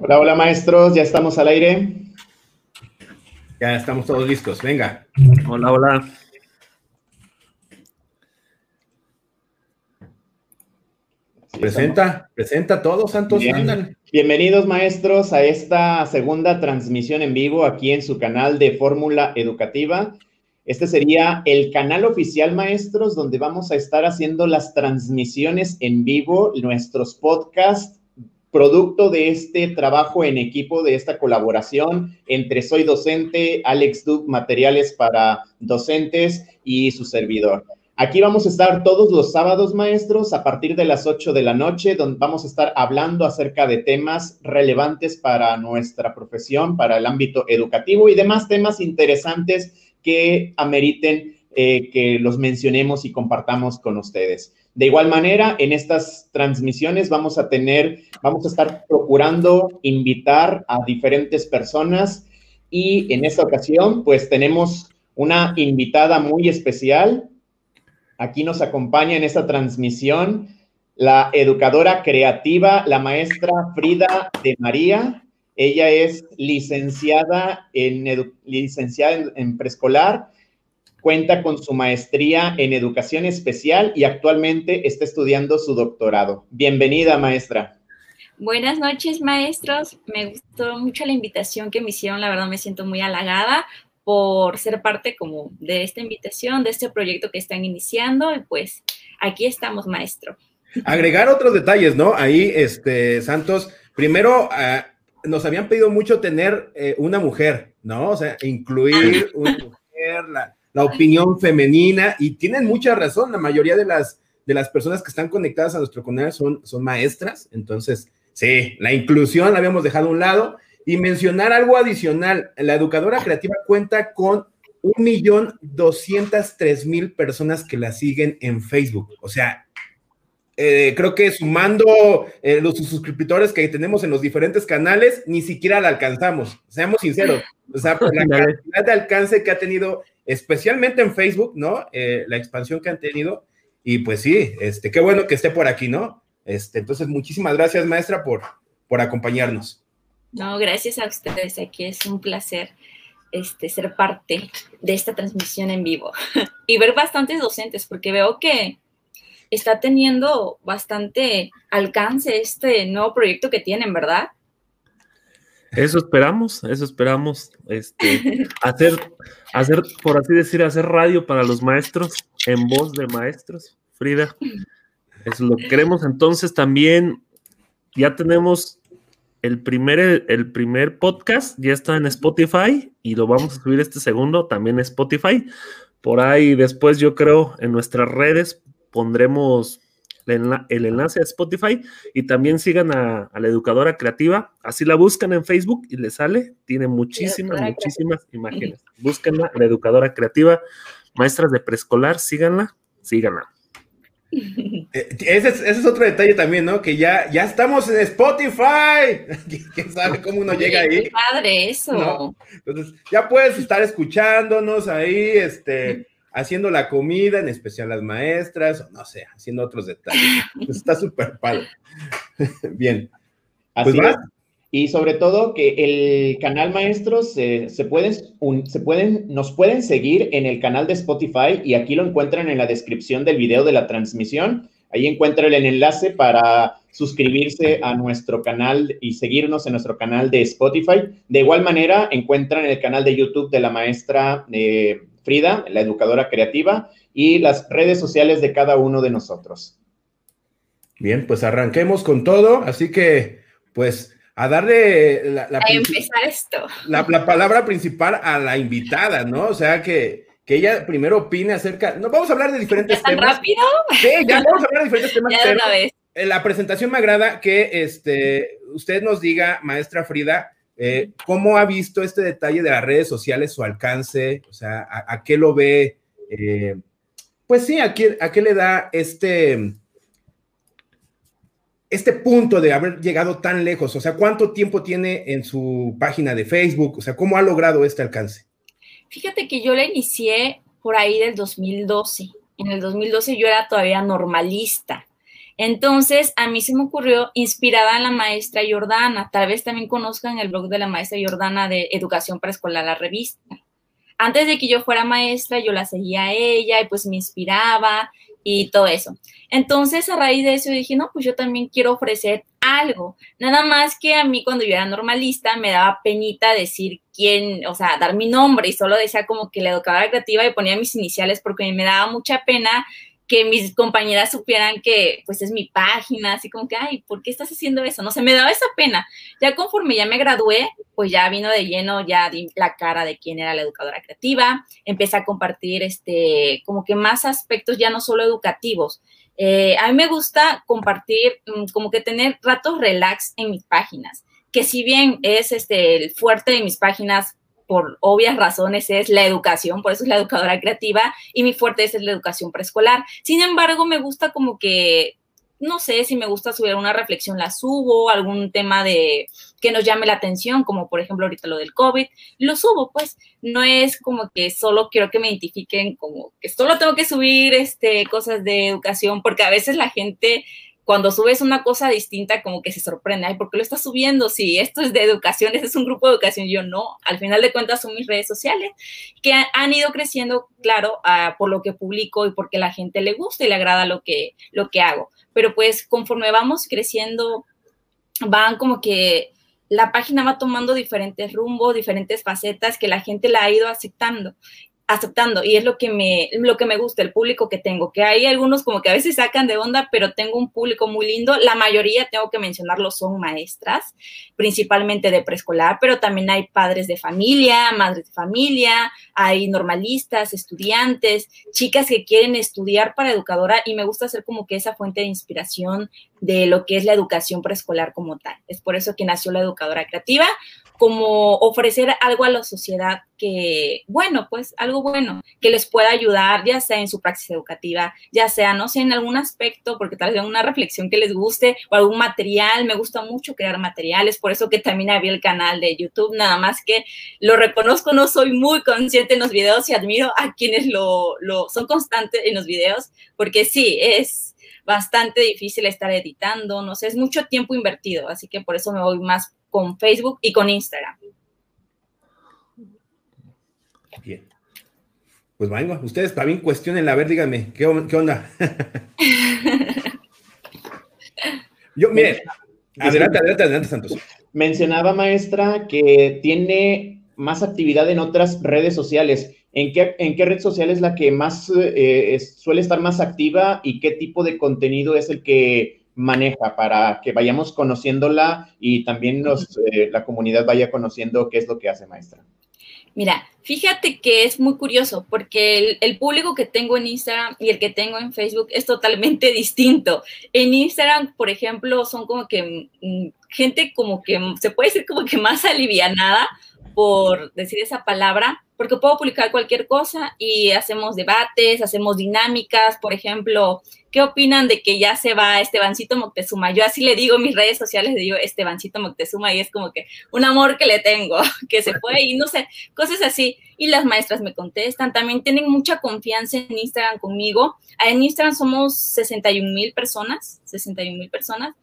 Hola, hola maestros, ya estamos al aire. Ya estamos todos listos, venga. Hola, hola. Presenta, presenta a todos, Santos. Bienvenidos, maestros, a esta segunda transmisión en vivo aquí en su canal de Fórmula Educativa. Este sería el canal oficial, maestros, donde vamos a estar haciendo las transmisiones en vivo, nuestros podcasts, producto de este trabajo en equipo, de esta colaboración entre Soy Docente, Alex Duke, Materiales para Docentes y su servidor. Aquí vamos a estar todos los sábados, maestros, a partir de las 8 de la noche, donde vamos a estar hablando acerca de temas relevantes para nuestra profesión, para el ámbito educativo y demás temas interesantes que ameriten eh, que los mencionemos y compartamos con ustedes. De igual manera, en estas transmisiones vamos a tener, vamos a estar procurando invitar a diferentes personas y en esta ocasión, pues tenemos una invitada muy especial. Aquí nos acompaña en esta transmisión la educadora creativa, la maestra Frida de María. Ella es licenciada en, licenciada en, preescolar, cuenta con su maestría en educación especial y actualmente está estudiando su doctorado. Bienvenida, maestra. Buenas noches, maestros. Me gustó mucho la invitación que me hicieron. La verdad me siento muy halagada por ser parte como de esta invitación, de este proyecto que están iniciando. Y pues aquí estamos, maestro. Agregar otros detalles, ¿no? Ahí, este, Santos, primero, uh, nos habían pedido mucho tener eh, una mujer, ¿no? O sea, incluir una mujer, la, la, opinión femenina, y tienen mucha razón, la mayoría de las, de las personas que están conectadas a nuestro canal son, son maestras, entonces, sí, la inclusión la habíamos dejado a un lado, y mencionar algo adicional, la educadora creativa cuenta con un millón doscientas tres mil personas que la siguen en Facebook, o sea, eh, creo que sumando eh, los suscriptores que tenemos en los diferentes canales, ni siquiera la alcanzamos, seamos sinceros. O sea, por la cantidad de alcance que ha tenido, especialmente en Facebook, ¿no? Eh, la expansión que han tenido. Y pues sí, este, qué bueno que esté por aquí, ¿no? Este, entonces, muchísimas gracias, maestra, por, por acompañarnos. No, gracias a ustedes. Aquí es un placer este, ser parte de esta transmisión en vivo y ver bastantes docentes, porque veo que está teniendo bastante alcance este nuevo proyecto que tienen, ¿verdad? Eso esperamos, eso esperamos, este, hacer, hacer, por así decir, hacer radio para los maestros en voz de maestros, Frida. Eso lo queremos. Entonces también ya tenemos el primer, el primer podcast, ya está en Spotify y lo vamos a subir este segundo también en Spotify. Por ahí después yo creo en nuestras redes pondremos el enlace a Spotify y también sigan a, la educadora creativa. Así la buscan en Facebook y le sale. Tiene muchísimas, muchísimas imágenes. Búsquenla, la educadora creativa. Maestras de preescolar, síganla, síganla. Eh, ese, es, otro detalle también, ¿no? Que ya, ya estamos en Spotify. ¿Quién sabe cómo uno llega ahí? Qué padre eso. Entonces, ya puedes estar escuchándonos ahí, este haciendo la comida, en especial las maestras, o no sé, haciendo otros detalles. Está súper padre. Bien. Pues Así Y sobre todo que el canal maestros se, pueden, se pueden, nos pueden seguir en el canal de Spotify y aquí lo encuentran en la descripción del video de la transmisión. Ahí encuentran el enlace para suscribirse a nuestro canal y seguirnos en nuestro canal de Spotify. De igual manera, encuentran el canal de YouTube de la maestra eh, Frida, la educadora creativa, y las redes sociales de cada uno de nosotros. Bien, pues arranquemos con todo, así que pues a darle la, empezar esto. La, palabra principal a la invitada, ¿no? O sea, que, que ella primero opine acerca, no vamos a hablar de diferentes ¿Ya temas. rápido? Sí, ya vamos a hablar de diferentes temas. ya de una vez. En la presentación me agrada que este, usted nos diga, maestra Frida, eh, ¿Cómo ha visto este detalle de las redes sociales, su alcance? O sea, ¿a, qué lo ve? Eh, pues sí, ¿a qué, ¿a qué, le da este, este punto de haber llegado tan lejos? O sea, ¿cuánto tiempo tiene en su página de Facebook? O sea, ¿cómo ha logrado este alcance? Fíjate que yo la inicié por ahí del 2012. En el 2012 yo era todavía normalista. Entonces, a mí se me ocurrió, inspirada en la maestra Jordana, tal vez también conozcan el blog de la maestra Jordana de Educación Preescolar, la revista. Antes de que yo fuera maestra, yo la seguía a ella y pues me inspiraba y todo eso. Entonces, a raíz de eso dije, no, pues yo también quiero ofrecer algo. Nada más que a mí cuando yo era normalista me daba penita decir quién, o sea, dar mi nombre y solo decía como que la educadora creativa y ponía mis iniciales porque me daba mucha pena que mis compañeras supieran que pues es mi página, así como que, ay, ¿por qué estás haciendo eso? No sé, me daba esa pena. Ya conforme ya me gradué, pues ya vino de lleno ya di la cara de quién era la educadora creativa, empecé a compartir este, como que más aspectos ya no solo educativos. Eh, a mí me gusta compartir, mm, como que tener ratos relax en mis páginas, que si bien es este, el fuerte de mis páginas por obvias razones es la educación, por eso es la educadora creativa y mi fuerte es la educación preescolar. Sin embargo, me gusta como que, no sé, si me gusta subir una reflexión, la subo, algún tema de que nos llame la atención, como por ejemplo ahorita lo del COVID, lo subo, pues no es como que solo quiero que me identifiquen como que solo tengo que subir este, cosas de educación, porque a veces la gente cuando subes una cosa distinta, como que se sorprende, ay, ¿por qué lo estás subiendo? Si esto es de educación, este es un grupo de educación, yo no, al final de cuentas son mis redes sociales que han ido creciendo, claro, uh, por lo que publico y porque la gente le gusta y le agrada lo que, lo que hago. Pero pues conforme vamos creciendo, van como que la página va tomando diferentes rumbos, diferentes facetas que la gente la ha ido aceptando aceptando y es lo que me lo que me gusta el público que tengo que hay algunos como que a veces sacan de onda pero tengo un público muy lindo la mayoría tengo que mencionarlo son maestras principalmente de preescolar pero también hay padres de familia madres de familia hay normalistas estudiantes chicas que quieren estudiar para educadora y me gusta ser como que esa fuente de inspiración de lo que es la educación preescolar como tal. Es por eso que nació la educadora creativa como ofrecer algo a la sociedad que, bueno, pues algo bueno, que les pueda ayudar, ya sea en su praxis educativa, ya sea, no sé, en algún aspecto, porque tal vez una reflexión que les guste o algún material, me gusta mucho crear materiales, por eso que también había el canal de YouTube, nada más que lo reconozco, no soy muy consciente en los videos y admiro a quienes lo, lo son constantes en los videos, porque sí, es bastante difícil estar editando, no sé, es mucho tiempo invertido, así que por eso me voy más con Facebook y con Instagram. Bien. Pues venga, ustedes también cuestionen, a ver, díganme, ¿qué, qué onda? Yo, mire, adelante, adelante, adelante, Santos. Mencionaba, maestra, que tiene más actividad en otras redes sociales. ¿En qué, en qué red social es la que más eh, es, suele estar más activa y qué tipo de contenido es el que maneja para que vayamos conociéndola y también nos, eh, la comunidad vaya conociendo qué es lo que hace maestra? Mira, fíjate que es muy curioso porque el, el, público que tengo en Instagram y el que tengo en Facebook es totalmente distinto. En Instagram, por ejemplo, son como que mm, gente como que se puede decir como que más alivianada por decir esa palabra, porque puedo publicar cualquier cosa y hacemos debates, hacemos dinámicas, por ejemplo, ¿qué opinan de que ya se va Estebancito Moctezuma? Yo así le digo en mis redes sociales, le digo Estebancito Moctezuma y es como que un amor que le tengo, que se fue y no sé, cosas así. Y las maestras me contestan, también tienen mucha confianza en Instagram conmigo. En Instagram somos 61 mil personas, 61 mil personas.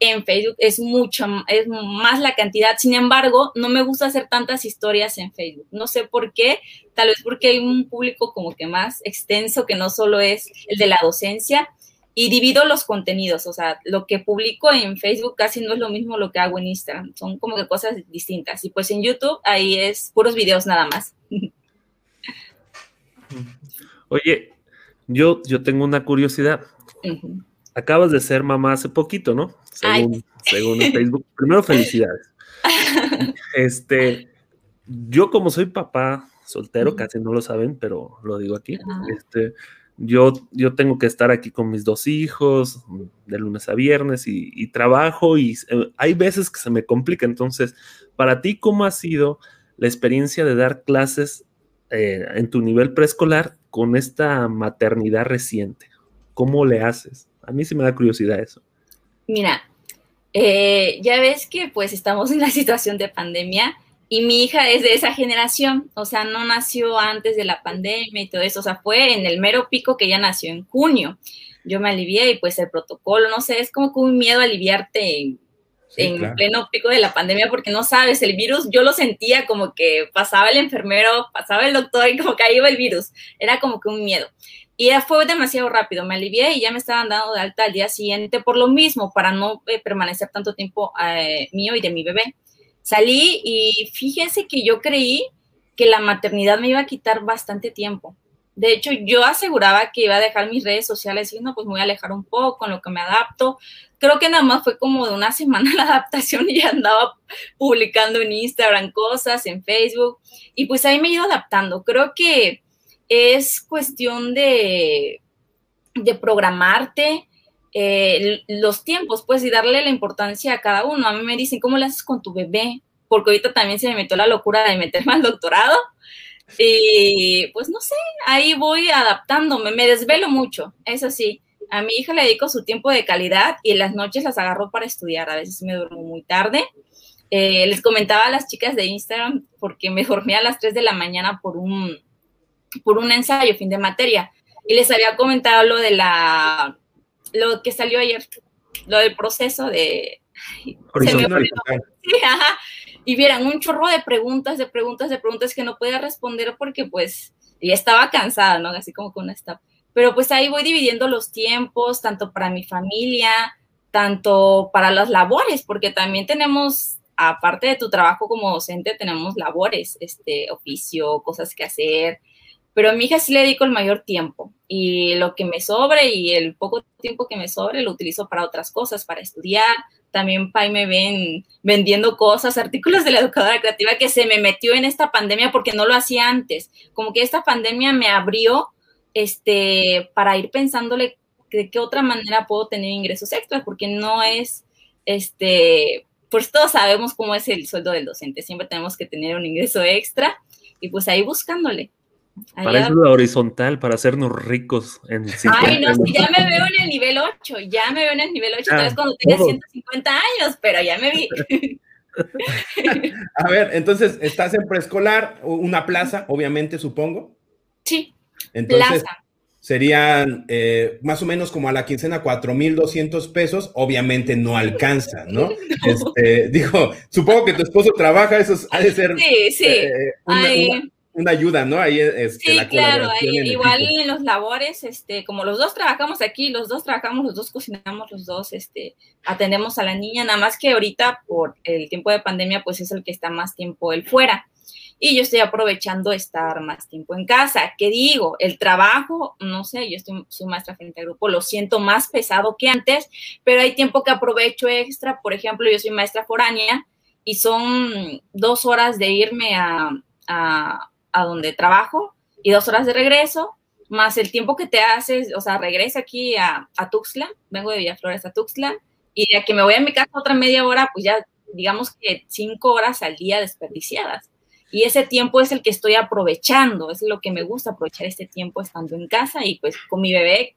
En Facebook es mucho, es más la cantidad. Sin embargo, no me gusta hacer tantas historias en Facebook. No sé por qué, tal vez porque hay un público como que más extenso que no solo es el de la docencia y divido los contenidos, o sea, lo que publico en Facebook casi no es lo mismo lo que hago en Instagram, son como que cosas distintas. Y pues en YouTube ahí es puros videos nada más. Oye, yo, yo tengo una curiosidad. Uh -huh. Acabas de ser mamá hace poquito, ¿no? Según, según Facebook. Primero, felicidades. Este, yo como soy papá soltero, uh -huh. casi no lo saben, pero lo digo aquí. Uh -huh. Este, yo, yo tengo que estar aquí con mis dos hijos de lunes a viernes y, trabajo y eh, hay veces que se me complica. Entonces, para ti, ¿cómo ha sido la experiencia de dar clases eh, en tu nivel preescolar con esta maternidad reciente? ¿Cómo le haces? A mí sí me da curiosidad eso. Mira, eh, ya ves que pues estamos en la situación de pandemia y mi hija es de esa generación, o sea, no nació antes de la pandemia y todo eso, o sea, fue en el mero pico que ella nació en junio. yo me alivié y pues el protocolo, no sé, es como que un miedo a aliviarte en, en pleno pico de la pandemia porque no sabes, el virus yo lo sentía como que pasaba el enfermero, pasaba el doctor y como que ahí iba el virus, era como que un miedo. Y ya fue demasiado rápido, me alivié y ya me estaban dando de alta al día siguiente por lo mismo, para no eh, permanecer tanto tiempo eh, mío y de mi bebé. Salí y fíjense que yo creí que la maternidad me iba a quitar bastante tiempo. De hecho, yo aseguraba que iba a dejar mis redes sociales y no, pues me voy a alejar un poco en lo que me adapto. Creo que nada más fue como de una semana la adaptación y ya andaba publicando en Instagram cosas, en Facebook, y pues ahí me he ido adaptando. Creo que es cuestión de, de programarte eh, los tiempos, pues, y darle la importancia a cada uno. A mí me dicen, ¿cómo le haces con tu bebé? Porque ahorita también se me metió la locura de meterme al doctorado y pues no sé, ahí voy adaptándome, me desvelo mucho, eso sí. A mi hija le dedico su tiempo de calidad y las noches las agarro para estudiar. A veces me duermo muy tarde. Eh, les comentaba a las chicas de Instagram porque me dormía a las 3 de la mañana por un, por un ensayo, fin de materia. Y les había comentado lo de la, lo que salió ayer, lo del proceso de... Sí, ajá, y vieran un chorro de preguntas, de preguntas, de preguntas que no podía responder porque pues ya estaba cansada, ¿no? Así como con esta. Pero pues ahí voy dividiendo los tiempos, tanto para mi familia, tanto para las labores, porque también tenemos, aparte de tu trabajo como docente, tenemos labores, este, oficio, cosas que hacer. Pero a mi hija sí le dedico el mayor tiempo y lo que me sobre y el poco tiempo que me sobre lo utilizo para otras cosas, para estudiar, también Pai me ven vendiendo cosas, artículos de la educadora creativa que se me metió en esta pandemia porque no lo hacía antes. Como que esta pandemia me abrió este, para ir pensándole de qué otra manera puedo tener ingresos extras, porque no es, este, pues todos sabemos cómo es el sueldo del docente, siempre tenemos que tener un ingreso extra y pues ahí buscándole para eso la horizontal, para hacernos ricos en Ay, no, si ya me veo en el nivel 8, ya me veo en el nivel 8, tal vez ah, cuando tenga 150 años, pero ya me vi. A ver, entonces, estás en preescolar, una plaza, obviamente, supongo. Sí, entonces, plaza. Serían eh, más o menos como a la quincena 4,200 pesos, obviamente no alcanza, ¿no? Este, digo, supongo que tu esposo trabaja, eso ha de ser sí, sí. Eh, una ayuda, ¿no? Ahí es sí, claro, igual en los labores, este, como los dos trabajamos aquí, los dos trabajamos, los dos cocinamos, los dos, este, atendemos a la niña, nada más que ahorita por el tiempo de pandemia, pues es el que está más tiempo él fuera. Y yo estoy aprovechando estar más tiempo en casa. ¿Qué digo? El trabajo, no sé, yo estoy, soy maestra frente al grupo, lo siento más pesado que antes, pero hay tiempo que aprovecho extra. Por ejemplo, yo soy maestra foránea y son dos horas de irme a, a a donde trabajo y dos horas de regreso, más el tiempo que te haces, o sea, regreso aquí a, a Tuxtla, vengo de Villaflores a Tuxtla, y ya que me voy a mi casa otra media hora, pues ya digamos que cinco horas al día desperdiciadas. Y ese tiempo es el que estoy aprovechando, es lo que me gusta, aprovechar este tiempo estando en casa y pues con mi bebé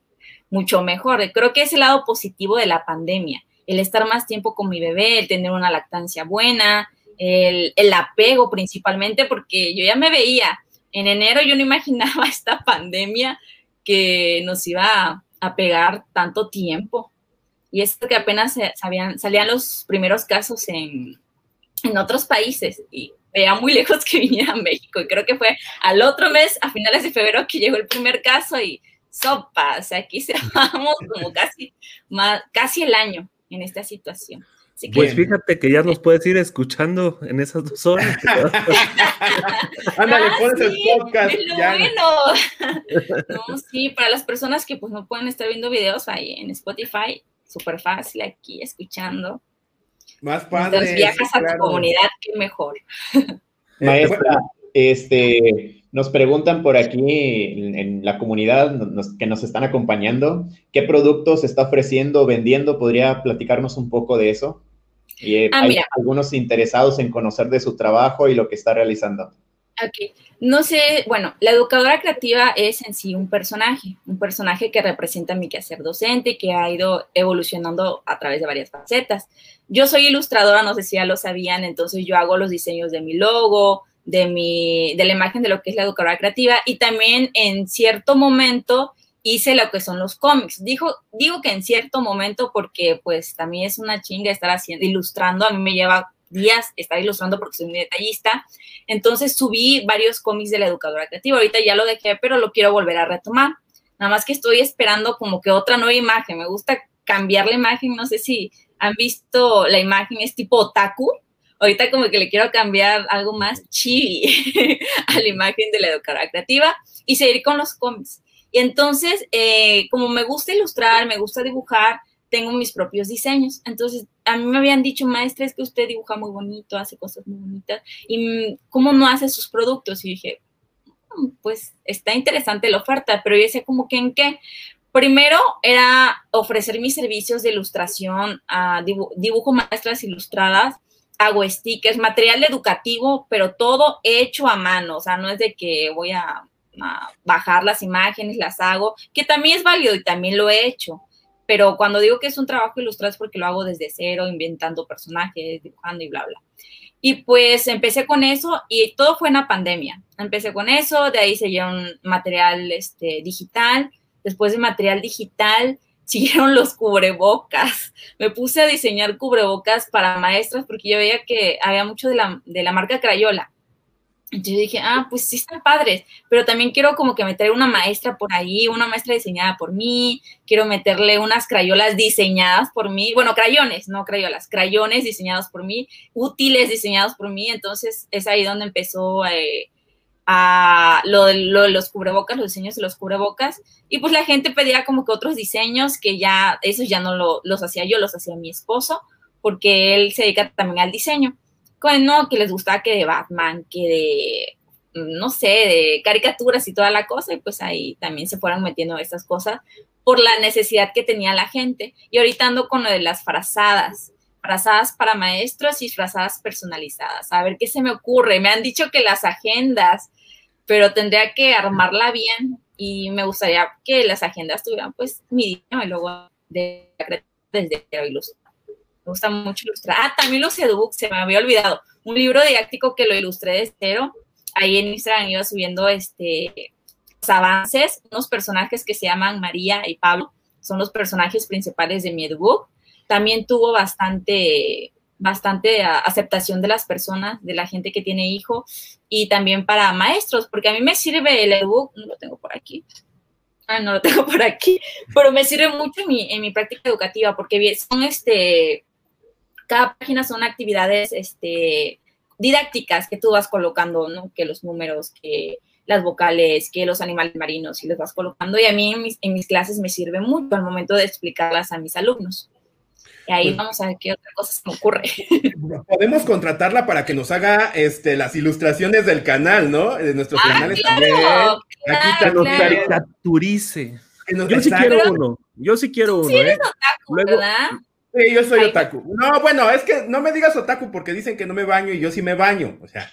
mucho mejor. Creo que es el lado positivo de la pandemia, el estar más tiempo con mi bebé, el tener una lactancia buena, el, apego principalmente, porque yo ya me veía, en enero yo no imaginaba esta pandemia que nos iba a, pegar tanto tiempo. Y es que apenas sabían, salían los primeros casos en, en otros países y veía muy lejos que viniera a México. Y creo que fue al otro mes, a finales de febrero, que llegó el primer caso y sopas, aquí se vamos como casi, más, casi el año en esta situación pues fíjate que ya nos puedes ir escuchando en esas dos horas. Ándale, ah, pones el podcast. bueno. no, sí, para las personas que pues no pueden estar viendo videos ahí en Spotify, súper fácil aquí escuchando. Más padre. Entonces viajas a tu comunidad, qué mejor. Maestra, este, nos preguntan por aquí en, la comunidad que nos están acompañando, ¿qué productos está ofreciendo, vendiendo? ¿Podría platicarnos un poco de eso? Y ah, hay algunos interesados en conocer de su trabajo y lo que está realizando. Ok, no sé, bueno, la educadora creativa es en sí un personaje, un personaje que representa mi quehacer docente y que ha ido evolucionando a través de varias facetas. Yo soy ilustradora, no sé si ya lo sabían, entonces yo hago los diseños de mi logo, de, mi, de la imagen de lo que es la educadora creativa y también en cierto momento hice lo que son los cómics. Dijo, digo que en cierto momento, porque pues también es una chinga estar haciendo, ilustrando, a mí me lleva días estar ilustrando porque soy muy detallista. Entonces subí varios cómics de la educadora creativa. Ahorita ya lo dejé, pero lo quiero volver a retomar. Nada más que estoy esperando como que otra nueva imagen. Me gusta cambiar la imagen. No sé si han visto la imagen, es tipo otaku. Ahorita como que le quiero cambiar algo más chibi a la imagen de la educadora creativa y seguir con los cómics. Y entonces, eh, como me gusta ilustrar, me gusta dibujar, tengo mis propios diseños. Entonces, a mí me habían dicho, maestra, es que usted dibuja muy bonito, hace cosas muy bonitas, y cómo no hace sus productos. Y dije, mm, pues está interesante la oferta, pero yo decía como que en qué. Primero era ofrecer mis servicios de ilustración, a dibujo maestras ilustradas, hago stickers, material educativo, pero todo hecho a mano, o sea, no es de que voy a, bajar las imágenes, las hago, que también es válido y también lo he hecho pero cuando digo que es un trabajo ilustrado es porque lo hago desde cero, inventando personajes, dibujando y bla, bla. Y pues empecé con eso y todo fue en la pandemia. Empecé con eso, de ahí un material este, digital. Después de material digital, siguieron los cubrebocas. Me puse a diseñar cubrebocas para maestras porque yo veía que había mucho de la, de la marca Crayola. Entonces dije, ah, pues sí están padres, pero también quiero como que meter una maestra por ahí, una maestra diseñada por mí, quiero meterle unas crayolas diseñadas por mí, bueno, crayones, no crayolas, crayones diseñados por mí, útiles diseñados por mí, entonces es ahí donde empezó eh, a lo de, los cubrebocas, los diseños de los cubrebocas, y pues la gente pedía como que otros diseños que ya, esos ya no los hacía yo, los hacía mi esposo, porque él se dedica también al diseño no, que les gustaba que de Batman, que de, no sé, de caricaturas y toda la cosa, y pues ahí también se fueron metiendo estas cosas por la necesidad que tenía la gente. Y ahorita ando con lo de las frazadas, frazadas para maestros y frazadas personalizadas. A ver qué se me ocurre. Me han dicho que las agendas, pero tendría que armarla bien y me gustaría que las agendas tuvieran pues mi diseño y luego de desde ilustrar me gusta mucho ilustrar. Ah, también los edubooks, se me había olvidado. Un libro didáctico que lo ilustré de cero. Ahí en Instagram iba subiendo este, los avances, unos personajes que se llaman María y Pablo. Son los personajes principales de mi ebook. También tuvo bastante, bastante aceptación de las personas, de la gente que tiene hijo y también para maestros, porque a mí me sirve el ebook, no lo tengo por aquí, ah, no lo tengo por aquí, pero me sirve mucho en mi, en mi práctica educativa porque son este, cada página son actividades este, didácticas que tú vas colocando, ¿no? Que los números, que las vocales, que los animales marinos, y los vas colocando. Y a mí en mis, clases me sirve mucho al momento de explicarlas a mis alumnos. Y ahí pues vamos a ver qué otra cosa se me ocurre. Podemos contratarla para que nos haga este, las ilustraciones del canal, ¿no? De nuestros ah, canales también. Aquí que nos caricaturice. yo sí quiero uno. Yo sí quiero uno. Sí eres ¿eh? otaku, ¿verdad? Sí, yo soy otaku. No, bueno, es que no me digas otaku porque dicen que no me baño y yo sí me baño, o sea.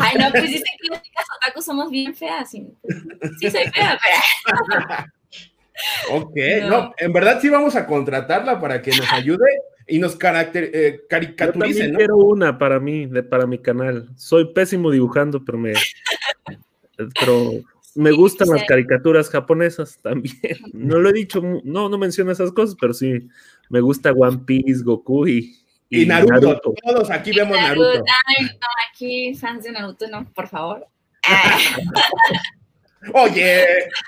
Ay, no, pues dicen que las chicas otaku somos bien feas. Sí, sí soy fea, pero... ok, no. en verdad sí vamos a contratarla para que nos ayude y nos caracter, eh, caricaturice, yo quiero una para mí, de, para mi canal. Soy pésimo dibujando, pero me... Pero me gustan las caricaturas japonesas también. No lo he dicho, no, no menciono esas cosas, pero sí, me gusta One Piece, Goku y, y, Naruto. Todos aquí vemos Naruto. Ay, no, aquí fans de Naruto, no, por favor. Oye.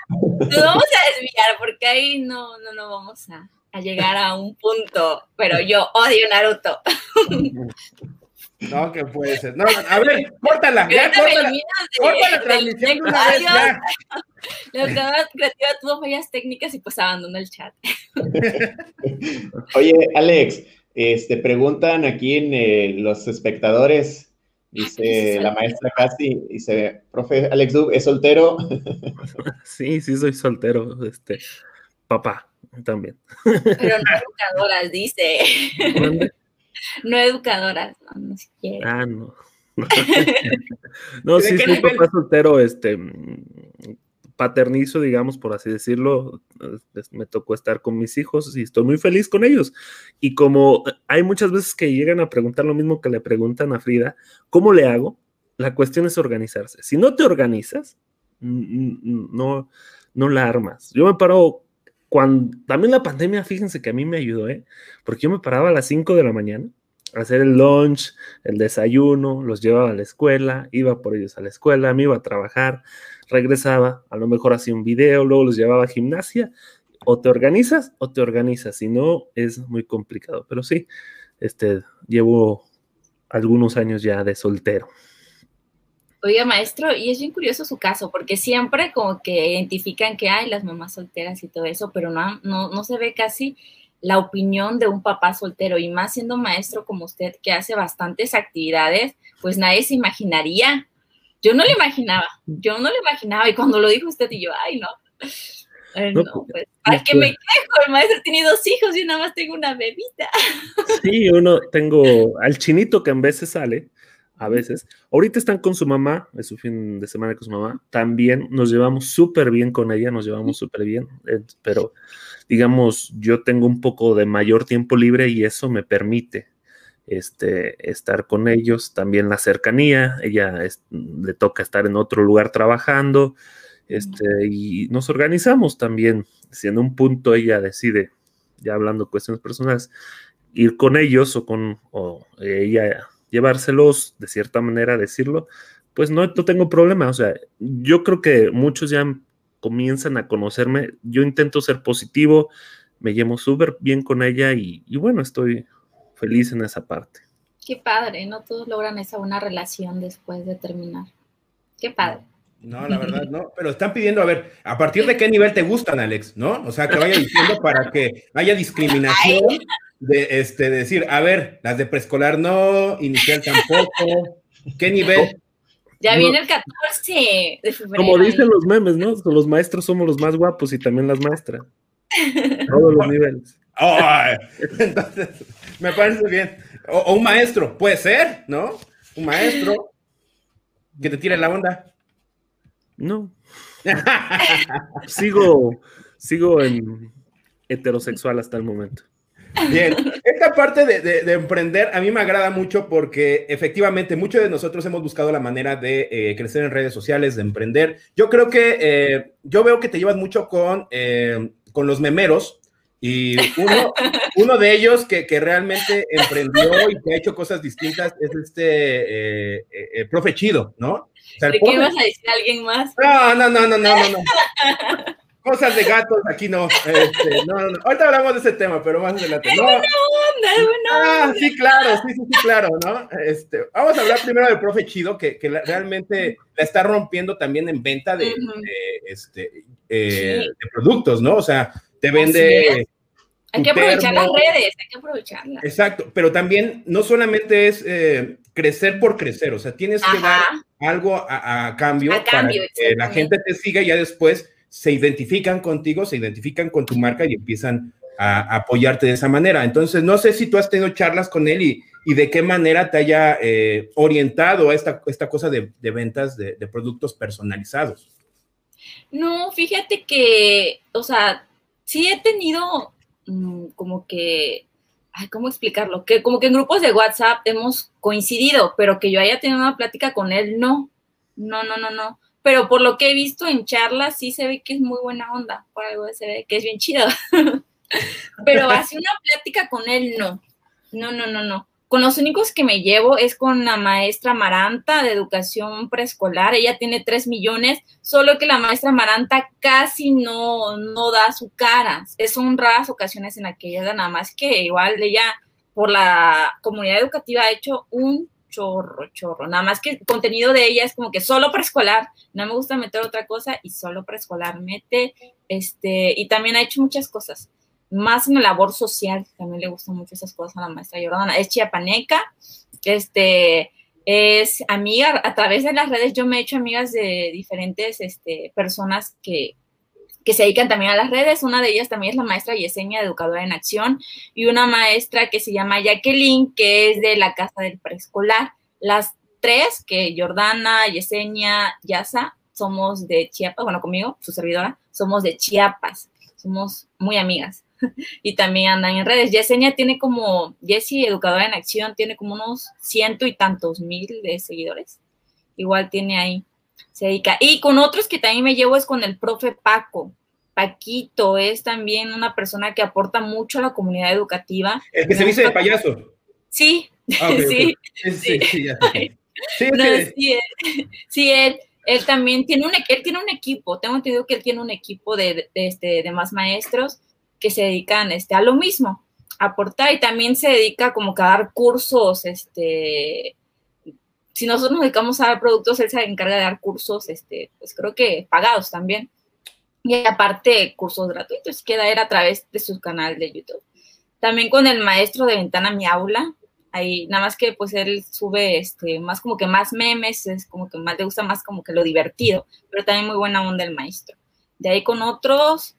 Nos vamos a desviar porque ahí no, no, no vamos a, a llegar a un punto, pero yo odio Naruto. No, que puede ser. No, a ver, córtala, ya, córtala. corta la transmisión de una vez, ya. La creativa tuvo fallas técnicas y pues abandonó el chat. Oye, Alex, este, preguntan aquí en eh, los espectadores, dice la maestra Casi, dice, profe, Alex Dub, ¿es soltero? Sí, sí, soy soltero, este, papá, también. Pero no educadoras, dice. No educadoras, no, no siquiera. Ah, no. no, sí, soy papá soltero, este, paternizo, digamos, por así decirlo, me tocó estar con mis hijos y estoy muy feliz con ellos. Y como hay muchas veces que llegan a preguntar lo mismo que le preguntan a Frida, ¿cómo le hago? La cuestión es organizarse. Si no te organizas, no, no la armas. Yo me paro cuando, también la pandemia, fíjense que a mí me ayudó, ¿eh? Porque yo me paraba a las 5 de la mañana a hacer el lunch, el desayuno, los llevaba a la escuela, iba por ellos a la escuela, me iba a trabajar, regresaba, a lo mejor hacía un video, luego los llevaba a gimnasia. O te organizas o te organizas, si no es muy complicado. Pero sí, este, llevo algunos años ya de soltero. Oiga, maestro, y es bien curioso su caso, porque siempre como que identifican que hay las mamás solteras y todo eso, pero no, no, no se ve casi la opinión de un papá soltero, y más siendo maestro como usted, que hace bastantes actividades, pues nadie se imaginaría. Yo no lo imaginaba, yo no lo imaginaba, y cuando lo dijo usted, y yo, ay, no. Ay, no, pues, ay, que me quejo, el maestro tiene dos hijos y nada más tengo una bebita. Sí, uno, tengo al chinito que en veces sale, a veces. Ahorita están con su mamá, es su fin de semana con su mamá. También nos llevamos súper bien con ella, nos llevamos súper bien, eh, pero digamos, yo tengo un poco de mayor tiempo libre y eso me permite este, estar con ellos. También la cercanía, ella le toca estar en otro lugar trabajando. Este, y nos organizamos también. Si en un punto ella decide, ya hablando cuestiones personales, ir con ellos o con ella llevárselos, de cierta manera decirlo, pues no, no tengo problema. O sea, yo creo que muchos ya comienzan a conocerme. Yo intento ser positivo, me llevo súper bien con ella y, bueno, estoy feliz en esa parte. Qué padre, no todos logran esa buena relación después de terminar. Qué padre. No, la verdad, no, pero están pidiendo, a ver, ¿a partir de qué nivel te gustan, Alex? ¿No? O sea, que vaya diciendo para que haya discriminación de este, decir, a ver, las de preescolar no, inicial tampoco, ¿qué nivel? Ya viene el 14 de febrero. Como dicen los memes, ¿no? Los maestros somos los más guapos y también las maestras. Todos los niveles. entonces, me parece bien. O, un maestro, puede ser, ¿no? Un maestro que te tire la onda. No. sigo, sigo en heterosexual hasta el momento. Bien, esta parte de, emprender a mí me agrada mucho porque efectivamente muchos de nosotros hemos buscado la manera de eh, crecer en redes sociales, de emprender. Yo creo que eh, yo veo que te llevas mucho con, eh, con los memeros y uno, uno de ellos que, que, realmente emprendió y que ha hecho cosas distintas es este profe Chido, ¿no? ¿De qué ibas a decir a alguien más? No, no, no, no, no, no. Cosas de gatos, aquí no. Este, no, no, Ahorita hablamos de ese tema, pero más adelante. No. Buena onda, buena Ah, sí, claro, sí, sí, sí, claro, ¿no? Este, vamos a hablar primero del profe Chido, que, que realmente la está rompiendo también en venta de, este, eh, de productos, ¿no? O sea, te vende. Hay que aprovechar las redes, hay que aprovecharlas. Exacto, pero también no solamente es eh, crecer por crecer, o sea, tienes que dar algo a, cambio, para que la gente te siga y ya después se identifican contigo, se identifican con tu marca y empiezan a, apoyarte de esa manera. Entonces, no sé si tú has tenido charlas con él y, de qué manera te haya eh, orientado a esta, esta cosa de, ventas de, productos personalizados. No, fíjate que, o sea, sí he tenido mm, como que, ¿cómo explicarlo? Que como que en grupos de WhatsApp hemos coincidido, pero que yo haya tenido una plática con él, no, no, no, no, no pero por lo que he visto en charlas sí se ve que es muy buena onda, por algo se ve que es bien chido. pero hace una plática con él, no. No, no, no, no. Con los únicos que me llevo es con la maestra Maranta de educación preescolar. Ella tiene tres millones, solo que la maestra Maranta casi no, no da su cara. Son raras ocasiones en las que ella da nada más que igual ella por la comunidad educativa ha hecho un chorro, chorro. Nada más que el contenido de ella es como que solo preescolar. No me gusta meter otra cosa y solo preescolar. Mete, este, y también ha hecho muchas cosas. Más en la labor social, también le gustan mucho esas cosas a la maestra Jordana. Es chiapaneca, este, es amiga, a través de las redes yo me he hecho amigas de diferentes este, personas que, que se dedican también a las redes. Una de ellas también es la maestra Yesenia, educadora en acción, y una maestra que se llama Jacqueline, que es de la casa del preescolar. Las tres, que Jordana, Yesenia, Yasa, somos de Chiapas, bueno, conmigo, su servidora, somos de Chiapas, somos muy amigas. y también andan en redes. Yesenia tiene como, Jessie, educadora en acción, tiene como unos ciento y tantos mil de seguidores. Igual tiene ahí se dedica. Y con otros que también me llevo es con el profe Paco. Paquito es también una persona que aporta mucho a la comunidad educativa. El que se dice de payaso. Sí, Ah, sí, Sí, sí, sí, ya. Ay. Sí, es No, que- sí, él, sí, él, él también tiene un, él tiene un equipo, tengo entendido que él tiene un equipo de, de, este, de más maestros que se dedican este, a lo mismo, a aportar y también se dedica como que a dar cursos, este, si nosotros nos dedicamos a dar productos, él se encarga de dar cursos, este, pues creo que pagados también. Y aparte, cursos gratuitos, que da él a través de su canal de YouTube. También con el maestro de Ventana Mi Aula, ahí nada más que pues él sube este más como que más memes, es como que más le gusta más como que lo divertido, pero también muy buena onda el maestro. De ahí con otros,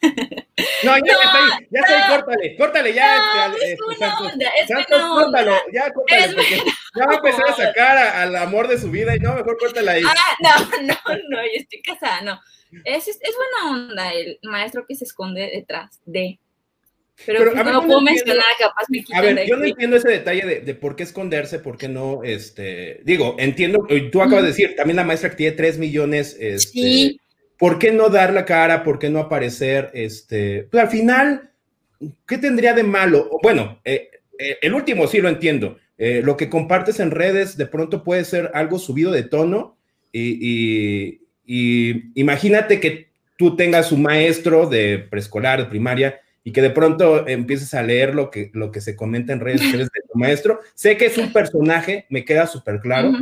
No, ya, está ahí, ya ahí, córtale, córtale ya. No, este, es este, buena Santos. onda, es Santos, buena onda. córtalo, ya córtale, Es porque ya va a empezar a sacar a- al amor de su vida y no, mejor córtala ahí. ah, no, no, no, yo estoy casada, no. Es, es, es buena onda el maestro que se esconde detrás de. Pero, Pero, pues, a no puedo entiendo- mencionar, capaz me A de ver, yo no entiendo ese detalle de, de por qué esconderse, por qué no, este, digo, entiendo, eh, tú acabas de decir, también la maestra que tiene 3 millones, este, Sí. ¿por qué no dar la cara? ¿Por qué no aparecer? Este, pues al final, ¿qué tendría de malo? Bueno, eh, eh, el último sí lo entiendo. Eh, lo que compartes en redes de pronto puede ser algo subido de tono y, y- y imagínate que tú tengas un maestro de preescolar, de primaria, y que de pronto empieces a leer lo que, lo que se comenta en redes sociales de tu maestro. Sé que es un personaje, me queda súper claro.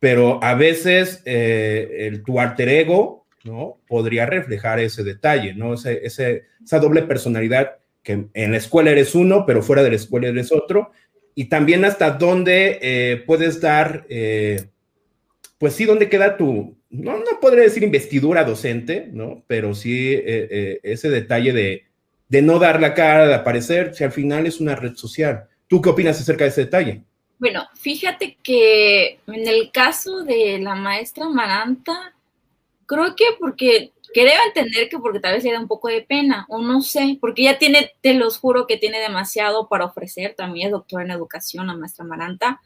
Pero a veces eh, el, tu alter ego, ¿no? Podría reflejar ese detalle, ¿no? Ese, ese- esa doble personalidad que en la escuela eres uno, pero fuera de la escuela eres otro. Y también hasta dónde eh, puedes dar, eh, pues sí, dónde queda tu, no, no podría decir investidura docente, ¿no? Pero sí eh, ese detalle de, de no dar la cara, de aparecer, si al final es una red social. ¿Tú qué opinas acerca de ese detalle? Bueno, fíjate que en el caso de la maestra Maranta, creo que porque creo entender que porque tal vez le da un poco de pena, o no sé, porque ella tiene, te los juro que tiene demasiado para ofrecer, también es doctora en educación, la maestra Maranta,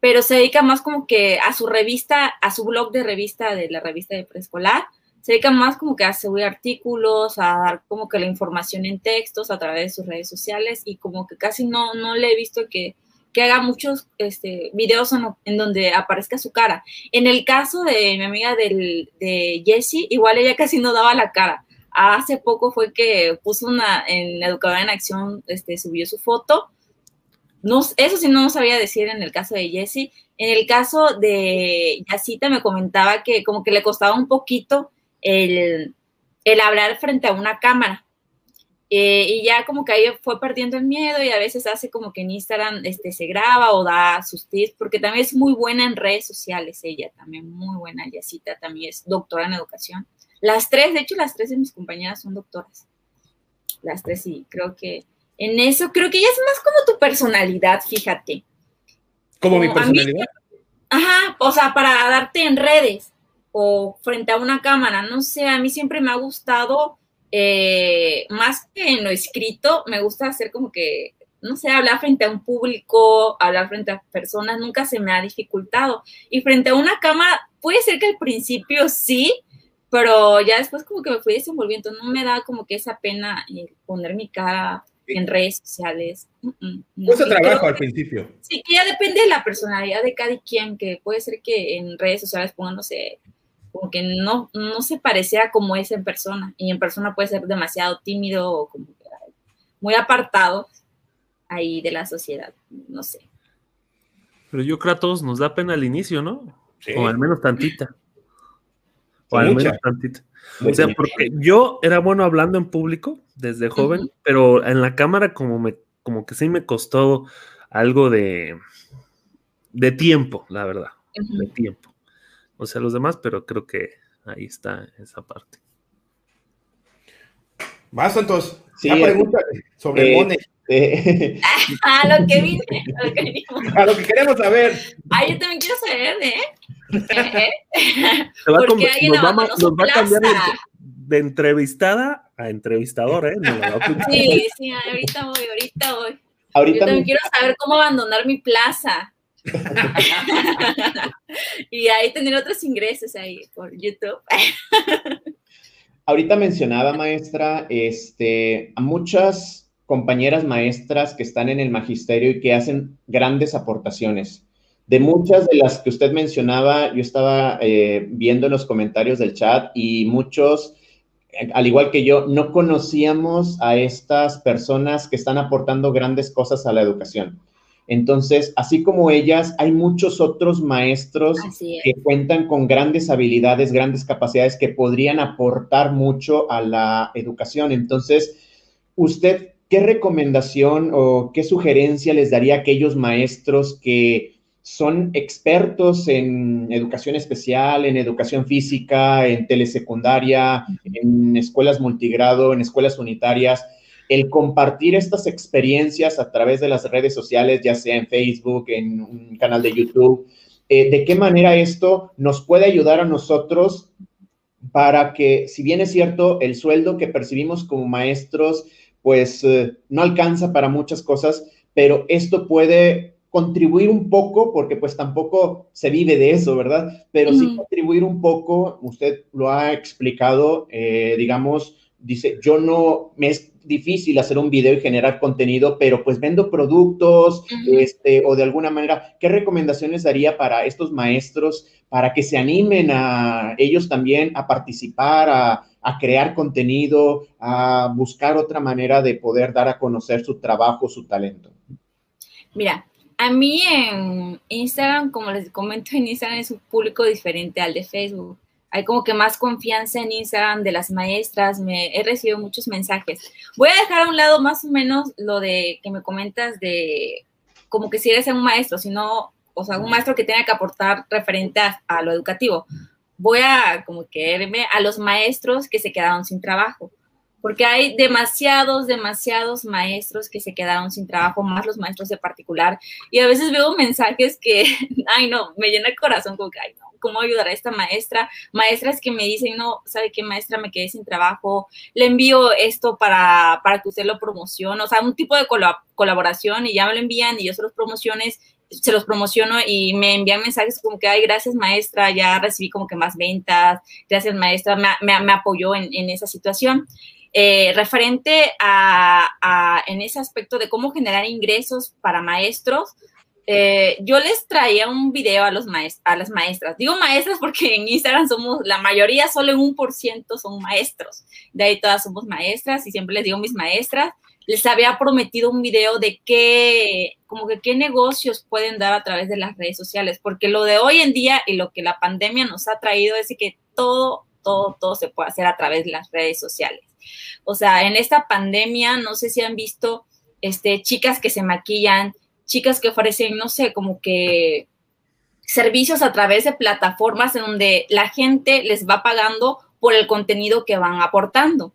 pero se dedica más como que a su revista, a su blog de revista, de la revista de preescolar, se dedica más como que a subir artículos, a dar como que la información en textos a través de sus redes sociales y como que casi no, no le he visto que, que haga muchos este, videos en, donde aparezca su cara. En el caso de mi amiga del, de Jessie, igual ella casi no daba la cara. Hace poco fue que puso una, en Educadora en Acción, este, subió su foto. No, eso sí no sabía decir en el caso de Jessie. En el caso de Yacita me comentaba que como que le costaba un poquito el, el hablar frente a una cámara. Eh, y ya como que ahí fue perdiendo el miedo y a veces hace como que en Instagram este, se graba o da sus tips, porque también es muy buena en redes sociales ella, también muy buena, Yacita también es doctora en educación. Las tres, de hecho las tres de mis compañeras son doctoras. Las tres sí, creo que en eso, creo que ella es más como tu personalidad, fíjate. Como mi mí- personalidad. Ajá, o sea, para darte en redes o frente a una cámara, no sé, a mí siempre me ha gustado, eh, más que en lo escrito, me gusta hacer como que, no sé, hablar frente a un público, hablar frente a personas, nunca se me ha dificultado. Y frente a una cámara, puede ser que al principio sí, pero ya después como que me fui desenvolviendo, no me da como que esa pena poner mi cara en redes sociales. Mm, no. Trabajo al que- principio. Sí, que ya depende de la personalidad de cada quien, que puede ser que en redes sociales pongan, no sé, como que no, no se pareciera como es en persona, y en persona puede ser demasiado tímido o como que muy apartado ahí de la sociedad, no sé. Pero yo creo que a todos nos da pena al inicio, ¿no? Sí. O al menos tantita. O Sí, al mucha. menos tantita. O sea, porque yo era bueno hablando en público desde joven, pero en la cámara como me, como que sí me costó algo de, de tiempo, la verdad, de tiempo. O sea, los demás, pero creo que ahí está esa parte. Más, Santos. Sí, Ya eh, pregúntale sobre eh, Mone. Eh, Ah, lo que vine, a lo que vinimos. A lo que queremos saber. Ah, yo también quiero saber, ¿eh? ¿Eh? Se va a Porque alguien nos, va, a- nos va a cambiar de, entrevistada a entrevistadora, ¿eh? Nos va a. Sí, sí, ahorita voy, ahorita voy. Yo también quiero saber cómo abandonar mi plaza. y ahí tener otros ingresos ahí por YouTube. Ahorita mencionaba, maestra, este, a muchas compañeras maestras que están en el magisterio y que hacen grandes aportaciones. De muchas de las que usted mencionaba, yo estaba eh, viendo en los comentarios del chat y muchos, eh, al igual que yo, no conocíamos a estas personas que están aportando grandes cosas a la educación. Entonces, así como ellas, hay muchos otros maestros que cuentan con grandes habilidades, grandes capacidades que podrían aportar mucho a la educación. Entonces, usted, ¿qué recomendación o qué sugerencia les daría a aquellos maestros que son expertos en educación especial, en educación física, en telesecundaria, en escuelas multigrado, en escuelas unitarias? El compartir estas experiencias a través de las redes sociales, ya sea en Facebook, en un canal de YouTube, eh, de qué manera esto nos puede ayudar a nosotros para que, si bien es cierto, el sueldo que percibimos como maestros, pues eh, no alcanza para muchas cosas, pero esto puede contribuir un poco, porque pues tampoco se vive de eso, ¿verdad? Pero sí contribuir un poco, usted lo ha explicado, eh, digamos, dice, yo no, me difícil hacer un video y generar contenido, pero pues vendo productos, este, o de alguna manera, ¿qué recomendaciones daría para estos maestros para que se animen a ellos también a participar, a, a crear contenido, a buscar otra manera de poder dar a conocer su trabajo, su talento? Mira, a mí en Instagram, como les comento, en Instagram es un público diferente al de Facebook hay como que más confianza en Instagram de las maestras, he recibido muchos mensajes. Voy a dejar a un lado más o menos lo de que me comentas de como que si eres un maestro, sino, o sea, un maestro que tenga que aportar referente a, lo educativo. Voy a como que irme a los maestros que se quedaron sin trabajo porque hay demasiados, demasiados maestros que se quedaron sin trabajo, más los maestros de particular, y a veces veo mensajes que, ay no, me llena el corazón como que, ay no, ¿cómo ayudar a esta maestra? Maestras que me dicen, no, ¿sabe qué maestra? Me quedé sin trabajo, le envío esto para, para que usted lo promocione, o sea, un tipo de colaboración y ya me lo envían y yo se los promociones se los promociono y me envían mensajes como que, ay, gracias maestra, ya recibí como que más ventas, gracias maestra, me, apoyó en, esa situación. Eh, referente a, en ese aspecto de cómo generar ingresos para maestros, eh, yo les traía un video a, los a las maestras. Digo maestras porque en Instagram somos, la mayoría, solo en un por ciento son maestros. De ahí todas somos maestras y siempre les digo mis maestras. Les había prometido un video de qué, como que qué negocios pueden dar a través de las redes sociales, porque lo de hoy en día y lo que la pandemia nos ha traído es que todo, todo, todo se puede hacer a través de las redes sociales. O sea, en esta pandemia, no sé si han visto este, chicas que se maquillan, chicas que ofrecen, no sé, como que servicios a través de plataformas en donde la gente les va pagando por el contenido que van aportando.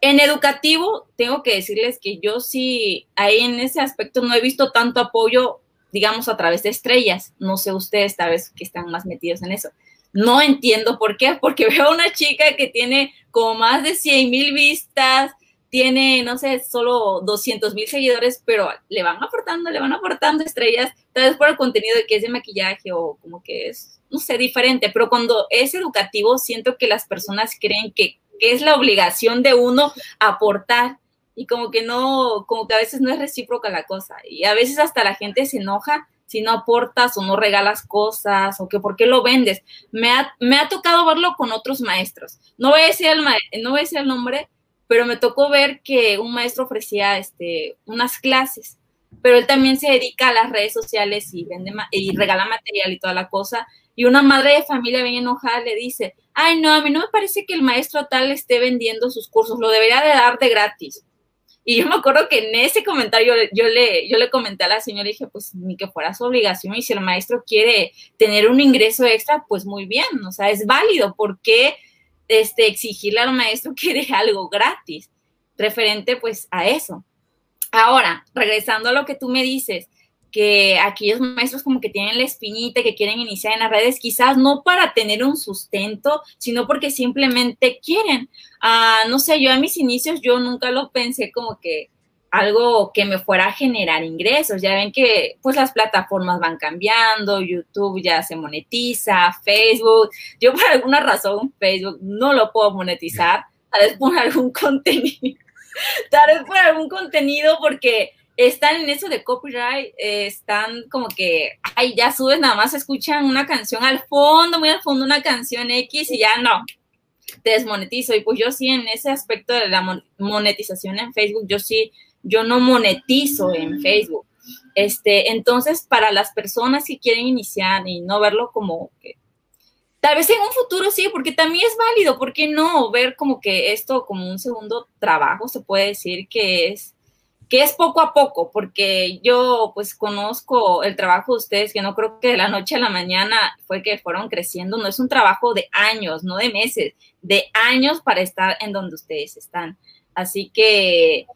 En educativo, tengo que decirles que yo sí, ahí en ese aspecto no he visto tanto apoyo, digamos, a través de estrellas. No sé ustedes, tal vez que están más metidos en eso. No entiendo por qué, porque veo a una chica que tiene como más de 100 mil vistas, tiene, no sé, solo 200 mil seguidores, pero le van aportando, le van aportando estrellas, tal vez por el contenido de que es de maquillaje o como que es, no sé, diferente, pero cuando es educativo, siento que las personas creen que, es la obligación de uno aportar y como que no, como que a veces no es recíproca la cosa y a veces hasta la gente se enoja si no aportas o no regalas cosas o que por qué lo vendes. Me ha, me ha tocado verlo con otros maestros. No voy a decir el, no voy a decir el nombre, pero me tocó ver que un maestro ofrecía este, unas clases, pero él también se dedica a las redes sociales y, vende y regala material y toda la cosa. Y una madre de familia bien enojada le dice, ay, no, a mí no me parece que el maestro tal esté vendiendo sus cursos, lo debería de dar de gratis. Y yo me acuerdo que en ese comentario yo le, yo le comenté a la señora, dije, pues ni que fuera su obligación y si el maestro quiere tener un ingreso extra, pues muy bien, o sea, es válido. ¿Por qué este, exigirle al maestro que dé algo gratis? Referente pues a eso. Ahora, regresando a lo que tú me dices, que aquellos maestros como que tienen la espinita, que quieren iniciar en las redes, quizás no para tener un sustento, sino porque simplemente quieren. Ah, no sé, yo a mis inicios yo nunca lo pensé como que algo que me fuera a generar ingresos. Ya ven que pues las plataformas van cambiando, YouTube ya se monetiza, Facebook, yo por alguna razón Facebook no lo puedo monetizar, tal vez por algún contenido, tal vez por algún contenido porque están en eso de copyright, eh, están como que, ay, ya subes, nada más escuchan una canción al fondo, muy al fondo una canción X y ya no, te desmonetizo. Y pues yo sí, en ese aspecto de la monetización en Facebook, yo sí yo no monetizo en Facebook. Este, entonces, para las personas que quieren iniciar y no verlo como tal vez en un futuro sí, porque también es válido, ¿por qué no ver como que esto como un segundo trabajo? Se puede decir que es que es poco a poco, porque yo pues conozco el trabajo de ustedes, que no creo que de la noche a la mañana fue que fueron creciendo, no es un trabajo de años, no de meses, de años para estar en donde ustedes están. Así que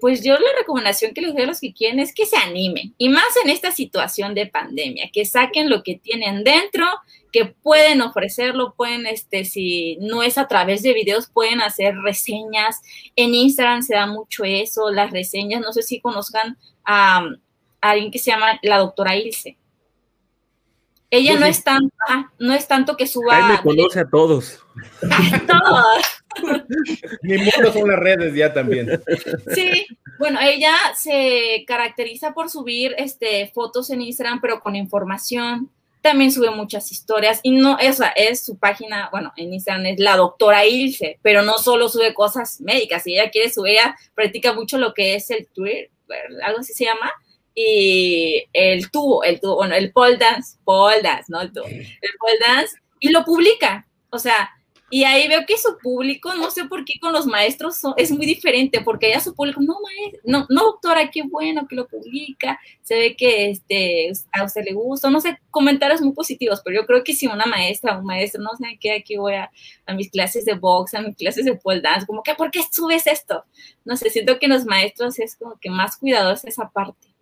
pues yo la recomendación que les doy a los que quieren es que se animen, y más en esta situación de pandemia, que saquen lo que tienen dentro, que pueden ofrecerlo, pueden, este, si no es a través de videos, pueden hacer reseñas. En Instagram se da mucho eso, las reseñas, no sé si conozcan a, alguien que se llama la doctora Ilse. Ella no, es tanto, no es tanto que suba. me conoce a todos. todos. Mi mundo son las redes ya también. Sí, bueno, ella se caracteriza por subir este, fotos en Instagram, pero con información. También sube muchas historias y no, esa es su página, bueno, en Instagram es la doctora Ilse, pero no solo sube cosas médicas, si ella quiere subir, ella practica mucho lo que es el Twitter, algo así se llama, y el tubo, el tubo, bueno, el pole dance, pole dance, ¿no? El, tubo, el pole dance, y lo publica. O sea, y ahí veo que su público, no sé por qué con los maestros es muy diferente, porque ya su público, no, maestro, no, no, doctora, qué bueno que lo publica, se ve que este, a usted le gusta, no sé, comentarios muy positivos, pero yo creo que si una maestra, un maestro, no sé qué, aquí voy a, a mis clases de box, a mis clases de pole dance, como que, ¿por qué subes esto? No sé, siento que los maestros es como que más cuidadosos esa parte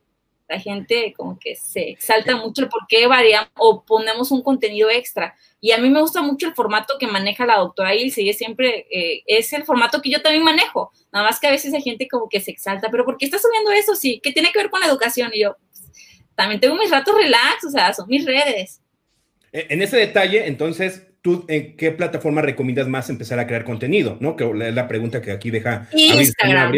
la gente como que se exalta mucho el por qué variamos o ponemos un contenido extra. Y a mí me gusta mucho el formato que maneja la doctora Ilse y es siempre, eh, es el formato que yo también manejo. Nada más que a veces hay gente como que se exalta, pero ¿por qué está subiendo eso? Sí, ¿qué tiene que ver con la educación? Y yo, también tengo mis ratos relax, o sea, son mis redes. E, en ese detalle, entonces, ¿tú en qué plataforma recomiendas más empezar a crear contenido? ¿No? Que es la pregunta que aquí deja Instagram.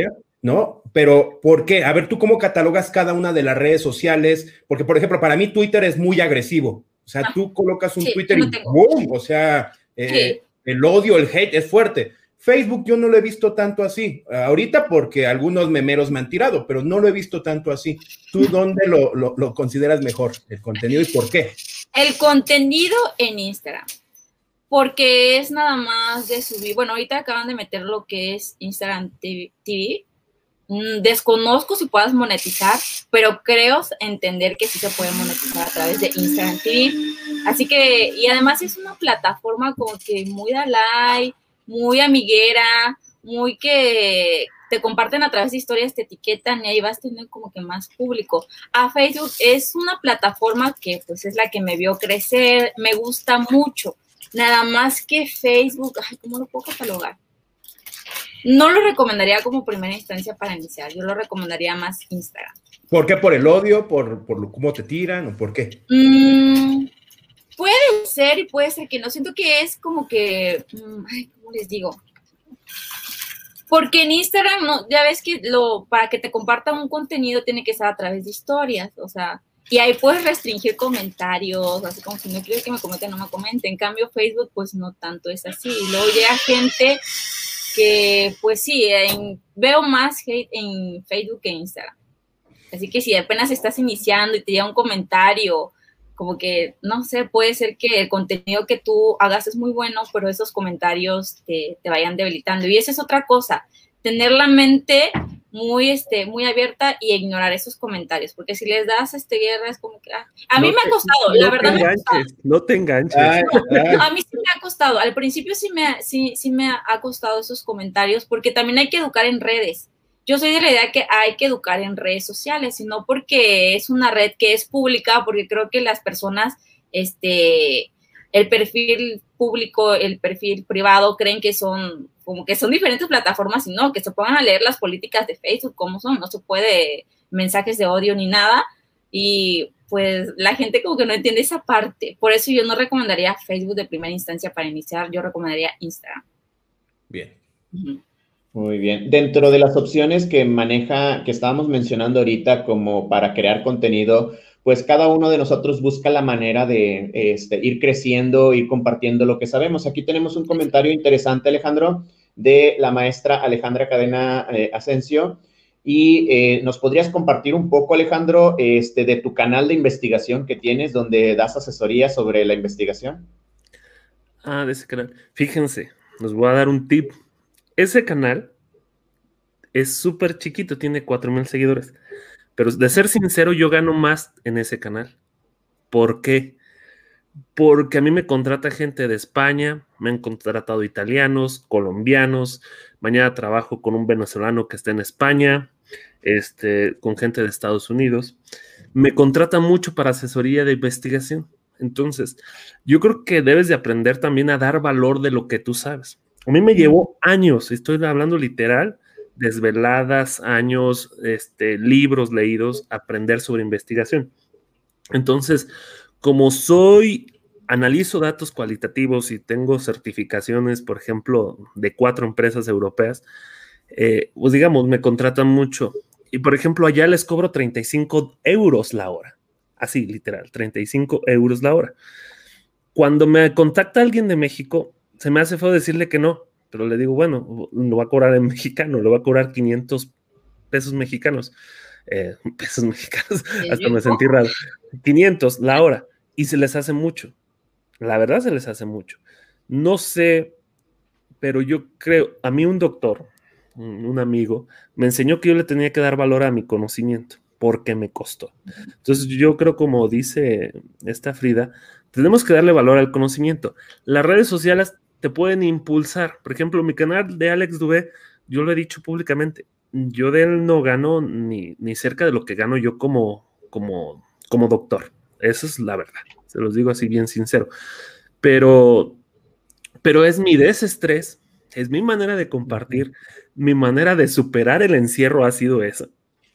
¿No? Pero, ¿por qué? A ver, ¿tú cómo catalogas cada una de las redes sociales? Porque, por ejemplo, para mí Twitter es muy agresivo. O sea, ah, tú colocas un Twitter y ¡boom! O sea, eh, el odio, el hate es fuerte. Facebook yo no lo he visto tanto así. Ahorita porque algunos memeros me han tirado, pero no lo he visto tanto así. ¿Tú dónde lo, lo consideras mejor, el contenido y por qué? El contenido en Instagram porque es nada más de subir. Bueno, ahorita acaban de meter lo que es Instagram TV, desconozco si puedas monetizar, pero creo entender que sí se puede monetizar a través de Instagram TV. Así que, y además es una plataforma como que muy Dalai, muy amiguera, muy que te comparten a través de historias, te etiquetan y ahí vas tener como que más público. A Facebook es una plataforma que pues es la que me vio crecer, me gusta mucho. Nada más que Facebook, ay, ¿cómo lo puedo catalogar? No lo recomendaría como primera instancia para iniciar, yo lo recomendaría más Instagram. ¿Por qué? ¿Por el odio? ¿Por, por cómo te tiran? ¿O por qué? Mm, puede ser y puede ser que no. Siento que es como que, mm, ay, ¿cómo les digo? Porque en Instagram, no, ya ves que lo, para que te compartan un contenido tiene que ser a través de historias, o sea, y ahí puedes restringir comentarios, así como si no quieres que me comenten, no me comenten. En cambio, Facebook, pues no tanto es así. Y luego llega gente que pues sí, veo más hate en Facebook que en Instagram. Así que si apenas estás iniciando y te llega un comentario, como que, no sé, puede ser que el contenido que tú hagas es muy bueno, pero esos comentarios te vayan debilitando. Y esa es otra cosa, tener la mente muy, este, muy abierta y ignorar esos comentarios, porque si les das este guerra es como que ah, a mí me ha costado, la verdad. no te enganches. a mí sí me ha costado, al principio sí me, sí, sí me ha costado esos comentarios, porque también hay que educar en redes. Yo soy de la idea que hay que educar en redes sociales, sino porque es una red que es pública, porque creo que las personas, este, el perfil público, el perfil privado, creen que son como que son diferentes plataformas y no, que se pongan a leer las políticas de Facebook, cómo son, no se puede mensajes de odio ni nada. Y pues la gente como que no entiende esa parte. Por eso yo no recomendaría Facebook de primera instancia para iniciar, yo recomendaría Instagram. Bien. Muy bien. Dentro de las opciones que maneja, que estábamos mencionando ahorita como para crear contenido, pues cada uno de nosotros busca la manera de este, ir creciendo, ir compartiendo lo que sabemos. Aquí tenemos un comentario interesante, Alejandro, de la maestra Alejandra Cadena eh, Asensio. Y eh, nos podrías compartir un poco, Alejandro, este, de tu canal de investigación que tienes, donde das asesoría sobre la investigación. Ah, de ese canal. Fíjense, nos voy a dar un tip. Ese canal es súper chiquito, tiene 4.000 seguidores. Pero de ser sincero, yo gano más en ese canal. ¿Por qué? Porque a mí me contrata gente de España, me han contratado italianos, colombianos. Mañana trabajo con un venezolano que está en España, este, con gente de Estados Unidos. Me contrata mucho para asesoría de investigación. Entonces, yo creo que debes de aprender también a dar valor de lo que tú sabes. A mí me llevó años, estoy hablando literal, desveladas, años, este, libros leídos, aprender sobre investigación. Entonces, como soy, analizo datos cualitativos y tengo certificaciones, por ejemplo, de cuatro empresas europeas, eh, pues digamos, me contratan mucho. Y por ejemplo, allá les cobro 35 euros la hora. Así, literal, 35 euros la hora. Cuando me contacta alguien de México, se me hace feo decirle que no, pero le digo, bueno, lo va a cobrar en mexicano, lo va a cobrar 500 pesos mexicanos. Eh, pesos mexicanos, hasta me sentí raro. 500 la hora. Y se les hace mucho. La verdad se les hace mucho. No sé, pero yo creo, a mí un doctor, un amigo, me enseñó que yo le tenía que dar valor a mi conocimiento porque me costó. Entonces yo creo, como dice esta Frida, tenemos que darle valor al conocimiento. Las redes sociales te pueden impulsar. Por ejemplo, mi canal de Alex Dubé, yo lo he dicho públicamente, yo de él no gano ni, cerca de lo que gano yo como, como, como doctor. Esa es la verdad. Se los digo así bien sincero. Pero, pero es mi desestrés, es mi manera de compartir, mi manera de superar el encierro ha sido esa.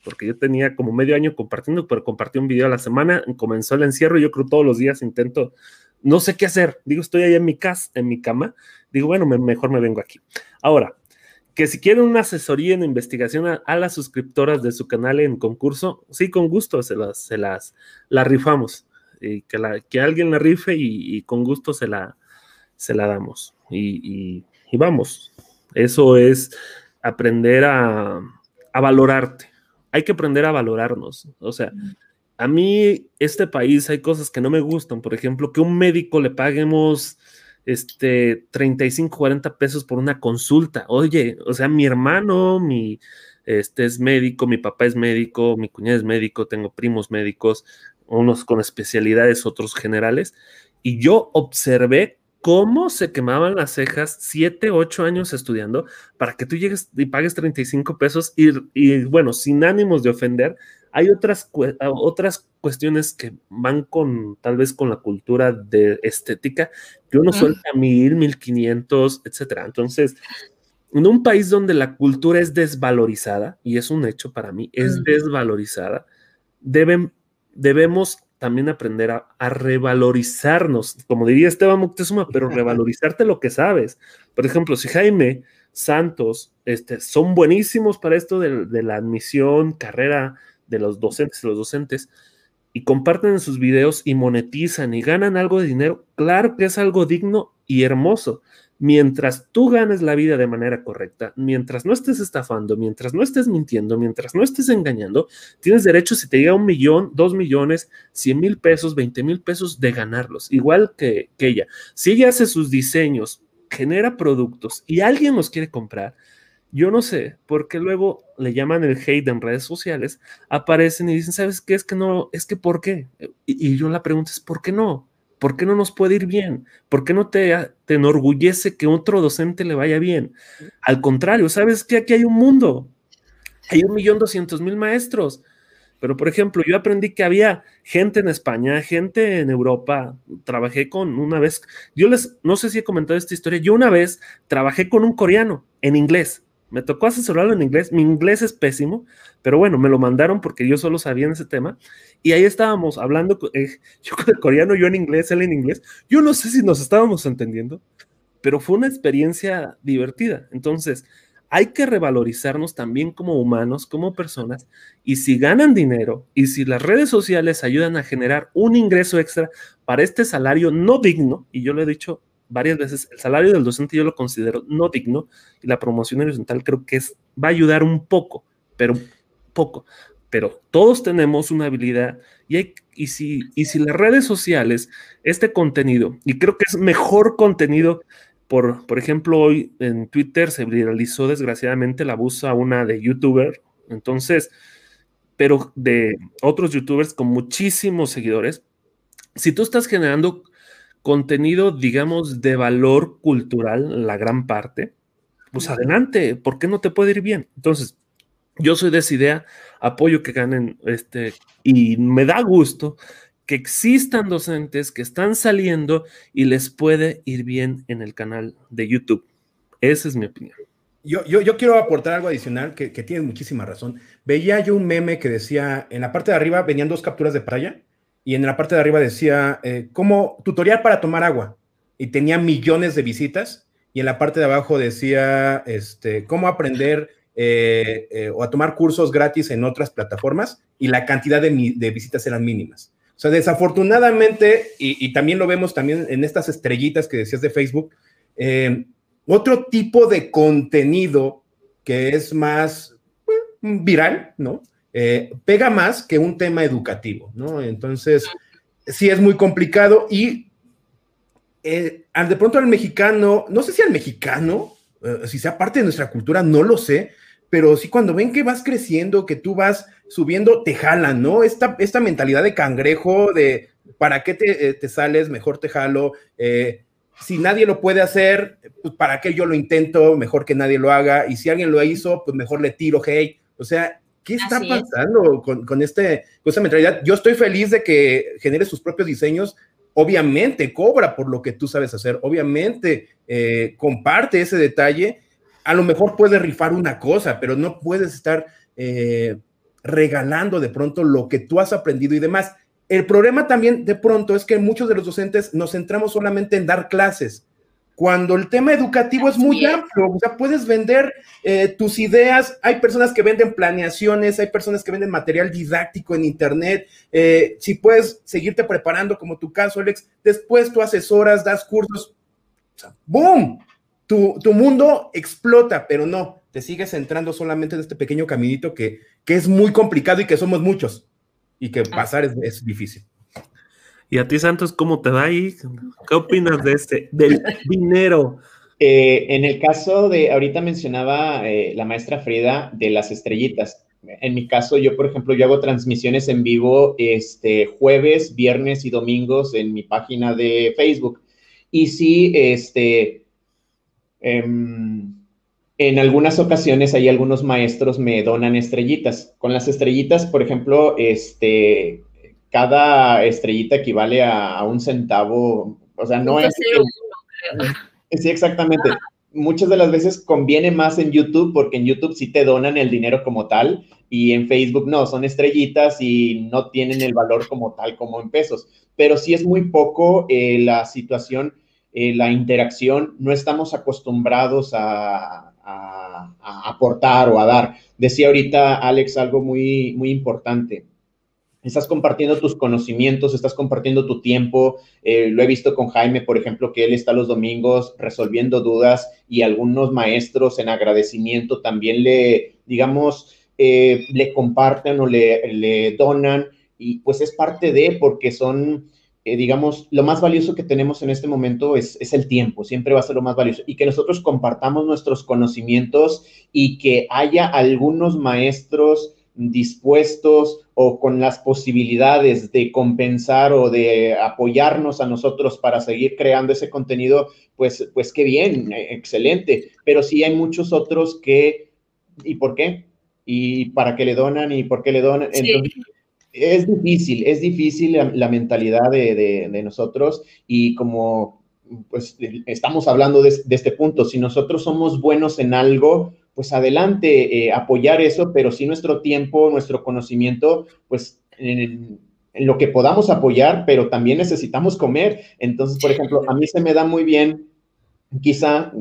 Porque yo tenía como medio año compartiendo, pero compartí un video a la semana, comenzó el encierro y yo creo todos los días intento no sé qué hacer. Digo, estoy ahí en mi casa, en mi cama. Digo, bueno, mejor me vengo aquí. Ahora, que si quieren una asesoría en investigación a, las suscriptoras de su canal en concurso, sí, con gusto se las, se las, la rifamos. Y que, alguien la rife y, con gusto se la, se la damos. Y, vamos, eso es aprender a, a valorarte. Hay que aprender a valorarnos. O sea, a mí este país hay cosas que no me gustan. Por ejemplo, que un médico le paguemos este 35, 40 pesos por una consulta. Oye, o sea, mi hermano, mi este es médico, mi papá es médico, mi cuñada es médico, tengo primos médicos, unos con especialidades, otros generales, y yo observé cómo se quemaban las cejas siete, ocho años estudiando para que tú llegues y pagues 35 pesos y, y bueno, sin ánimos de ofender, hay otras, otras cuestiones que van con, tal vez con la cultura de estética, que uno suelta mil, mil quinientos, etcétera. Entonces, en un país donde la cultura es desvalorizada, y es un hecho para mí, es desvalorizada, deben, debemos también aprender a, revalorizarnos, como diría Esteban Moctezuma, pero revalorizarte lo que sabes. Por ejemplo, si Jaime Santos este, son buenísimos para esto de, de la admisión, carrera de los docentes, los docentes, y comparten en sus videos y monetizan y ganan algo de dinero, claro que es algo digno y hermoso. Mientras tú ganes la vida de manera correcta, mientras no estés estafando, mientras no estés mintiendo, mientras no estés engañando, tienes derecho si te llega un millón, dos millones, cien mil pesos, veinte mil pesos de ganarlos, igual que, ella. Si ella hace sus diseños, genera productos y alguien los quiere comprar, yo no sé, porque luego le llaman el hate en redes sociales, aparecen y dicen, ¿sabes qué? Es que no, es que ¿por qué? Y, yo la pregunta es, ¿por qué no? ¿Por qué no nos puede ir bien? ¿Por qué no te, te enorgullece que otro docente le vaya bien? Al contrario, ¿sabes qué? Aquí hay un mundo. Hay un millón doscientos mil maestros. Pero, por ejemplo, yo aprendí que había gente en España, gente en Europa. Trabajé con una vez, yo les, no sé si he comentado esta historia, yo una vez trabajé con un coreano en inglés. Me tocó asesorarlo en inglés. Mi inglés es pésimo, pero bueno, me lo mandaron porque yo solo sabía en ese tema. Y ahí estábamos hablando, eh, yo con el coreano, yo en inglés, él en inglés. Yo no sé si nos estábamos entendiendo, pero fue una experiencia divertida. Entonces, hay que revalorizarnos también como humanos, como personas, y si ganan dinero y si las redes sociales ayudan a generar un ingreso extra para este salario no digno, y yo lo he dicho varias veces, el salario del docente yo lo considero no digno y la promoción horizontal creo que es, va a ayudar un poco, pero poco, pero todos tenemos una habilidad y, y, si, y si las redes sociales, este contenido, y creo que es mejor contenido por, por ejemplo, hoy en Twitter se viralizó desgraciadamente la abuso a una de youtuber, entonces, pero de otros youtubers con muchísimos seguidores. Si tú estás generando contenido, digamos, de valor cultural, la gran parte, pues adelante, ¿por qué no te puede ir bien? Entonces, yo soy de esa idea, apoyo que ganen, este, y me da gusto que existan docentes que están saliendo y les puede ir bien en el canal de YouTube. Esa es mi opinión. Yo, yo, yo quiero aportar algo adicional que, que tiene muchísima razón. Veía yo un meme que decía, en la parte de arriba venían dos capturas de pantalla y en la parte de arriba decía, eh, como tutorial para tomar agua. Y tenía millones de visitas. Y en la parte de abajo decía, este, cómo aprender eh, eh, o a tomar cursos gratis en otras plataformas. Y la cantidad de, visitas eran mínimas. O sea, desafortunadamente, y, también lo vemos también en estas estrellitas que decías de Facebook, eh, otro tipo de contenido que es más viral, ¿no? Eh, pega más que un tema educativo, ¿no? Entonces, sí es muy complicado y eh, de pronto al mexicano, no sé si al mexicano, si sea parte de nuestra cultura, no lo sé, pero sí cuando ven que vas creciendo, que tú vas subiendo, te jalan, ¿no? Esta, esta mentalidad de cangrejo, de ¿para qué te, eh, sales? Mejor te jalo. Eh, si nadie lo puede hacer, pues ¿para qué yo lo intento? Mejor que nadie lo haga. Y si alguien lo hizo, pues mejor le tiro hey. O sea, ¿qué está pasando con, este, con esta mentalidad? Yo estoy feliz de que genere sus propios diseños. Obviamente cobra por lo que tú sabes hacer. Obviamente eh, comparte ese detalle a lo mejor puedes rifar una cosa, pero no puedes estar eh, regalando de pronto lo que tú has aprendido y demás. El problema también de pronto es que muchos de los docentes nos centramos solamente en dar clases, cuando el tema educativo es muy amplio, o sea, puedes vender eh, tus ideas, hay personas que venden planeaciones, hay personas que venden material didáctico en Internet, eh, si puedes seguirte preparando como tu caso, Alex, después tú asesoras, das cursos, ¡boom! tu, mundo explota, pero no, te sigues centrando solamente en este pequeño caminito que, que es muy complicado y que somos muchos y que ah. pasar es, difícil. ¿Y a ti, Santos, cómo te va ahí? ¿Qué opinas de este, del dinero? Eh, en el caso de, ahorita mencionaba eh, la maestra Frida de las estrellitas. En mi caso, yo, por ejemplo, yo hago transmisiones en vivo este, jueves, viernes y domingos en mi página de Facebook. Y sí, este, Em, en algunas ocasiones hay algunos maestros me donan estrellitas. Con las estrellitas, por ejemplo, este, cada estrellita equivale a, un centavo, o sea, no es... Sí, exactamente. Muchas de las veces conviene más en YouTube porque en YouTube sí te donan el dinero como tal y en Facebook no, son estrellitas y no tienen el valor como tal como en pesos. Pero sí es muy poco eh, la situación eh, la interacción, no estamos acostumbrados a, aportar o a dar. Decía ahorita Alex algo muy, muy importante. Estás compartiendo tus conocimientos, estás compartiendo tu tiempo. Eh, lo he visto con Jaime, por ejemplo, que él está los domingos resolviendo dudas y algunos maestros en agradecimiento también le, digamos, eh, le comparten o le, le donan y pues es parte de porque son eh, digamos, lo más valioso que tenemos en este momento es, el tiempo, siempre va a ser lo más valioso, y que nosotros compartamos nuestros conocimientos y que haya algunos maestros dispuestos o con las posibilidades de compensar o de apoyarnos a nosotros para seguir creando ese contenido, pues, pues qué bien, excelente. Pero sí hay muchos otros que, ¿y por qué? y para qué le donan y por qué le donan. Entonces, es difícil, es difícil la, mentalidad de, nosotros y como pues estamos hablando de, este punto, si nosotros somos buenos en algo, pues adelante, eh, apoyar eso, pero si nuestro tiempo, nuestro conocimiento, pues en, lo que podamos apoyar, pero también necesitamos comer. Entonces, por ejemplo, a mí se me da muy bien quizá,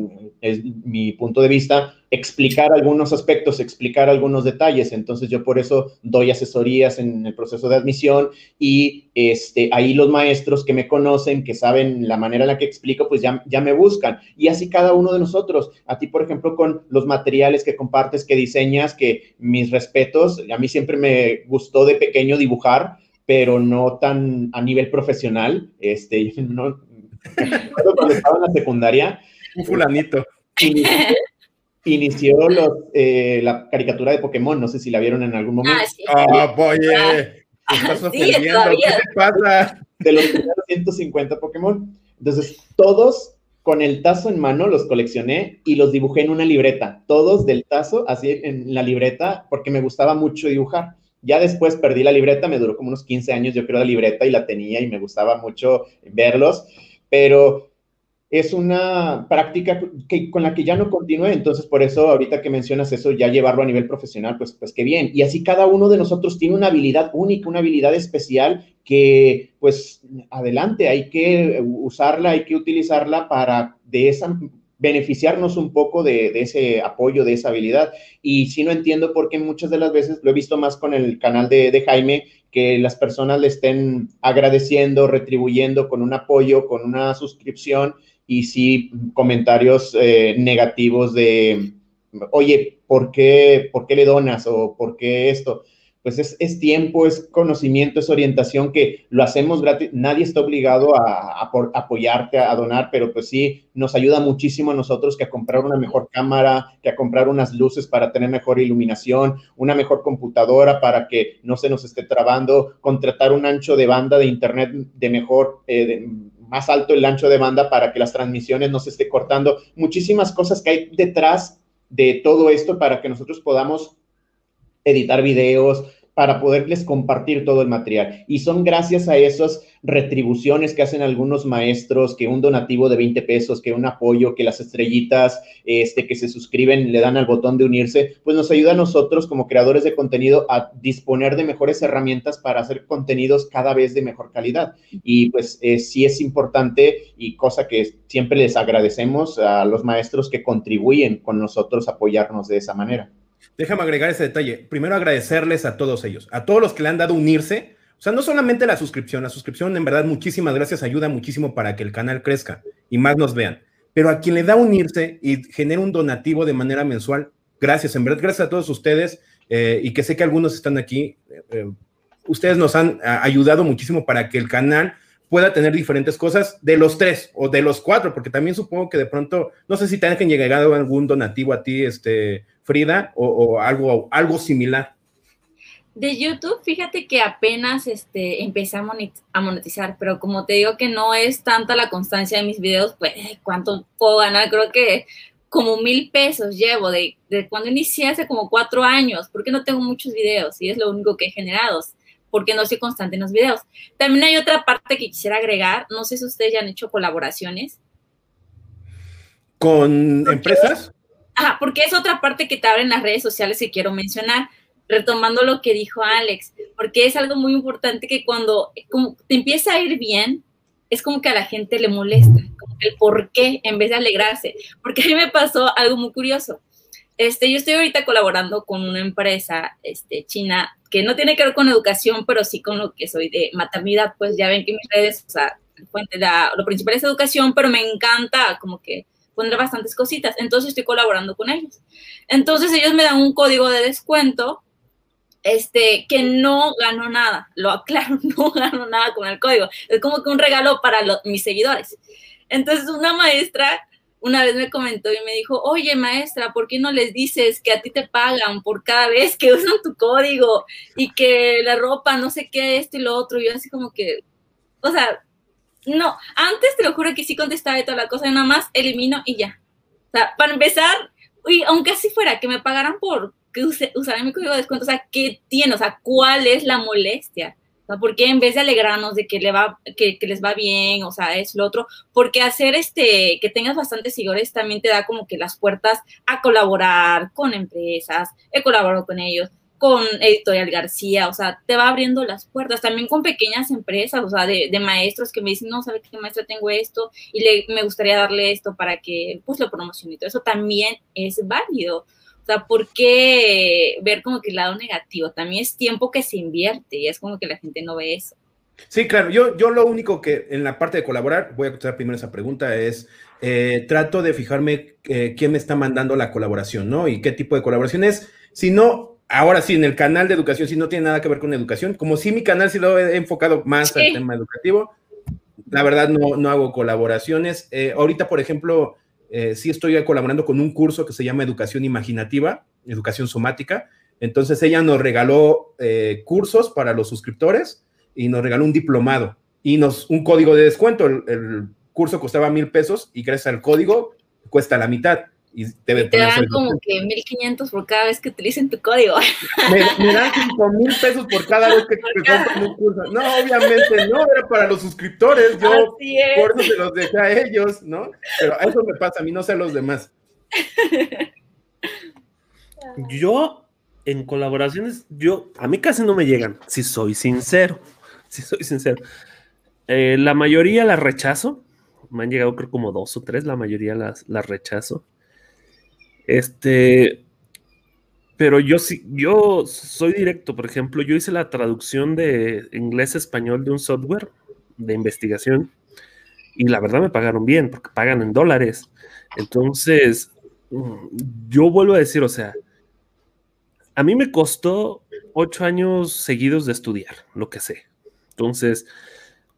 es mi punto de vista, explicar algunos aspectos, explicar algunos detalles. Entonces yo por eso doy asesorías en el proceso de admisión y este, ahí los maestros que me conocen, que saben la manera en la que explico, pues ya, ya me buscan. Y así cada uno de nosotros. A ti, por ejemplo, con los materiales que compartes, que diseñas, que mis respetos, a mí siempre me gustó de pequeño dibujar pero no tan a nivel profesional. Este, no, cuando estaba en la secundaria. Un fulanito. Inició, eh, la caricatura de Pokémon, no sé si la vieron en algún momento. Ah, sí. oye, ah, estás ofendiendo, ¿qué te pasa? De los primeros 150 Pokémon. Entonces, todos con el tazo en mano los coleccioné y los dibujé en una libreta. Todos del tazo, así en la libreta, porque me gustaba mucho dibujar. Ya después perdí la libreta, me duró como unos 15 años, yo creo, la libreta y la tenía y me gustaba mucho verlos pero es una práctica que, con la que ya no continúe, entonces por eso ahorita que mencionas eso, ya llevarlo a nivel profesional, pues, pues qué bien. Y así cada uno de nosotros tiene una habilidad única, una habilidad especial que pues adelante, hay que usarla, hay que utilizarla para de esa beneficiarnos un poco de, ese apoyo, de esa habilidad. Y sí no entiendo por qué muchas de las veces, lo he visto más con el canal de, de Jaime, que las personas le estén agradeciendo, retribuyendo con un apoyo, con una suscripción y sí comentarios eh, negativos de, oye, ¿por qué, ¿por qué le donas o por qué esto? pues es, tiempo, es conocimiento, es orientación que lo hacemos gratis. Nadie está obligado a, apoyarte, a donar, pero pues sí, nos ayuda muchísimo a nosotros que a comprar una mejor cámara, que a comprar unas luces para tener mejor iluminación, una mejor computadora para que no se nos esté trabando, contratar un ancho de banda de internet de mejor, eh, más alto el ancho de banda para que las transmisiones no se esté cortando. Muchísimas cosas que hay detrás de todo esto para que nosotros podamos editar videos, para poderles compartir todo el material. Y son gracias a esas retribuciones que hacen algunos maestros, que un donativo de 20 pesos, que un apoyo, que las estrellitas este, que se suscriben le dan al botón de unirse, pues nos ayuda a nosotros como creadores de contenido a disponer de mejores herramientas para hacer contenidos cada vez de mejor calidad. Y pues eh, sí es importante y cosa que siempre les agradecemos a los maestros que contribuyen con nosotros a apoyarnos de esa manera. Déjame agregar ese detalle. Primero agradecerles a todos ellos, a todos los que le han dado unirse. O sea, no solamente la suscripción, la suscripción en verdad muchísimas gracias, ayuda muchísimo para que el canal crezca y más nos vean. Pero a quien le da unirse y genera un donativo de manera mensual, gracias, en verdad, gracias a todos ustedes eh, y que sé que algunos están aquí. Eh, eh, ustedes nos han ayudado muchísimo para que el canal pueda tener diferentes cosas de los tres o de los cuatro, porque también supongo que de pronto, no sé si te han llegado algún donativo a ti, este, Frida, o, algo, algo similar. De YouTube, fíjate que apenas este, empecé a monetizar, pero como te digo que no es tanta la constancia de mis videos, pues cuánto puedo ganar, creo que como mil pesos llevo de, de cuando inicié hace como cuatro años, porque no tengo muchos videos y es lo único que he generado porque no soy constante en los videos. También hay otra parte que quisiera agregar, no sé si ustedes ya han hecho colaboraciones. ¿Con empresas? Ajá, porque es otra parte que te abren las redes sociales que quiero mencionar, retomando lo que dijo Alex, porque es algo muy importante que cuando te empieza a ir bien, es como que a la gente le molesta, como que el por qué en vez de alegrarse, porque a mí me pasó algo muy curioso. Este, yo estoy ahorita colaborando con una empresa este, china que no tiene que ver con educación, pero sí con lo que soy de maternidad, pues ya ven que mis redes, o sea, fuente lo principal es educación, pero me encanta como que poner bastantes cositas, entonces estoy colaborando con ellos. Entonces ellos me dan un código de descuento, este, que no gano nada, lo aclaro, no gano nada con el código, es como que un regalo para mis seguidores. Entonces una maestra una vez me comentó y me dijo, oye maestra, ¿por qué no les dices que a ti te pagan por cada vez que usan tu código y que la ropa, no sé qué, esto y lo otro? Y yo así como que, o sea, no, antes te lo juro que sí contestaba de toda la cosa, nada más elimino y ya. O sea, para empezar, y aunque así fuera, que me pagaran por qué usarán mi código de descuento? O sea, ¿qué tiene? O sea, ¿cuál es la molestia? O sea, ¿por qué en vez de alegrarnos de que, le va, que, que, les va bien, o sea, es lo otro? Porque hacer este, que tengas bastantes seguidores también te da como que las puertas a colaborar con empresas, he colaborado con ellos, con Editorial García, o sea, te va abriendo las puertas, también con pequeñas empresas, o sea, de, de maestros que me dicen, no, ¿sabes qué maestra tengo esto? Y le, me gustaría darle esto para que, pues, lo promocione todo eso también es válido. O sea, ¿por qué ver como que el lado negativo? También es tiempo que se invierte y es como que la gente no ve eso. Sí, claro, yo, yo lo único que en la parte de colaborar, voy a contestar primero esa pregunta, es eh, trato de fijarme eh, quién me está mandando la colaboración, ¿no? Y qué tipo de colaboración es. Si no, ahora sí, en el canal de educación sí no tiene nada que ver con educación, como si mi canal sí lo he enfocado más al tema educativo, la verdad no, no hago colaboraciones. Eh, ahorita, por ejemplo, eh, sí estoy colaborando con un curso que se llama Educación Imaginativa, Educación Somática. Entonces ella nos regaló eh, cursos para los suscriptores y nos regaló un diplomado y nos un código de descuento. El, el curso costaba mil pesos y gracias al código cuesta la mitad y te dan como que 1500 por cada vez que utilicen tu código. Me, dan 5000 pesos por cada vez que, te compran un curso. No, obviamente no, era para los suscriptores. Yo por eso se los dejé a ellos, ¿no? Pero a eso me pasa, a mí no sé a los demás. Yo, en colaboraciones, yo, a mí casi no me llegan, si soy sincero. Si soy sincero. Eh, la mayoría las rechazo. Me han llegado creo como dos o tres, la mayoría las, las rechazo. Este, pero yo sí, yo soy directo, por ejemplo, yo hice la traducción de inglés a español de un software de investigación y la verdad me pagaron bien, porque pagan en dólares. Entonces, yo vuelvo a decir, o sea, a mí me costó ocho años seguidos de estudiar, lo que sé. Entonces,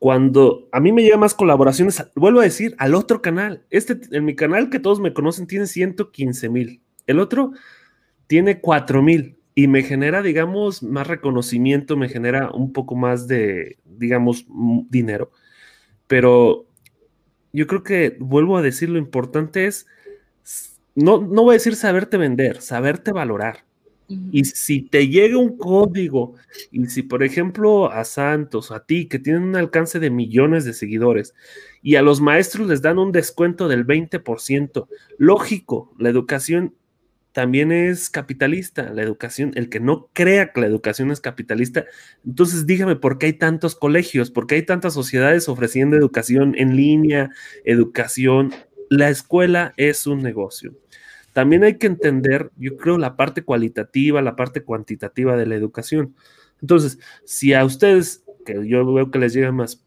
cuando a mí me llegan más colaboraciones, vuelvo a decir, al otro canal. Este, en mi canal que todos me conocen, tiene 115 mil. El otro tiene 4 mil y me genera, digamos, más reconocimiento, me genera un poco más de, digamos, dinero. Pero yo creo que, vuelvo a decir, lo importante es, no, no voy a decir saberte vender, saberte valorar. Y si te llega un código, y si por ejemplo a Santos, a ti, que tienen un alcance de millones de seguidores, y a los maestros les dan un descuento del 20%, lógico, la educación también es capitalista, la educación, el que no crea que la educación es capitalista, entonces dígame por qué hay tantos colegios, por qué hay tantas sociedades ofreciendo educación en línea, educación, la escuela es un negocio también hay que entender, yo creo, la parte cualitativa, la parte cuantitativa de la educación. Entonces, si a ustedes, que yo veo que les llega más,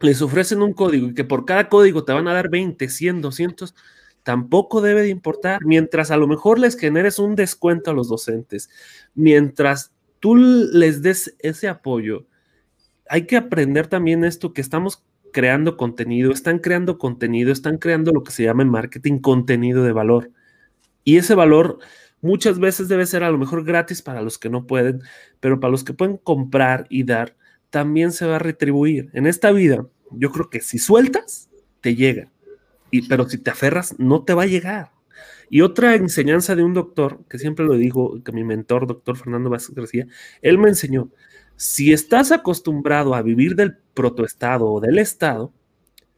les ofrecen un código y que por cada código te van a dar 20, 100, 200, tampoco debe de importar, mientras a lo mejor les generes un descuento a los docentes, mientras tú les des ese apoyo, hay que aprender también esto que estamos creando contenido, están creando contenido, están creando lo que se llama en marketing contenido de valor. Y ese valor muchas veces debe ser a lo mejor gratis para los que no pueden, pero para los que pueden comprar y dar, también se va a retribuir. En esta vida, yo creo que si sueltas, te llega. Y, pero si te aferras, no te va a llegar. Y otra enseñanza de un doctor, que siempre lo dijo, que mi mentor, doctor Fernando Vázquez García, él me enseñó, si estás acostumbrado a vivir del protoestado o del estado,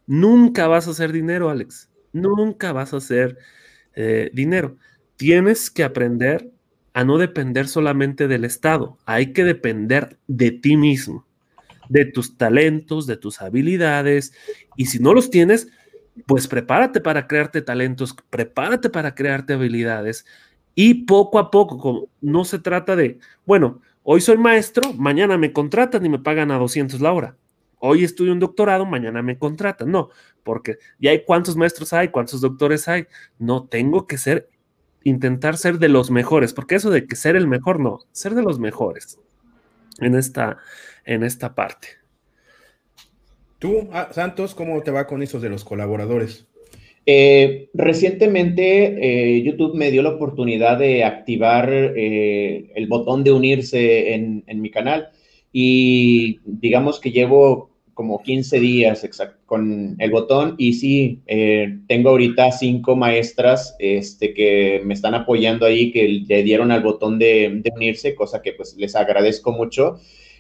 nunca vas a hacer dinero, Alex. Nunca vas a hacer eh, dinero. Tienes que aprender a no depender solamente del Estado, hay que depender de ti mismo, de tus talentos, de tus habilidades, y si no los tienes, pues prepárate para crearte talentos, prepárate para crearte habilidades, y poco a poco, no se trata de, bueno, hoy soy maestro, mañana me contratan y me pagan a 200 la hora. Hoy estudio un doctorado, mañana me contratan. No, porque ya hay cuántos maestros hay, cuántos doctores hay. No tengo que ser, intentar ser de los mejores, porque eso de que ser el mejor, no, ser de los mejores en esta, en esta parte. Tú, ah, Santos, ¿cómo te va con esos de los colaboradores? Eh, recientemente eh, YouTube me dio la oportunidad de activar eh, el botón de unirse en, en, mi canal y digamos que llevo como 15 días con el botón y sí, eh, tengo ahorita cinco maestras este, que me están apoyando ahí, que le dieron al botón de, unirse, cosa que pues les agradezco mucho.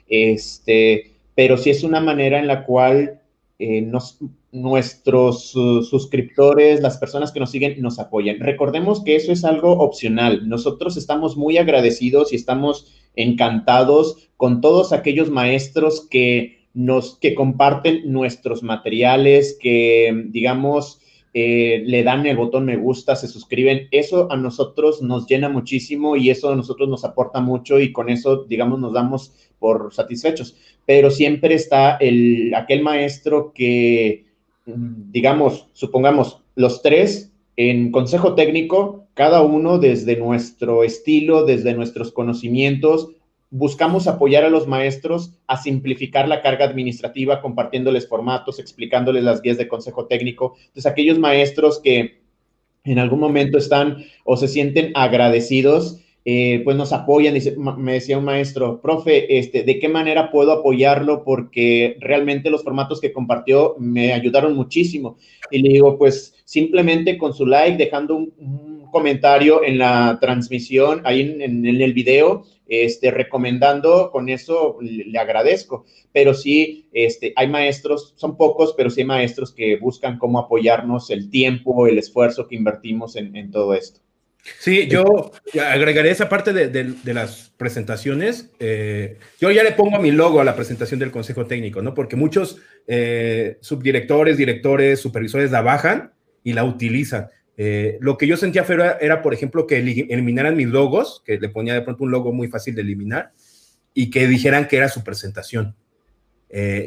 Este, pero sí es una manera en la cual eh, nos, nuestros suscriptores, las personas que nos siguen, nos apoyan. Recordemos que eso es algo opcional. Nosotros estamos muy agradecidos y estamos encantados con todos aquellos maestros que nos que comparten nuestros materiales, que digamos eh, le dan el botón me gusta, se suscriben. Eso a nosotros nos llena muchísimo y eso a nosotros nos aporta mucho y con eso, digamos, nos damos por satisfechos. Pero siempre está el, aquel maestro que digamos, supongamos, los tres en consejo técnico, cada uno desde nuestro estilo, desde nuestros conocimientos, buscamos apoyar a los maestros a simplificar la carga administrativa, compartiéndoles formatos, explicándoles las guías de consejo técnico. Entonces, aquellos maestros que en algún momento están o se sienten agradecidos eh, pues nos apoyan. Me decía un maestro, profe, este, ¿de qué manera puedo apoyarlo? Porque realmente los formatos que compartió me ayudaron muchísimo. Y le digo, pues simplemente con su like, dejando un, comentario en la transmisión, ahí en, el video, este, recomendando, con eso le, agradezco. Pero sí, este, hay maestros, son pocos, pero sí hay maestros que buscan cómo apoyarnos el tiempo, el esfuerzo que invertimos en todo esto. Sí, yo agregaré esa parte de, las presentaciones. Eh, yo ya le pongo mi logo a la presentación del Consejo Técnico, ¿no? Porque muchos eh, subdirectores, directores, supervisores la bajan y la utilizan. Eh, lo que yo sentía feo era, por ejemplo, que eliminaran mis logos, que le ponía de pronto un logo muy fácil de eliminar, y que dijeran que era su presentación.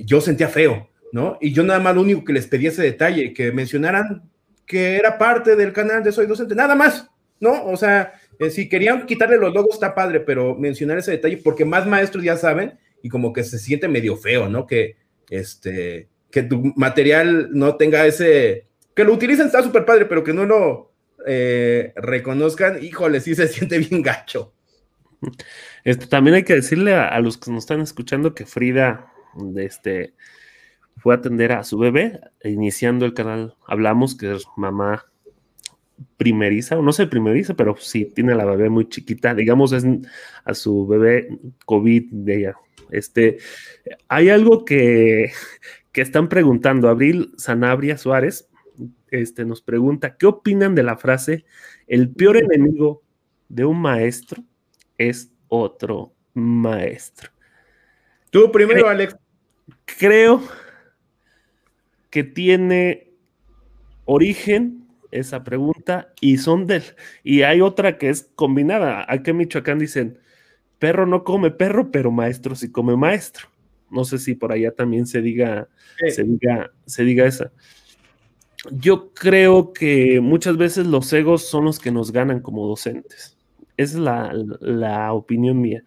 yo sentía feo, ¿no? Y yo nada más lo único que les pedía ese detalle, que mencionaran que era parte del canal de Soy Docente, nada más ¿no? O sea, eh, si querían quitarle los logos está padre, pero mencionar ese detalle porque más maestros ya saben y como que se siente medio feo, ¿no? Que este que tu material no tenga ese que lo utilicen está súper padre, pero que no lo eh, reconozcan, híjole, sí se siente bien gacho. Este, también hay que decirle a, los que nos están escuchando que Frida este, fue a atender a su bebé, iniciando el canal Hablamos, que es mamá primeriza, o no sé primeriza, pero sí tiene la bebé muy chiquita, digamos, es a su bebé COVID de ella. Este, hay algo que, que están preguntando, Abril Sanabria Suárez, este, nos pregunta, ¿qué opinan de la frase, el peor enemigo de un maestro es otro maestro? Tú primero, Alex. Creo que tiene origen esa pregunta y son del y hay otra que es combinada. Aquí en Michoacán dicen, perro no come perro, pero maestro sí come maestro. No sé si por allá también se diga, se diga, se diga esa. Yo creo que muchas veces los egos son los que nos ganan como docentes. Esa es la, opinión mía.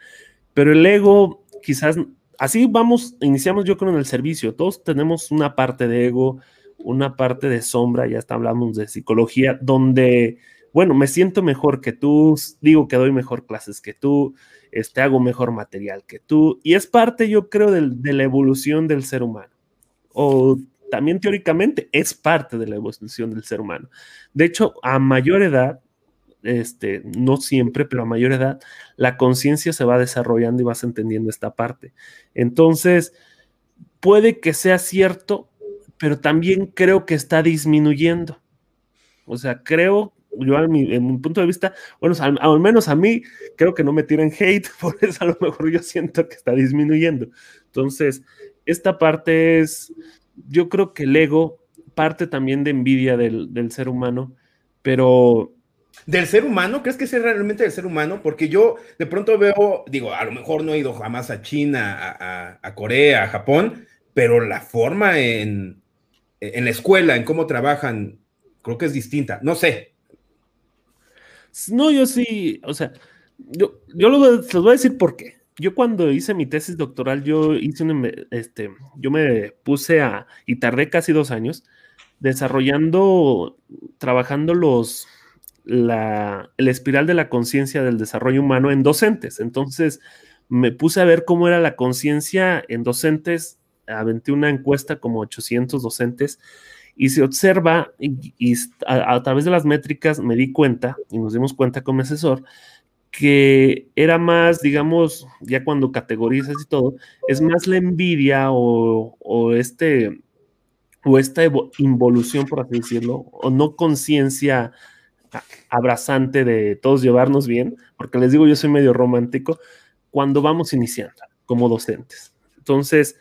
Pero el ego, quizás, así vamos, iniciamos yo creo en el servicio. Todos tenemos una parte de ego, una parte de sombra, ya está, hablamos de psicología, donde, bueno, me siento mejor que tú, digo que doy mejor clases que tú, este, hago mejor material que tú, y es parte, yo creo, de la evolución del ser humano. O también teóricamente es parte de la evolución del ser humano. De hecho, a mayor edad, este, no siempre, pero a mayor edad, la conciencia se va desarrollando y vas entendiendo esta parte. Entonces, puede que sea cierto pero también creo que está disminuyendo. O sea, creo, yo en mi, punto de vista, bueno, al, menos a mí, creo que no me tiran hate, por eso a lo mejor yo siento que está disminuyendo. Entonces, esta parte es, yo creo que el ego parte también de envidia del, ser humano, pero ¿Del ser humano? ¿Crees que es realmente del ser humano? Porque yo de pronto veo, digo, a lo mejor no he ido jamás a China, a Corea, a Japón, pero la forma en, en la escuela, en cómo trabajan, creo que es distinta. No sé. No, yo sí, o sea, yo, yo les voy a decir por qué. Yo cuando hice mi tesis doctoral, yo hice un, este, yo me puse a, y tardé casi dos años, desarrollando, trabajando los, la, el espiral de la conciencia del desarrollo humano en docentes. Entonces, me puse a ver cómo era la conciencia en docentes aventé una encuesta como 800 docentes y se observa y, a, través de las métricas me di cuenta y nos dimos cuenta con mi asesor que era más, digamos, ya cuando categorizas y todo, es más la envidia o, o este o esta involución, por así decirlo, o no conciencia abrazante de todos llevarnos bien, porque les digo, yo soy medio romántico, cuando vamos iniciando como docentes. Entonces,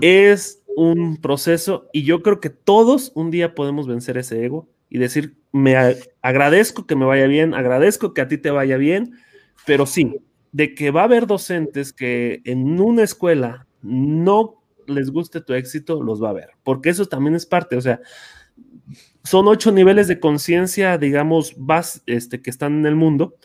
es un proceso y yo creo que todos un día podemos vencer ese ego y decir, me agradezco que me vaya bien, agradezco que a ti te vaya bien, pero sí, de que va a haber docentes que en una escuela no les guste tu éxito, los va a ver, porque eso también es parte, o sea, son ocho niveles de conciencia, digamos, vas, este, que están en el mundo,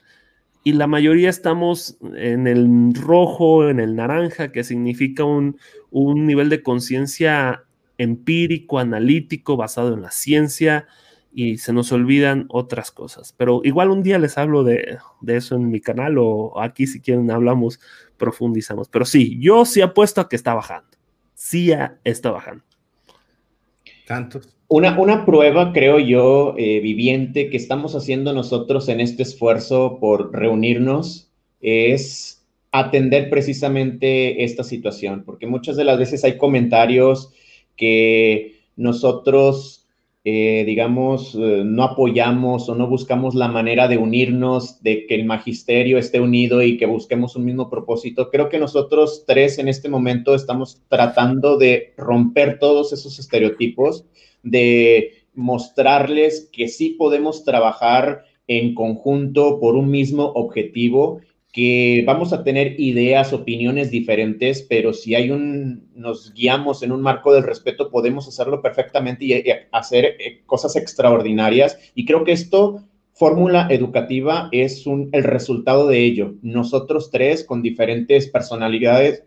y la mayoría estamos en el rojo, en el naranja, que significa un, un nivel de conciencia empírico, analítico, basado en la ciencia, y se nos olvidan otras cosas. Pero igual un día les hablo de, de, eso en mi canal o aquí si quieren hablamos, profundizamos. Pero sí, yo sí apuesto a que está bajando. Sí está bajando. Tantos. Una, una prueba, creo yo, eh, viviente que estamos haciendo nosotros en este esfuerzo por reunirnos es atender precisamente esta situación, porque muchas de las veces hay comentarios que nosotros eh, digamos, eh, no apoyamos o no buscamos la manera de unirnos, de que el magisterio esté unido y que busquemos un mismo propósito. Creo que nosotros tres en este momento estamos tratando de romper todos esos estereotipos, de mostrarles que sí podemos trabajar en conjunto por un mismo objetivo que vamos a tener ideas, opiniones diferentes, pero si hay un, nos guiamos en un marco del respeto, podemos hacerlo perfectamente y, hacer eh, cosas extraordinarias. Y creo que esto, fórmula educativa, es un, el resultado de ello. Nosotros tres, con diferentes personalidades,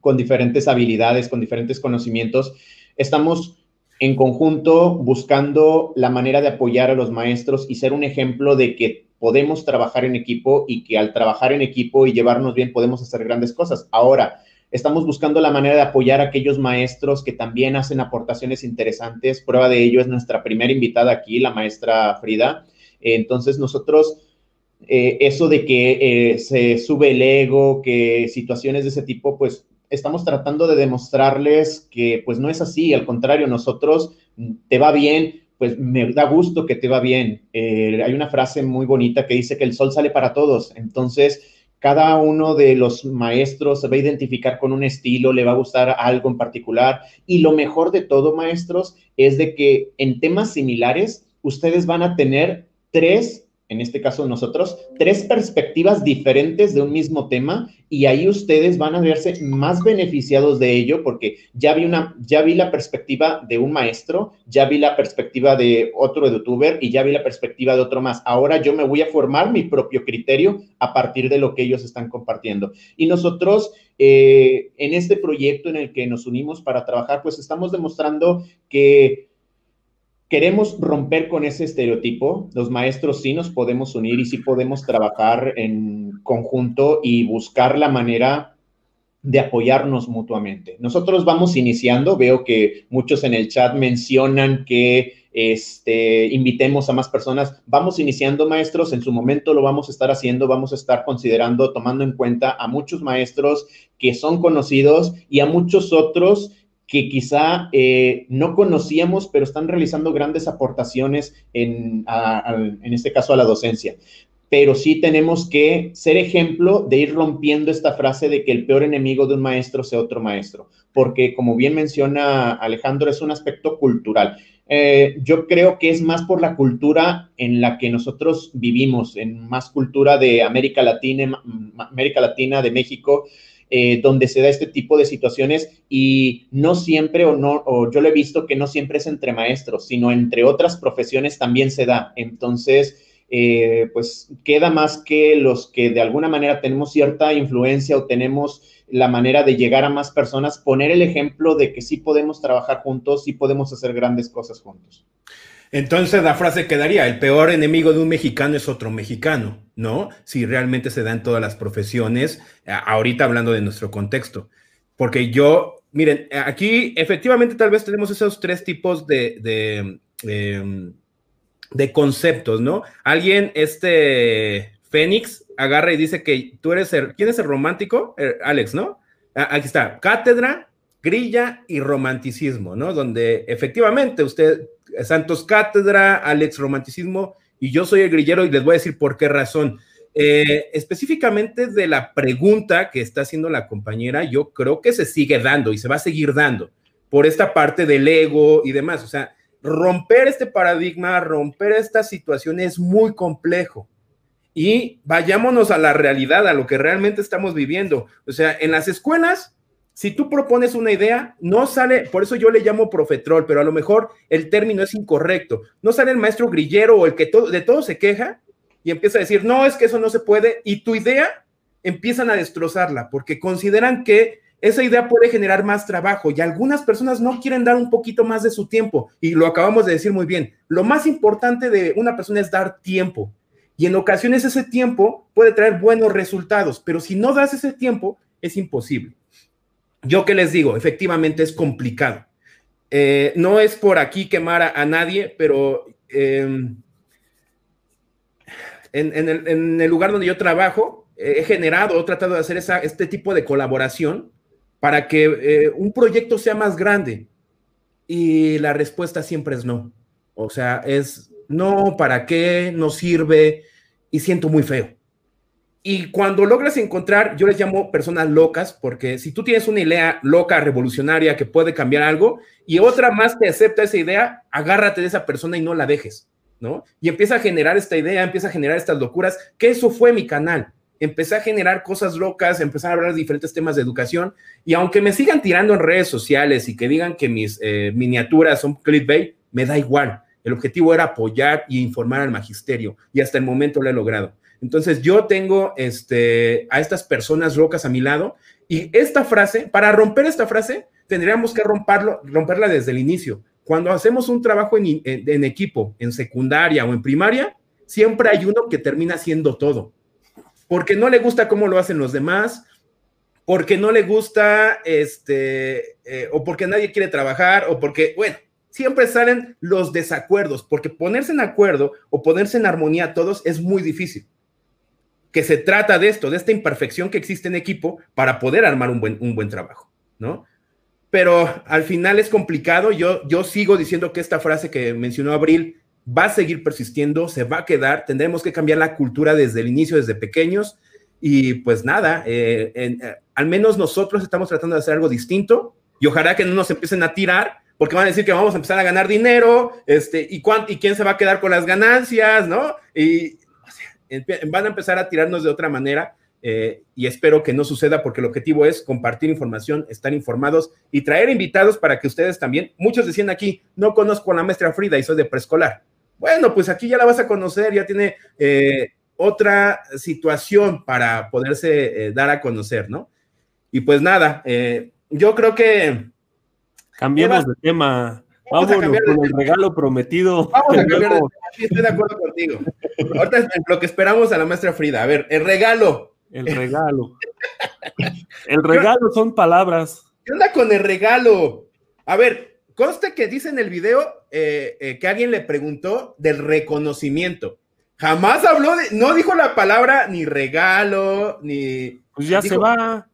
con diferentes habilidades, con diferentes conocimientos, estamos en conjunto buscando la manera de apoyar a los maestros y ser un ejemplo de que podemos trabajar en equipo y que al trabajar en equipo y llevarnos bien podemos hacer grandes cosas. Ahora, estamos buscando la manera de apoyar a aquellos maestros que también hacen aportaciones interesantes. Prueba de ello es nuestra primera invitada aquí, la maestra Frida. Entonces, nosotros, eh, eso de que eh, se sube el ego, que situaciones de ese tipo, pues estamos tratando de demostrarles que pues no es así, al contrario, nosotros te va bien, pues me da gusto que te va bien. Eh, hay una frase muy bonita que dice que el sol sale para todos. Entonces, cada uno de los maestros se va a identificar con un estilo, le va a gustar algo en particular. Y lo mejor de todo, maestros, es de que en temas similares, ustedes van a tener tres en este caso nosotros, tres perspectivas diferentes de un mismo tema y ahí ustedes van a verse más beneficiados de ello porque ya vi una, ya vi la perspectiva de un maestro, ya vi la perspectiva de otro youtuber y ya vi la perspectiva de otro más. Ahora yo me voy a formar mi propio criterio a partir de lo que ellos están compartiendo. Y nosotros eh, en este proyecto en el que nos unimos para trabajar, pues estamos demostrando que queremos romper con ese estereotipo. Los maestros sí nos podemos unir y sí podemos trabajar en conjunto y buscar la manera de apoyarnos mutuamente. Nosotros vamos iniciando, veo que muchos en el chat mencionan que este, invitemos a más personas. Vamos iniciando maestros, en su momento lo vamos a estar haciendo, vamos a estar considerando, tomando en cuenta a muchos maestros que son conocidos y a muchos otros que quizá eh, no conocíamos, pero están realizando grandes aportaciones en, en este caso a la docencia. Pero sí tenemos que ser ejemplo de ir rompiendo esta frase de que el peor enemigo de un maestro sea otro maestro, porque como bien menciona Alejandro, es un aspecto cultural. Eh, yo creo que es más por la cultura en la que nosotros vivimos, en más cultura de América Latina, América Latina, de México, eh, donde se da este tipo de situaciones y no siempre o no, o yo lo he visto que no siempre es entre maestros, sino entre otras profesiones también se da. Entonces, eh, pues queda más que los que de alguna manera tenemos cierta influencia o tenemos la manera de llegar a más personas, poner el ejemplo de que sí podemos trabajar juntos, sí podemos hacer grandes cosas juntos. Entonces la frase quedaría, el peor enemigo de un mexicano es otro mexicano, ¿no? Si realmente se da en todas las profesiones, ahorita hablando de nuestro contexto. Porque yo miren, aquí efectivamente tal vez tenemos esos tres tipos de, de, em, de conceptos, ¿no? Alguien, este Fénix, agarra y dice que tú eres el, ¿quién es el romántico? Eh, Alex, ¿no? Aquí está, cátedra, grilla y romanticismo, ¿no? Donde efectivamente usted, Santos Cátedra, Alex Romanticismo, y yo soy el grillero y les voy a decir por qué razón. Eh, específicamente de la pregunta que está haciendo la compañera, yo creo que se sigue dando y se va a seguir dando por esta parte del ego y demás. O sea, romper este paradigma, romper esta situación es muy complejo. Y vayámonos a la realidad, a lo que realmente estamos viviendo. O sea, en las escuelas, si tú propones una idea, no sale, por eso yo le llamo profetrol, pero a lo mejor el término es incorrecto. No sale el maestro grillero o el que todo, de todo se queja y empieza a decir, no, es que eso no se puede, y tu idea empiezan a destrozarla porque consideran que esa idea puede generar más trabajo y algunas personas no quieren dar un poquito más de su tiempo y lo acabamos de decir muy bien. Lo más importante de una persona es dar tiempo y en ocasiones ese tiempo puede traer buenos resultados, pero si no das ese tiempo es imposible. Yo que les digo, efectivamente es complicado. Eh, no es por aquí quemar a, nadie, pero em, en, el, lugar donde yo trabajo, he generado, he tratado de hacer este tipo de colaboración para que eh, un proyecto sea más grande. Y la respuesta siempre es no. O sea, es no, ¿para qué? No sirve y siento muy feo. Y cuando logras encontrar, yo les llamo personas locas, porque si tú tienes una idea loca, revolucionaria, que puede cambiar algo, y otra más te acepta esa idea, agárrate de esa persona y no la dejes. ¿no? Y empieza a generar esta idea, empieza a generar estas locuras, que eso fue mi canal. Empecé a generar cosas locas, empecé a hablar de diferentes temas de educación, y aunque me sigan tirando en redes sociales y que digan que mis eh, miniaturas son clickbait, me da igual. El objetivo era apoyar y informar al magisterio, y hasta el momento lo he logrado. Entonces yo tengo este, a estas personas locas a mi lado, y esta frase, para romper esta frase, tendríamos que romperlo, romperla desde el inicio cuando hacemos un trabajo en, equipo, en secundaria o en primaria, siempre hay uno que termina haciendo todo, porque no le gusta cómo lo hacen los demás, porque no le gusta, este, eh, o porque nadie quiere trabajar, o porque, bueno, siempre salen los desacuerdos, porque ponerse en acuerdo o ponerse en armonía todos es muy difícil. Que se trata de esto, de esta imperfección que existe en equipo para poder armar un buen, un buen trabajo, ¿no? pero al final es complicado. Yo, yo sigo diciendo que esta frase que mencionó Abril va a seguir persistiendo, se va a quedar, tendremos que cambiar la cultura desde el inicio, desde pequeños. Y pues nada, eh, eh, al menos nosotros estamos tratando de hacer algo distinto y ojalá que no nos empiecen a tirar porque van a decir que vamos a empezar a ganar dinero, este, y, y quién se va a quedar con las ganancias, ¿no? Y van a empezar a tirarnos de otra manera eh, y espero que no suceda porque el objetivo es compartir información, estar informados y traer invitados para que ustedes también, muchos decían aquí, no conozco a la maestra Frida y soy de preescolar. Bueno, pues aquí ya la vas a conocer, ya tiene eh, otra situación para poderse eh, dar a conocer, ¿no? Y pues nada, yo creo que... Cambiemos de tema. Vamos a cambiar con el regalo prometido. Vamos a cambiar de tema. estoy de acuerdo contigo. Ahorita lo que esperamos a la maestra Frida. A ver, el regalo. El regalo. El regalo son palabras. ¿Qué onda con el regalo? A ver, conste que dice en el video eh, eh, que alguien le preguntó del reconocimiento. Jamás habló de, no dijo la palabra ni regalo, ni. Pues ya se va.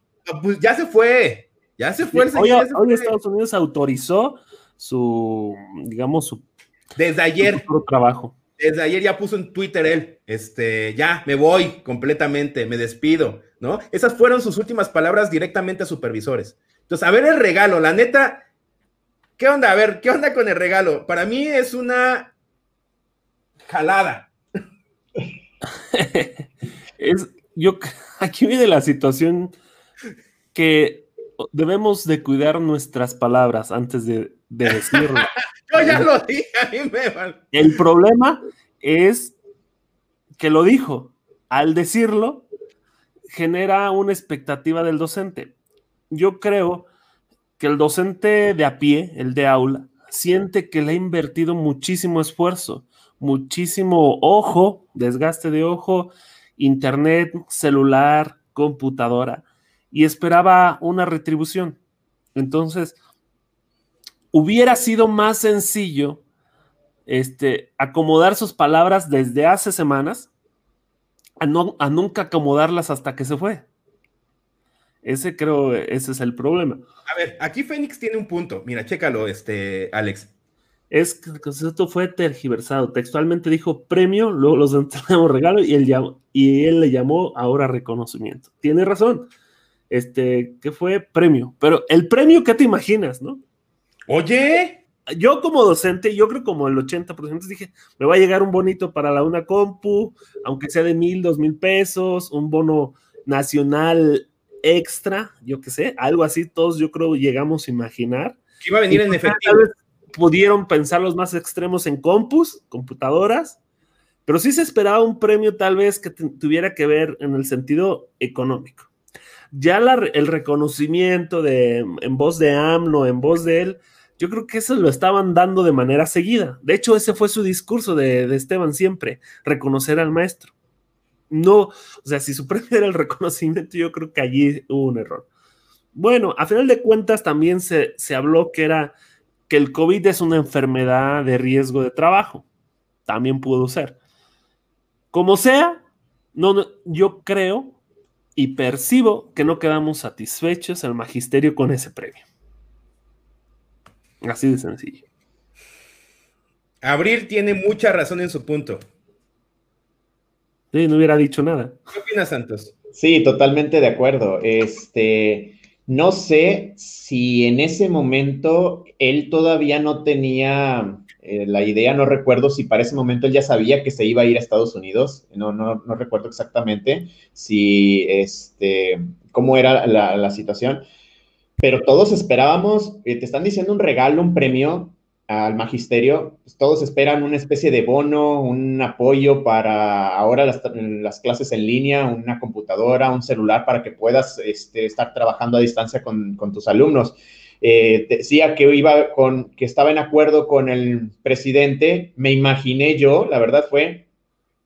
Pues ya se fue. Ya se fue el señor. Hoy, Estados Unidos autorizó su, digamos, su. Desde ayer. Su trabajo desde ayer ya puso en Twitter él, este, ya me voy completamente, me despido, ¿no? Esas fueron sus últimas palabras directamente a supervisores. Entonces, a ver el regalo, la neta, ¿qué onda? A ver, ¿qué onda con el regalo? Para mí es una jalada. es, yo, aquí viene la situación que debemos de cuidar nuestras palabras antes de, de decirlo. Yo ya lo dije, a mí me El problema es que lo dijo. Al decirlo, genera una expectativa del docente. Yo creo que el docente de a pie, el de aula, siente que le ha invertido muchísimo esfuerzo, muchísimo ojo, desgaste de ojo, internet, celular, computadora, y esperaba una retribución. Entonces, hubiera sido más sencillo este, acomodar sus palabras desde hace semanas a, no, a nunca acomodarlas hasta que se fue. Ese creo, ese es el problema. A ver, aquí Fénix tiene un punto. Mira, chécalo, este, Alex. Es que concepto fue tergiversado. Textualmente dijo premio, luego los entregamos regalo y él, y él le llamó ahora reconocimiento. Tiene razón. Este, ¿qué fue? Premio. Pero el premio, ¿qué te imaginas, no? Oye. Yo como docente, yo creo como el 80% dije, me va a llegar un bonito para la una compu, aunque sea de mil, dos mil pesos, un bono nacional extra, yo qué sé, algo así, todos yo creo llegamos a imaginar. Que iba a venir en pues, efectivo. Pudieron pensar los más extremos en compus, computadoras, pero sí se esperaba un premio tal vez que tuviera que ver en el sentido económico. Ya el reconocimiento de, en voz de AMLO, en voz de él, yo creo que eso lo estaban dando de manera seguida. De hecho, ese fue su discurso de, de Esteban siempre, reconocer al maestro no, o sea, si su premio era el reconocimiento, yo creo que allí hubo un error. Bueno, a final de cuentas también se, habló que era que el COVID es una enfermedad de riesgo de trabajo. También pudo ser. Como sea, no, yo creo y percibo que no quedamos satisfechos el magisterio con ese premio. Así de sencillo. Abril tiene mucha razón en su punto. Sí, no hubiera dicho nada. ¿Qué opinas, Santos? Sí, totalmente de acuerdo. Este, no sé si en ese momento él todavía no tenía eh, la idea, no recuerdo si para ese momento él ya sabía que se iba a ir a Estados Unidos, no, no, no recuerdo exactamente si, este, cómo era la, situación, pero todos esperábamos, eh, te están diciendo un regalo, un premio, al magisterio, pues, todos esperan una especie de bono, un apoyo para ahora las, clases en línea, una computadora, un celular para que puedas este, estar trabajando a distancia con, tus alumnos. Eh, decía que iba con, que estaba en acuerdo con el presidente, me imaginé yo, la verdad fue,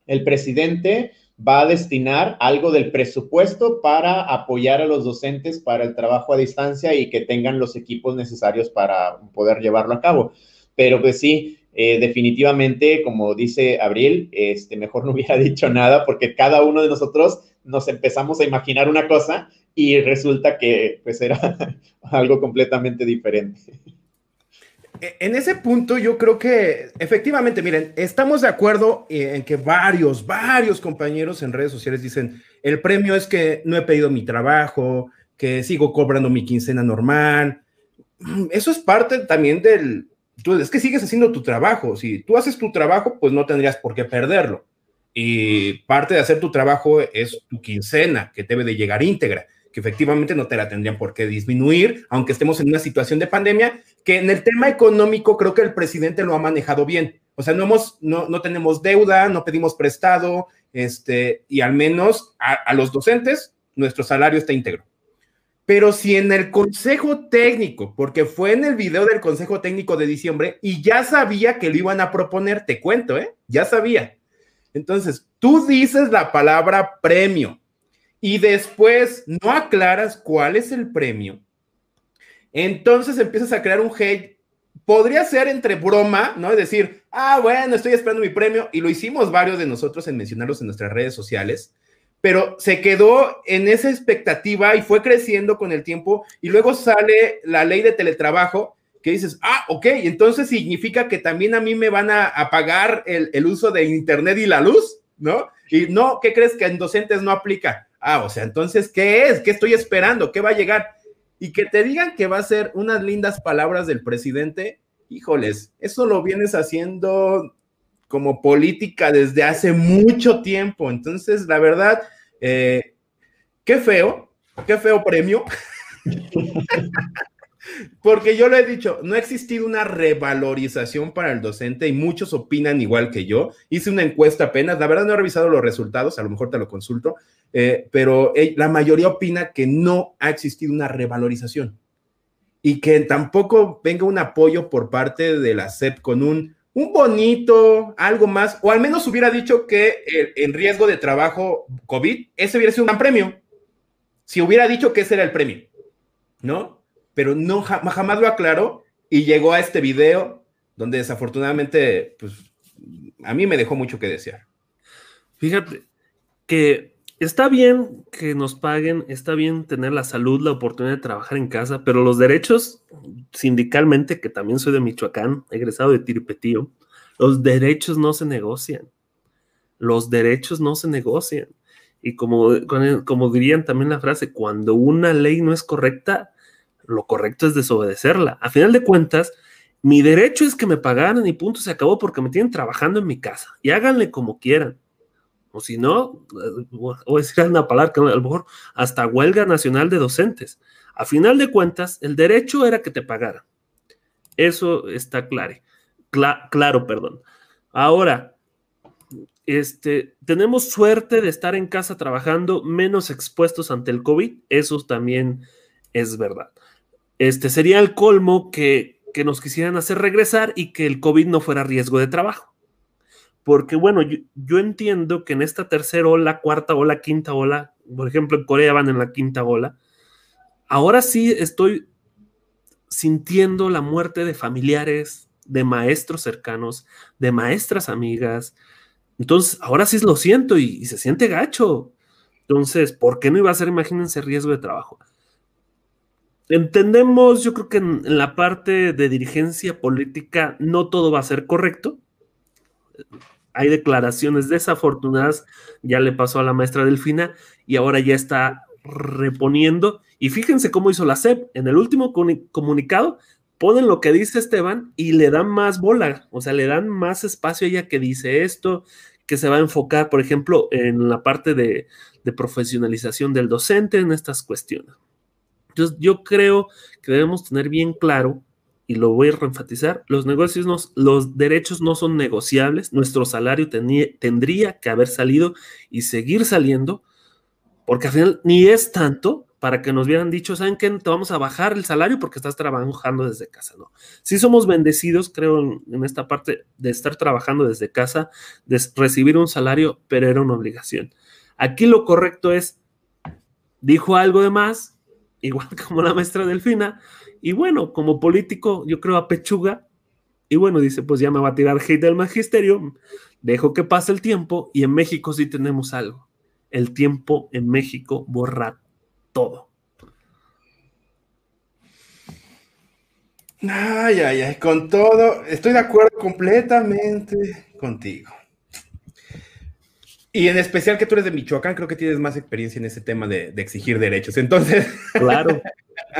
el presidente va a destinar algo del presupuesto para apoyar a los docentes para el trabajo a distancia y que tengan los equipos necesarios para poder llevarlo a cabo. Pero pues sí, eh, definitivamente, como dice Abril, este, mejor no hubiera dicho nada porque cada uno de nosotros nos empezamos a imaginar una cosa y resulta que pues era algo completamente diferente. E, en ese punto yo creo que efectivamente, miren, estamos de acuerdo en que varios, varios compañeros en redes sociales dicen, el premio es que no he pedido mi trabajo, que sigo cobrando mi quincena normal. Eso es parte también del, tú, es que sigues haciendo tu trabajo. Si tú haces tu trabajo, pues no tendrías por qué perderlo. Y parte de hacer tu trabajo es tu quincena, que debe de llegar íntegra, que efectivamente no te la tendrían por qué disminuir, aunque estemos en una situación de pandemia, que en el tema económico creo que el presidente lo ha manejado bien. O sea, no, hemos, no, no tenemos deuda, no pedimos prestado, este, y al menos a los docentes nuestro salario está íntegro. Pero si en el consejo técnico, porque fue en el video del consejo técnico de diciembre y ya sabía que lo iban a proponer, te cuento, ¿eh? Ya sabía. Entonces, tú dices la palabra premio y después no aclaras cuál es el premio. Entonces empiezas a crear un hate. Podría ser entre broma, ¿no? Es decir, ah, bueno, estoy esperando mi premio y lo hicimos varios de nosotros en mencionarlos en nuestras redes sociales pero se quedó en esa expectativa y fue creciendo con el tiempo y luego sale la ley de teletrabajo que dices, ah, ok, entonces significa que también a mí me van a, pagar el, el, uso de Internet y la luz, ¿no? Y no, ¿qué crees que en docentes no aplica? Ah, o sea, entonces, ¿qué es? ¿Qué estoy esperando? ¿Qué va a llegar? Y que te digan que va a ser unas lindas palabras del presidente, híjoles, eso lo vienes haciendo como política desde hace mucho tiempo. Entonces, la verdad, eh, qué feo, qué feo premio. Porque yo lo he dicho, no ha existido una revalorización para el docente y muchos opinan igual que yo. Hice una encuesta apenas, la verdad no he revisado los resultados, a lo mejor te lo consulto, eh, pero eh, la mayoría opina que no ha existido una revalorización y que tampoco venga un apoyo por parte de la SEP con un un bonito, algo más, o al menos hubiera dicho que en riesgo de trabajo COVID, ese hubiera sido un gran premio. Si hubiera dicho que ese era el premio, ¿no? Pero no jamás lo aclaró y llegó a este video donde desafortunadamente, pues, a mí me dejó mucho que desear. Fíjate que está bien que nos paguen, está bien tener la salud, la oportunidad de trabajar en casa, pero los derechos sindicalmente, que también soy de Michoacán, egresado de Tiripetío, los derechos no se negocian. Los derechos no se negocian. Y como, como dirían también la frase, cuando una ley no es correcta, lo correcto es desobedecerla. A final de cuentas, mi derecho es que me pagaran y punto, se acabó porque me tienen trabajando en mi casa. Y háganle como quieran. O si no, voy a decir una palabra que a lo mejor hasta huelga nacional de docentes. A final de cuentas, el derecho era que te pagaran. Eso está claro. claro, perdón. Ahora, este, tenemos suerte de estar en casa trabajando menos expuestos ante el COVID. Eso también es verdad. Este sería el colmo que, nos quisieran hacer regresar y que el COVID no fuera riesgo de trabajo. Porque bueno, yo, entiendo que en esta tercera ola, cuarta ola, quinta ola, por ejemplo, en Corea van en la quinta ola, ahora sí estoy sintiendo la muerte de familiares, de maestros cercanos, de maestras amigas. Entonces, ahora sí lo siento y, y se siente gacho. Entonces, ¿por qué no iba a ser, imagínense, riesgo de trabajo? Entendemos, yo creo que en, la parte de dirigencia política no todo va a ser correcto. Hay declaraciones desafortunadas, ya le pasó a la maestra Delfina y ahora ya está reponiendo. Y fíjense cómo hizo la SEP. En el último comunicado ponen lo que dice Esteban y le dan más bola, o sea, le dan más espacio a ella que dice esto, que se va a enfocar, por ejemplo, en la parte de profesionalización del docente en estas cuestiones. Yo creo que debemos tener bien claro, y lo voy a reenfatizar, los negocios, los derechos no son negociables, nuestro salario tendría que haber salido y seguir saliendo, porque al final ni es tanto para que nos hubieran dicho, ¿saben qué? Te vamos a bajar el salario porque estás trabajando desde casa, ¿no? Sí somos bendecidos, creo, en esta parte de estar trabajando desde casa, de recibir un salario, pero era una obligación. Aquí lo correcto es, dijo algo de más, igual como la maestra Delfina. Y bueno, como político, yo creo a pechuga. Y bueno, dice, pues ya me va a tirar hate del magisterio. Dejo que pase el tiempo y en México sí tenemos algo. El tiempo en México borra todo. Ay, ay, ay, con todo, estoy de acuerdo completamente contigo. Y en especial que tú eres de Michoacán, creo que tienes más experiencia en ese tema de, exigir derechos. Entonces. Claro,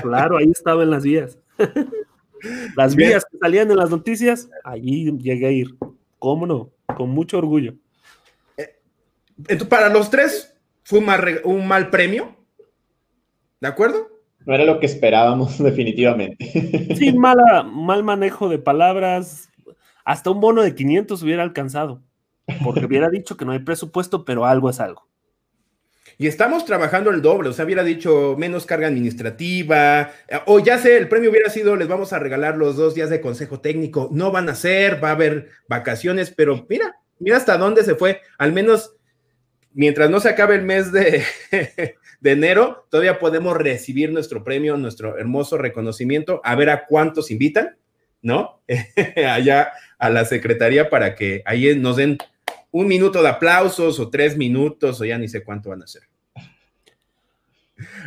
claro, ahí estaba en las vías. Las vías que salían en las noticias, allí llegué a ir. ¿Cómo no? Con mucho orgullo. Eh, entonces, para los tres, fue un mal, un mal premio. ¿De acuerdo? No era lo que esperábamos, definitivamente. Sí, mala, mal manejo de palabras. Hasta un bono de 500 hubiera alcanzado porque hubiera dicho que no hay presupuesto, pero algo es algo. Y estamos trabajando el doble, o sea, hubiera dicho menos carga administrativa, o ya sé, el premio hubiera sido, les vamos a regalar los dos días de consejo técnico, no van a ser, va a haber vacaciones, pero mira, mira hasta dónde se fue, al menos mientras no se acabe el mes de, de enero, todavía podemos recibir nuestro premio, nuestro hermoso reconocimiento, a ver a cuántos invitan, ¿no? Allá a la secretaría para que ahí nos den un minuto de aplausos o tres minutos o ya ni sé cuánto van a ser.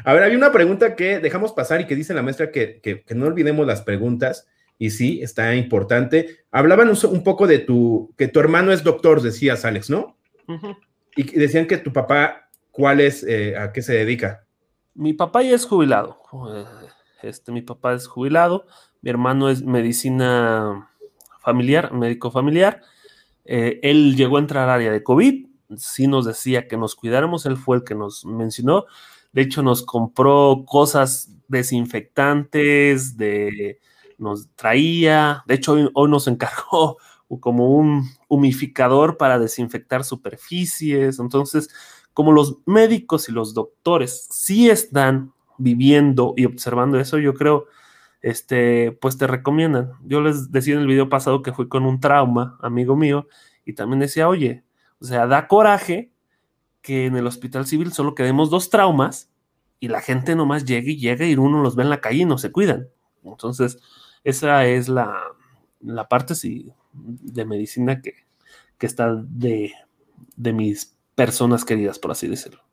A ver, había una pregunta que dejamos pasar y que dice la maestra que, no olvidemos las preguntas. Y sí, está importante. Hablaban un, poco de tu, que tu hermano es doctor, decías, Alex, ¿no? Y decían que tu papá, ¿cuál es, eh, a qué se dedica? Mi papá ya es jubilado. Este, mi papá es jubilado. Mi hermano es medicina familiar, médico familiar eh, él llegó a entrar al área de COVID, sí nos decía que nos cuidáramos, él fue el que nos mencionó. De hecho, nos compró cosas desinfectantes, de, nos traía, de hecho, hoy, nos encargó como un humificador para desinfectar superficies. Entonces, como los médicos y los doctores sí están viviendo y observando eso, yo creo este, pues te recomiendan. Yo les decía en el video pasado que fui con un trauma, amigo mío, y también decía, oye, o sea, da coraje que en el hospital civil solo quedemos dos traumas y la gente nomás llega y llega y uno los ve en la calle y no se cuidan. Entonces, esa es la, la parte sí, de medicina que, que está de, de mis personas queridas, por así decirlo.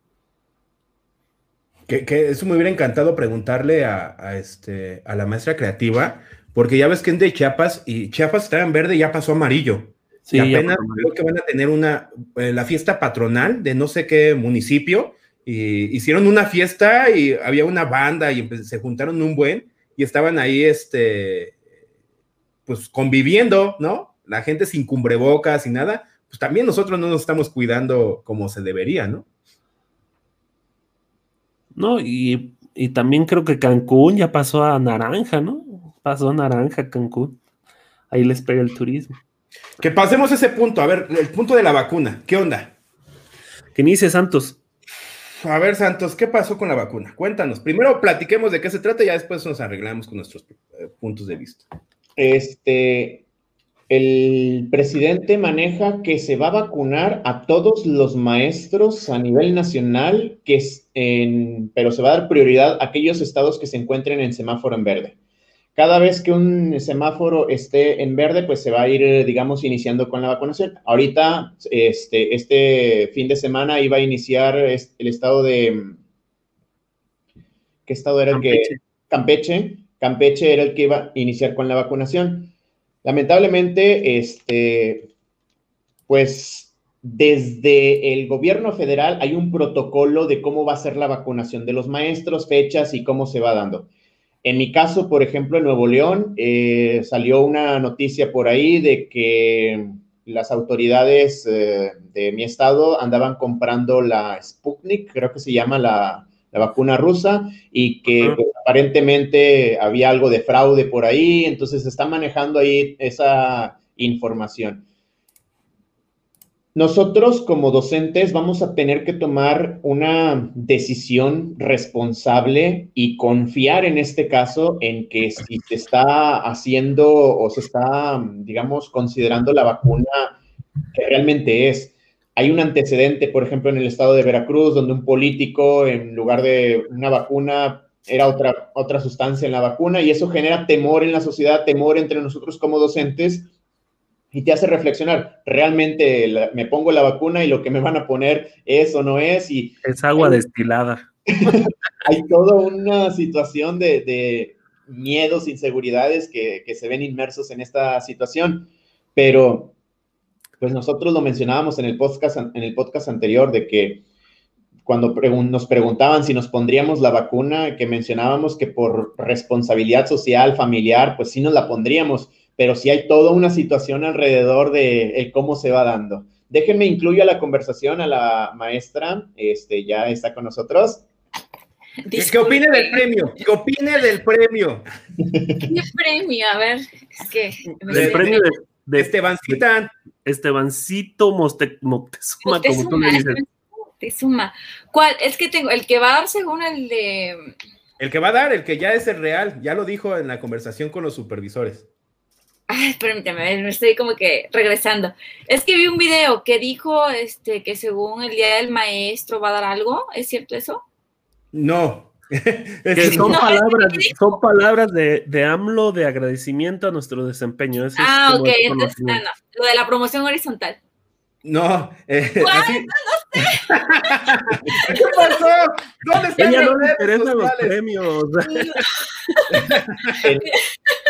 Que, que, eso me hubiera encantado preguntarle a, a, este, a la maestra creativa, porque ya ves que es de Chiapas y Chiapas estaba en verde y ya pasó amarillo. Sí, y apenas creo que van a tener una, eh, la fiesta patronal de no sé qué municipio, y hicieron una fiesta y había una banda y se juntaron un buen y estaban ahí, este, pues conviviendo, ¿no? La gente sin cubrebocas y nada, pues también nosotros no nos estamos cuidando como se debería, ¿no? No, y, y también creo que Cancún ya pasó a naranja, ¿no? Pasó a naranja Cancún. Ahí les pega el turismo. Que pasemos ese punto, a ver, el punto de la vacuna, ¿qué onda? Que inicie Santos. A ver, Santos, ¿qué pasó con la vacuna? Cuéntanos. Primero platiquemos de qué se trata y ya después nos arreglamos con nuestros eh, puntos de vista. Este, el presidente maneja que se va a vacunar a todos los maestros a nivel nacional, que es en, pero se va a dar prioridad a aquellos estados que se encuentren en semáforo en verde. Cada vez que un semáforo esté en verde, pues se va a ir, digamos, iniciando con la vacunación. Ahorita, este, este fin de semana iba a iniciar el estado de... ¿Qué estado era el que? Campeche. Campeche era el que iba a iniciar con la vacunación. Lamentablemente, este, pues desde el gobierno federal hay un protocolo de cómo va a ser la vacunación de los maestros, fechas y cómo se va dando. En mi caso, por ejemplo, en Nuevo León, eh, salió una noticia por ahí de que las autoridades eh, de mi estado andaban comprando la Sputnik, creo que se llama la, la vacuna rusa, y que pues, aparentemente había algo de fraude por ahí, entonces se está manejando ahí esa información. Nosotros como docentes vamos a tener que tomar una decisión responsable y confiar en este caso en que si se está haciendo o se está, digamos, considerando la vacuna que realmente es. Hay un antecedente, por ejemplo, en el estado de Veracruz, donde un político, en lugar de una vacuna, era otra, otra sustancia en la vacuna y eso genera temor en la sociedad, temor entre nosotros como docentes y te hace reflexionar, realmente me pongo la vacuna y lo que me van a poner es o no es. Y es agua destilada. hay toda una situación de, miedos, inseguridades que, que, se ven inmersos en esta situación, pero pues nosotros lo mencionábamos en el podcast, en el podcast anterior de que cuando nos preguntaban si nos pondríamos la vacuna, que mencionábamos que por responsabilidad social, familiar, pues sí nos la pondríamos pero sí hay toda una situación alrededor de cómo se va dando. Déjenme incluyo a la conversación a la maestra, este, ya está con nosotros. ¿Qué opine del premio? ¿Qué opine del premio? ¿Qué premio? A ver, es que... El premio de, de Estebancita. Estebancito Moctezuma, como tú le dices. Moctezuma. ¿Cuál? Es que tengo, el que va a dar según el de... El que va a dar, el que ya es el real, ya lo dijo en la conversación con los supervisores. Ay, permíteme, me estoy como que regresando. Es que vi un video que dijo este, que según el día del maestro va a dar algo. ¿Es cierto eso? No. son, palabras, son palabras de, de, AMLO de agradecimiento a nuestro desempeño. ah, ok, entonces no, no, lo de la promoción horizontal. No, eh, así... no. ¿Qué pasó? ¿Dónde están Ella no le interesan los premios.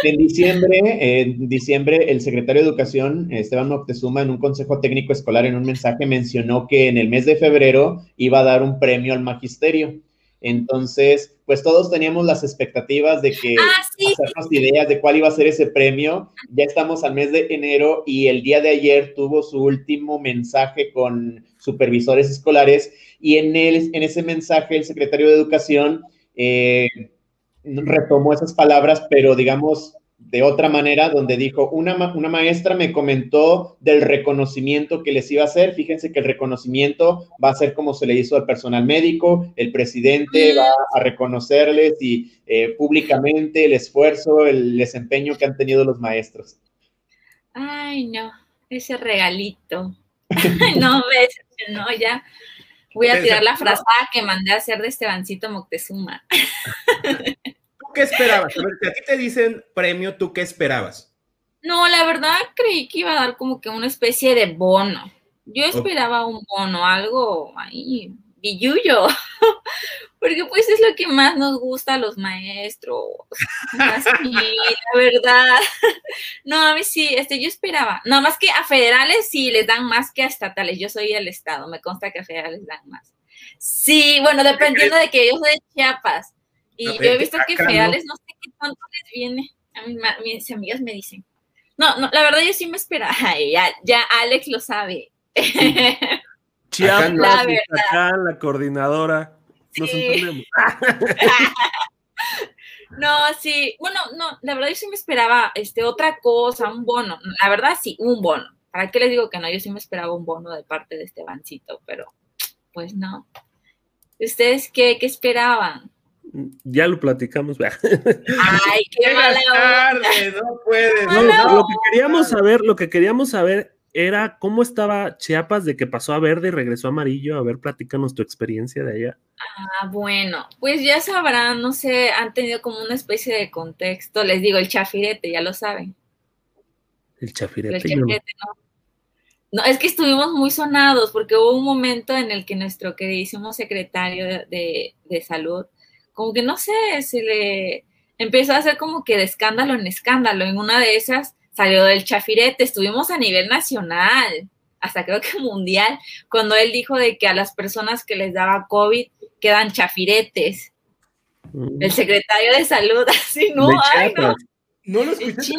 en, diciembre, en diciembre, el secretario de Educación, Esteban Moctezuma, en un consejo técnico escolar, en un mensaje, mencionó que en el mes de febrero iba a dar un premio al magisterio. Entonces, pues todos teníamos las expectativas de que ah, hacernos ideas de cuál iba a ser ese premio. Ya estamos al mes de enero y el día de ayer tuvo su último mensaje con supervisores escolares y en, el, en ese mensaje el secretario de Educación eh, retomó esas palabras, pero digamos de otra manera, donde dijo, una, una maestra me comentó del reconocimiento que les iba a hacer. Fíjense que el reconocimiento va a ser como se le hizo al personal médico, el presidente va a reconocerles y eh, públicamente el esfuerzo, el desempeño que han tenido los maestros. Ay, no, ese regalito. no, ves, no, ya. Voy a tirar la frazada que mandé a hacer de Estebancito Moctezuma. ¿Tú qué esperabas? A ver, si a ti te dicen premio, ¿tú qué esperabas? No, la verdad creí que iba a dar como que una especie de bono. Yo esperaba un bono, algo ahí, billuyo, porque pues es lo que más nos gusta a los maestros. Así, la verdad. No, a mí sí, este, yo esperaba. Nada más que a federales sí les dan más que a estatales. Yo soy del estado, me consta que a federales dan más. Sí, bueno, dependiendo de que yo soy de Chiapas. Y yo he visto que federales no. sé qué tanto les viene. A mí, mis amigas me dicen. No, no, la verdad yo sí me esperaba. ya, ya Alex lo sabe. Chiapas, la, acá, la coordinadora. no, sí, bueno, no, la verdad yo sí me esperaba este, otra cosa, un bono. La verdad sí, un bono. ¿Para qué les digo que no? Yo sí me esperaba un bono de parte de este bancito, pero pues no. ¿Ustedes qué, qué esperaban? Ya lo platicamos. Ay, qué mala tarde, no puedes. lo que queríamos saber, lo que queríamos saber era cómo estaba Chiapas de que pasó a verde y regresó a amarillo. A ver, platícanos tu experiencia de allá. Ah, bueno, pues ya sabrán, no sé, han tenido como una especie de contexto. Les digo, el chafirete, ya lo saben. El chafirete. El chafirete no. no. es que estuvimos muy sonados porque hubo un momento en el que nuestro queridísimo secretario de, de salud, como que no sé, se le empezó a hacer como que de escándalo en escándalo. En una de esas salió del chafirete, estuvimos a nivel nacional, hasta creo que mundial, cuando él dijo de que a las personas que les daba COVID quedan chafiretes. Mm. El secretario de salud, así, no, ay, no. No lo escuché.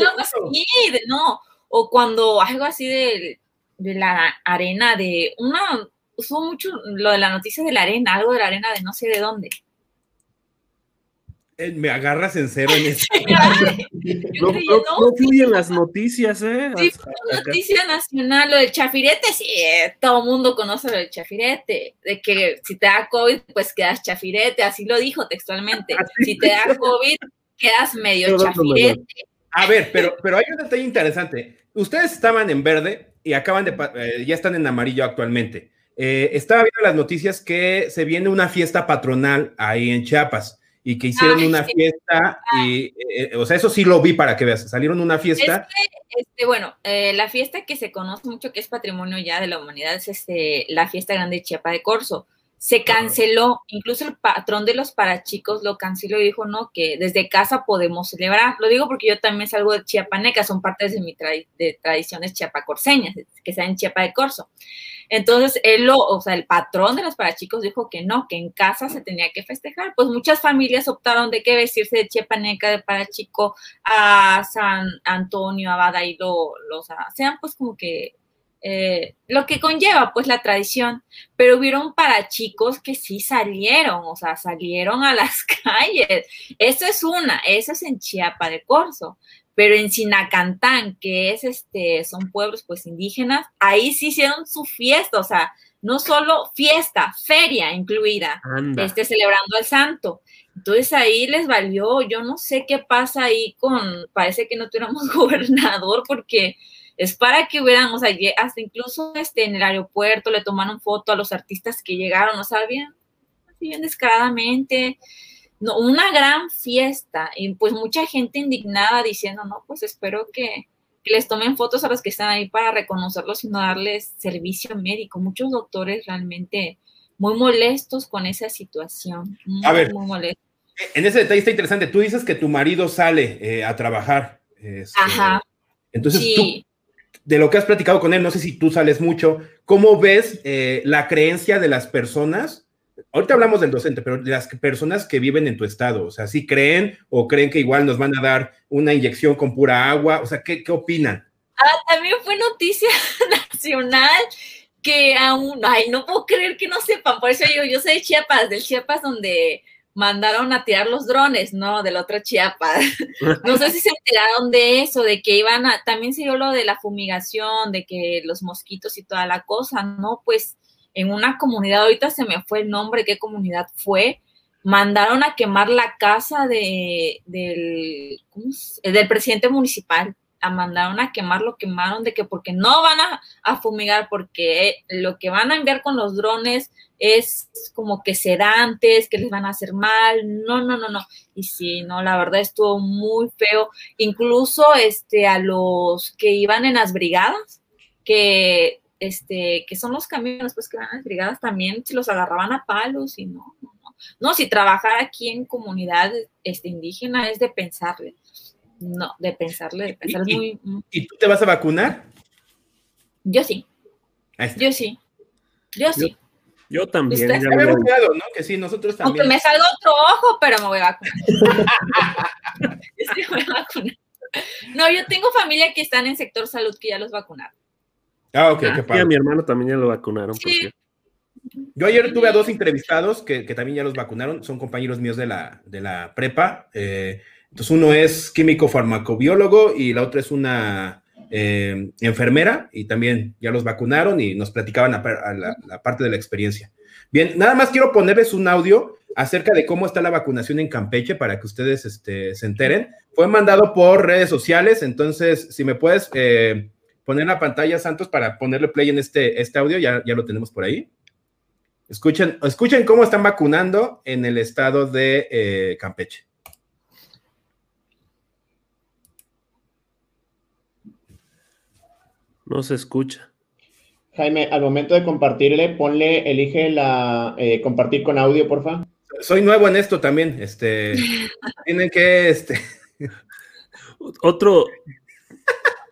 no. O cuando algo así de, de la arena, de una, usó mucho lo de la noticia de la arena, algo de la arena de no sé de dónde. Eh, me agarras en cero en eso. no, fluyen las noticias, ¿eh? Sí, noticia nacional, lo del chafirete, sí, todo el mundo conoce lo del chafirete, de que si te da COVID, pues quedas chafirete, así lo dijo textualmente. Si te da COVID, quedas medio chafirete. A ver, pero, pero hay un detalle interesante. Ustedes estaban en verde y acaban de, eh, ya están en amarillo actualmente. Eh, estaba viendo las noticias que se viene una fiesta patronal ahí en Chiapas y que hicieron una fiesta, y, eh, o sea, eso sí lo vi para que veas, salieron una fiesta. este, bueno, eh, la fiesta que se conoce mucho, que es patrimonio ya de la humanidad, es este, la fiesta grande de Chiapa de Corzo. Se canceló, incluso el patrón de los parachicos lo canceló y dijo, no, que desde casa podemos celebrar. Lo digo porque yo también salgo de Chiapaneca, son partes de mi de tradiciones chiapacorseñas, que sean en Chiapa de Corzo. Entonces, él lo, o sea, el patrón de los parachicos dijo que no, que en casa se tenía que festejar. Pues muchas familias optaron de que vestirse de chepaneca, de parachico, a San Antonio, a Bada y lo, los, sean pues como que eh, lo que conlleva pues la tradición, pero hubieron parachicos que sí salieron, o sea, salieron a las calles. Eso es una, eso es en Chiapa de Corzo pero en Sinacantán, que es este, son pueblos pues indígenas, ahí sí hicieron su fiesta, o sea, no solo fiesta, feria incluida, este, celebrando al santo. Entonces ahí les valió, yo no sé qué pasa ahí con, parece que no tuviéramos gobernador porque es para que hubieran, o sea, hasta incluso este, en el aeropuerto le tomaron foto a los artistas que llegaron, o sea, bien, bien descaradamente no, una gran fiesta y pues mucha gente indignada diciendo, no, pues espero que, les tomen fotos a los que están ahí para reconocerlos y no darles servicio médico. Muchos doctores realmente muy molestos con esa situación. a ver, en ese detalle está interesante. Tú dices que tu marido sale eh, a trabajar. Este, Ajá. Entonces, de lo que has platicado con él, no sé si tú sales mucho, ¿cómo ves eh, la creencia de las personas ahorita hablamos del docente, pero de las personas que viven en tu estado, o sea, si creen o creen que igual nos van a dar una inyección con pura agua, o sea, ¿qué, qué opinan? Ah, también fue noticia nacional que aún, ay, no puedo creer que no sepan, por eso yo, yo soy de Chiapas, del Chiapas donde mandaron a tirar los drones, ¿no? Del otro Chiapas. No sé si se enteraron de eso, de que iban a, también se dio lo de la fumigación, de que los mosquitos y toda la cosa, ¿no? Pues en una comunidad, ahorita se me fue el nombre, qué comunidad fue, mandaron a quemar la casa de, del, del presidente municipal. A mandaron a quemar, lo quemaron de que porque no van a, fumigar, porque lo que van a enviar con los drones es como que sedantes, que les van a hacer mal, no, no, no, no. Y sí, no, la verdad estuvo muy feo. Incluso este, a los que iban en las brigadas, que, este, que son los camiones pues, que van a las brigadas, también se los agarraban a palos y no, no, no. No, si trabajar aquí en comunidad este, indígena es de pensarle no, de pensarle, de pensar ¿Y, muy... ¿Y tú te vas a vacunar? Yo sí. Yo sí. Yo sí. Yo, también. Ya ya habíamos quedado, ¿no? Que sí, nosotros también. Aunque me salga otro ojo, pero me voy a vacunar. sí, me voy a vacunar. No, yo tengo familia que están en sector salud que ya los vacunaron. Ah, ok, ah, qué padre. a mi hermano también ya lo vacunaron, Sí. Yo ayer tuve a dos entrevistados que, que también ya los vacunaron, son compañeros míos de la, de la prepa. eh, entonces uno es químico farmacobiólogo y la otra es una eh, enfermera y también ya los vacunaron y nos platicaban la, la- parte de la experiencia. Bien, nada más quiero ponerles un audio acerca de cómo está la vacunación en Campeche para que ustedes este, se enteren. Fue mandado por redes sociales, entonces si me puedes eh, poner la pantalla, Santos, para ponerle play en este, este audio, ya, ya lo tenemos por ahí. Escuchen, escuchen cómo están vacunando en el estado de eh, Campeche. No se escucha. Jaime, al momento de compartirle, ponle, elige la eh, compartir con audio, porfa. Soy nuevo en esto también. Este, tienen que, este, Otro,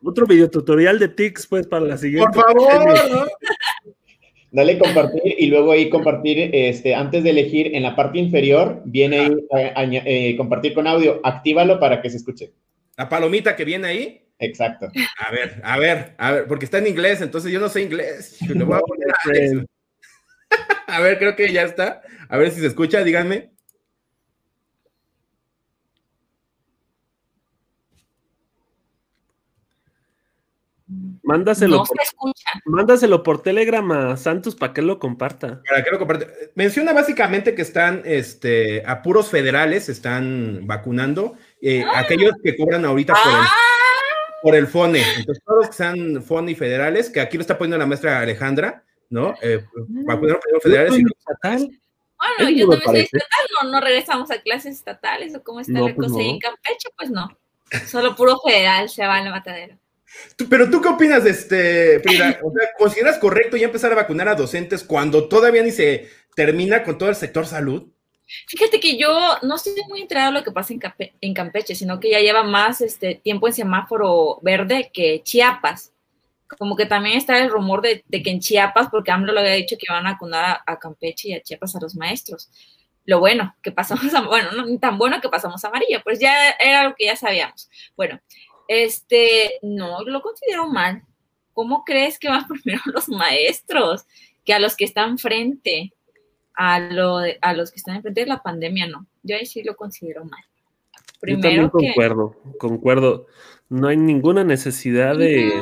otro videotutorial de TICS, pues, para la siguiente. por favor, ¿no? Dale compartir y luego ahí compartir, este, antes de elegir en la parte inferior, viene ahí eh, eh, compartir con audio. Actívalo para que se escuche. La palomita que viene ahí. Exacto. A ver, a ver, a ver, porque está en inglés, entonces yo no sé inglés. Le voy a poner a Alex. A ver, creo que ya está. A ver si se escucha, díganme. Mándaselo, No por, se escucha. mándaselo por Telegram a Santos para que lo comparta. Para que lo comparte. Menciona básicamente que están este, a puros federales, están vacunando. eh, Aquellos que cobran ahorita por el, Ah, por el FONE. Entonces, todos los que sean FONE y federales, que aquí lo está poniendo la maestra Alejandra, ¿no? Eh, vacunaron primero federales y Estatal. bueno, Eso yo me también soy estatal, no, no regresamos a clases estatales o cómo está No, la pues cosa ahí no. en Campeche, pues no. Solo puro federal se va al matadero. Tú- Pero tú qué opinas de este, Frida? O sea, ¿consideras correcto ya empezar a vacunar a docentes cuando todavía ni se termina con todo el sector salud? Fíjate que yo no estoy muy enterada de lo que pasa en, Campe- en Campeche, sino que ya lleva más este, tiempo en semáforo verde que Chiapas. Como que también está el rumor de, que en Chiapas, porque AMLO lo había dicho que iban a vacunar a, Campeche y a Chiapas a los maestros. Lo bueno, que pasamos a, bueno, no tan bueno que pasamos a amarillo, pues ya era lo que ya sabíamos. Bueno, este, no, lo considero mal. ¿Cómo crees que van primero los maestros que a los que están frente? A, lo de- a los que están enfrente de la pandemia, no. Yo ahí sí lo considero mal. Yo también Primero que... concuerdo, concuerdo. No hay ninguna necesidad de,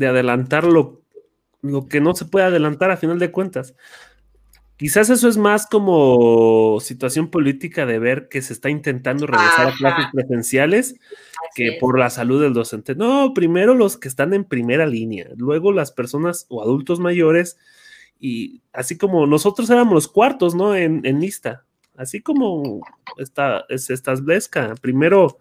adelantar lo, lo que no se puede adelantar a final de cuentas. Quizás eso es más como situación política de ver que se está intentando regresar a clases presenciales así que es. por la salud del docente. No, primero los que están en primera línea, luego las personas o adultos mayores y así como nosotros éramos los cuartos, ¿no? En, en lista, así como esta, es esta Blesca. Primero,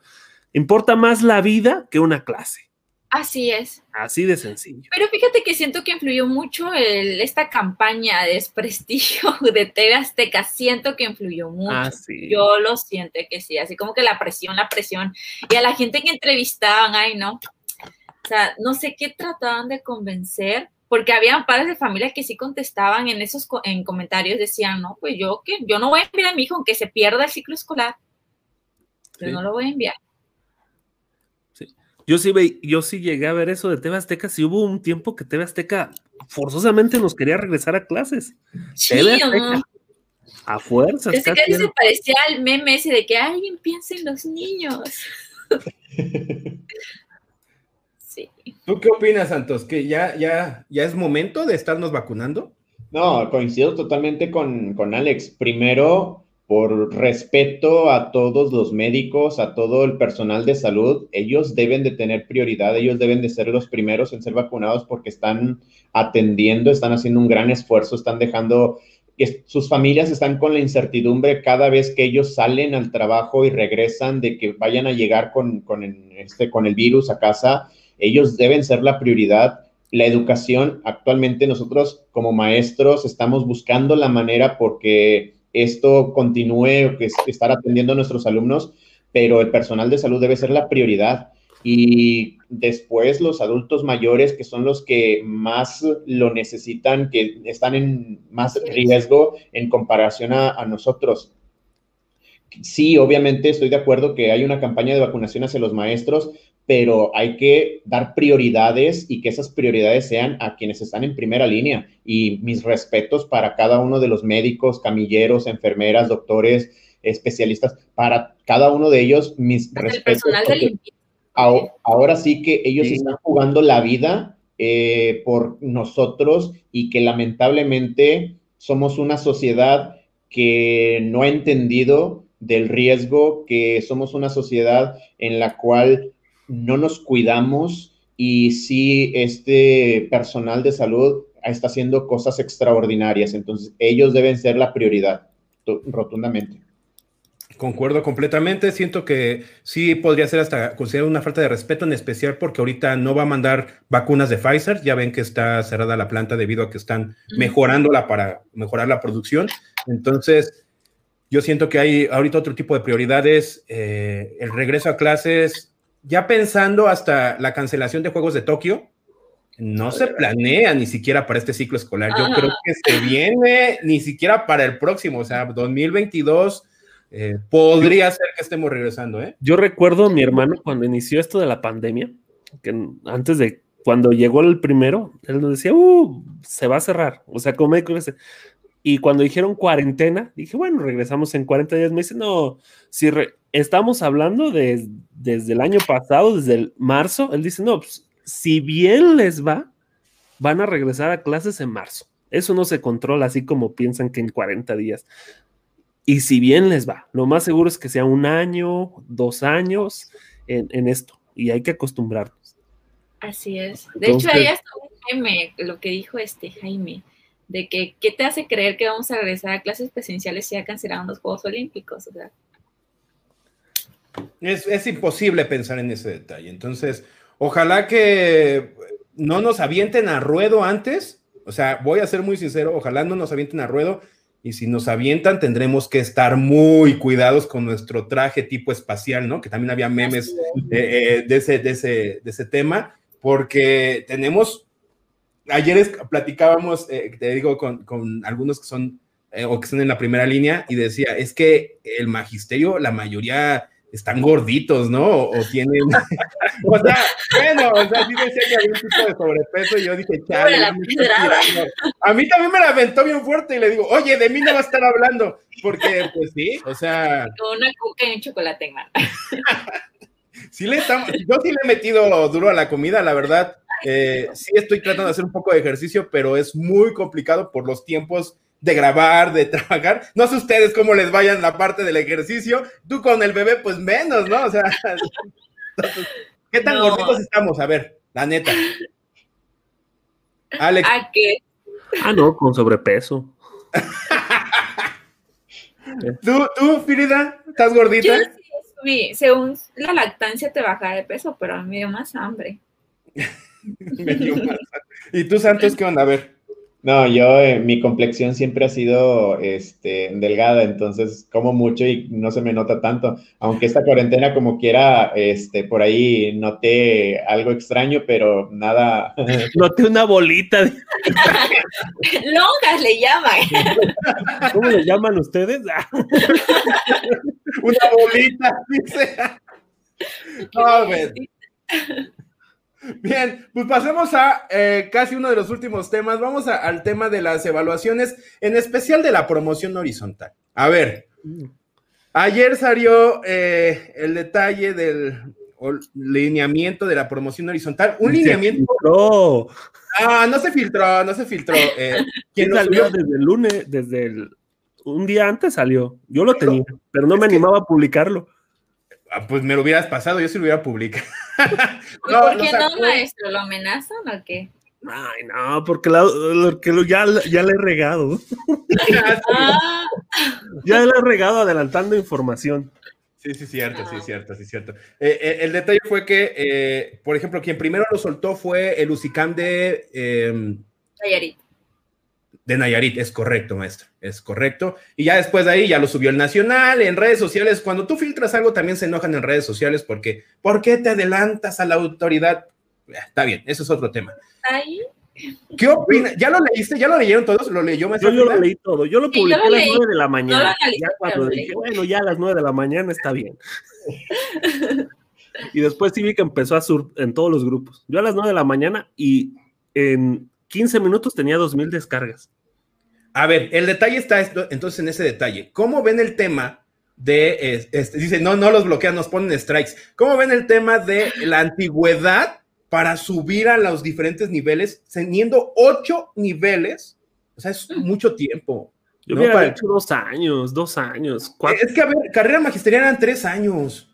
importa más la vida que una clase, Así es. así de sencillo. Pero fíjate que siento que influyó mucho el- esta campaña de desprestigio de TV Azteca. Siento que influyó mucho. Ah, sí. Yo lo siento que sí, así como que la presión, la presión. Y a la gente que entrevistaban, ay, no. O sea, no sé qué trataban de convencer, porque había padres de familia que sí contestaban en esos co- en comentarios, decían, no, pues yo que yo no voy a enviar a mi hijo aunque se pierda el ciclo escolar. Yo Sí. no lo voy a enviar. Yo sí, ve- yo sí llegué a ver eso de TV Azteca. Sí hubo un tiempo que TV Azteca forzosamente nos quería regresar a clases. Sí, TV ¿o no? Azteca. A casi casi era- se parecía al meme ese de que alguien piensa en los niños. Sí. ¿Tú qué opinas, Santos? ¿Que ya, ya, ya es momento de estarnos vacunando? No, coincido totalmente con, con Alex. Primero, por respeto a todos los médicos, a todo el personal de salud, ellos deben de tener prioridad, ellos deben de ser los primeros en ser vacunados porque están atendiendo, están haciendo un gran esfuerzo, están dejando que sus familias están con la incertidumbre cada vez que ellos salen al trabajo y regresan de que vayan a llegar con, con, este, con el virus a casa, ellos deben ser la prioridad. La educación, actualmente nosotros como maestros estamos buscando la manera porque esto continúe, que estar atendiendo a nuestros alumnos, pero el personal de salud debe ser la prioridad. Y después los adultos mayores, que son los que más lo necesitan, que están en más riesgo en comparación a, a nosotros. Sí, obviamente estoy de acuerdo que hay una campaña de vacunación hacia los maestros, pero hay que dar prioridades y que esas prioridades sean a quienes están en primera línea. Y mis respetos para cada uno de los médicos, camilleros, enfermeras, doctores, especialistas, para cada uno de ellos, mis respetos. ahora, sí que ellos están jugando la vida eh, por nosotros y que lamentablemente somos una sociedad que no ha entendido del riesgo, que somos una sociedad en la cual no nos cuidamos y si este personal de salud está haciendo cosas extraordinarias. Entonces, ellos deben ser la prioridad, rotundamente. Concuerdo completamente. Siento que sí podría ser hasta considerado una falta de respeto, en especial porque ahorita no va a mandar vacunas de Pfizer. Ya ven que está cerrada la planta debido a que están mejorándola para mejorar la producción. Entonces, yo siento que hay ahorita otro tipo de prioridades. Eh, el regreso a clases ya pensando hasta la cancelación de Juegos de Tokio, no se planea ni siquiera para este ciclo escolar. Yo creo que se viene ni siquiera para el próximo, o sea, 2022 eh, podría ser que estemos regresando. ¿eh? Yo recuerdo a mi hermano cuando inició esto de la pandemia, que antes de cuando llegó el primero, él nos decía, uh, se va a cerrar. O sea, como médico, y cuando dijeron cuarentena, dije, bueno, regresamos en 40 días. Me dice, no, si estamos hablando de, desde el año pasado, desde el marzo. Él dice, no, pues, si bien les va, van a regresar a clases en marzo. Eso no se controla así como piensan que en 40 días. Y si bien les va, lo más seguro es que sea un año, dos años en, esto. Y hay que acostumbrarnos. Así es. De hecho, ahí hasta un meme, lo que dijo este Jaime de que, ¿qué te hace creer que vamos a regresar a clases presenciales si ya cancelaron los Juegos Olímpicos? es, imposible pensar en ese detalle. Entonces, ojalá que no nos avienten a ruedo antes. O sea, voy a ser muy sincero, ojalá no nos avienten a ruedo. Y si nos avientan, tendremos que estar muy cuidados con nuestro traje tipo espacial, ¿no? Que también había memes eh, de, ese, de, ese, de ese tema, porque tenemos ayer platicábamos, eh, te digo, con, algunos que son eh, o que están en la primera línea y decía, es que el magisterio, la mayoría están gorditos, ¿no? O, tienen, o sea, bueno, o sea, sí decía que había un tipo de sobrepeso y yo dije, chale, a mí también me la aventó bien fuerte y le digo, oye, de mí no va a estar hablando, porque pues sí, o sea. Con una coca y un chocolate, man. sí le estamos, yo sí le he metido duro a la comida, la verdad. Eh, sí estoy tratando de hacer un poco de ejercicio, pero es muy complicado por los tiempos de grabar, de trabajar. No sé ustedes cómo les vayan la parte del ejercicio. Tú con el bebé, pues menos, ¿no? O sea, ¿qué tan gorditos estamos? A ver, la neta. Alex. ¿A qué? Ah, no, con sobrepeso. ¿Tú, tú, Firida, estás gordita? Yo sí, según la lactancia te baja de peso, pero a mí me dio más hambre. ¿Y tú, Santos, qué onda? A ver. No, yo, eh, mi complexión siempre ha sido este, delgada, entonces como mucho y no se me nota tanto. Aunque esta cuarentena, como quiera, este, por ahí noté algo extraño, pero nada. Noté una bolita. Longas le llaman. ¿Cómo le llaman ustedes? una bolita, dice. No, ver. Bien, pues pasemos a eh, casi uno de los últimos temas. Vamos al tema de las evaluaciones, en especial de la promoción horizontal. A ver, ayer salió eh, el detalle del lineamiento de la promoción horizontal. Un lineamiento. No. Ah, no se filtró, no se filtró. Eh, ¿Quién salió desde el lunes, desde el un día antes salió. Yo lo tenía, pero no me animaba a publicarlo. Ah, pues me lo hubieras pasado, yo sí lo hubiera publicado. no, ¿Por qué no, maestro? ¿Lo amenazan o qué? Ay, no, porque, la, ya, ya le he regado. Ah. ya le he regado adelantando información. Sí, sí, cierto, sí, cierto, sí, cierto. Eh, eh, el detalle fue que, eh, por ejemplo, quien primero lo soltó fue el Usicam de em, Nayarit. De Nayarit, es correcto, maestro, es correcto. Y ya después de ahí ya lo subió el Nacional, en redes sociales. Cuando tú filtras algo también se enojan en redes sociales porque, ¿por qué te adelantas a la autoridad? Está bien, eso es otro tema. Ahí ¿Qué opinas? ¿Ya lo leíste? ¿Ya lo leyeron todos? ¿Lo leyó Yo, yo lo leí todo. Yo lo publiqué a las nueve de la mañana. ya cuando dije, bueno, ya a las nueve de la mañana está bien. y después sí vi que empezó a sur en todos los grupos. Yo a las nueve de la mañana y en 15 minutos tenía dos mil descargas. A ver, el detalle está entonces en ese detalle. ¿Cómo ven el tema de, este, dice, no, no los bloquean, nos ponen strikes. ¿Cómo ven el tema de la antigüedad para subir a los diferentes niveles, teniendo ocho niveles, o sea, es mucho tiempo. Yo ¿no? hubiera hecho dos años, dos años. Cuatro. Es que, a ver, carrera magisterial eran tres años.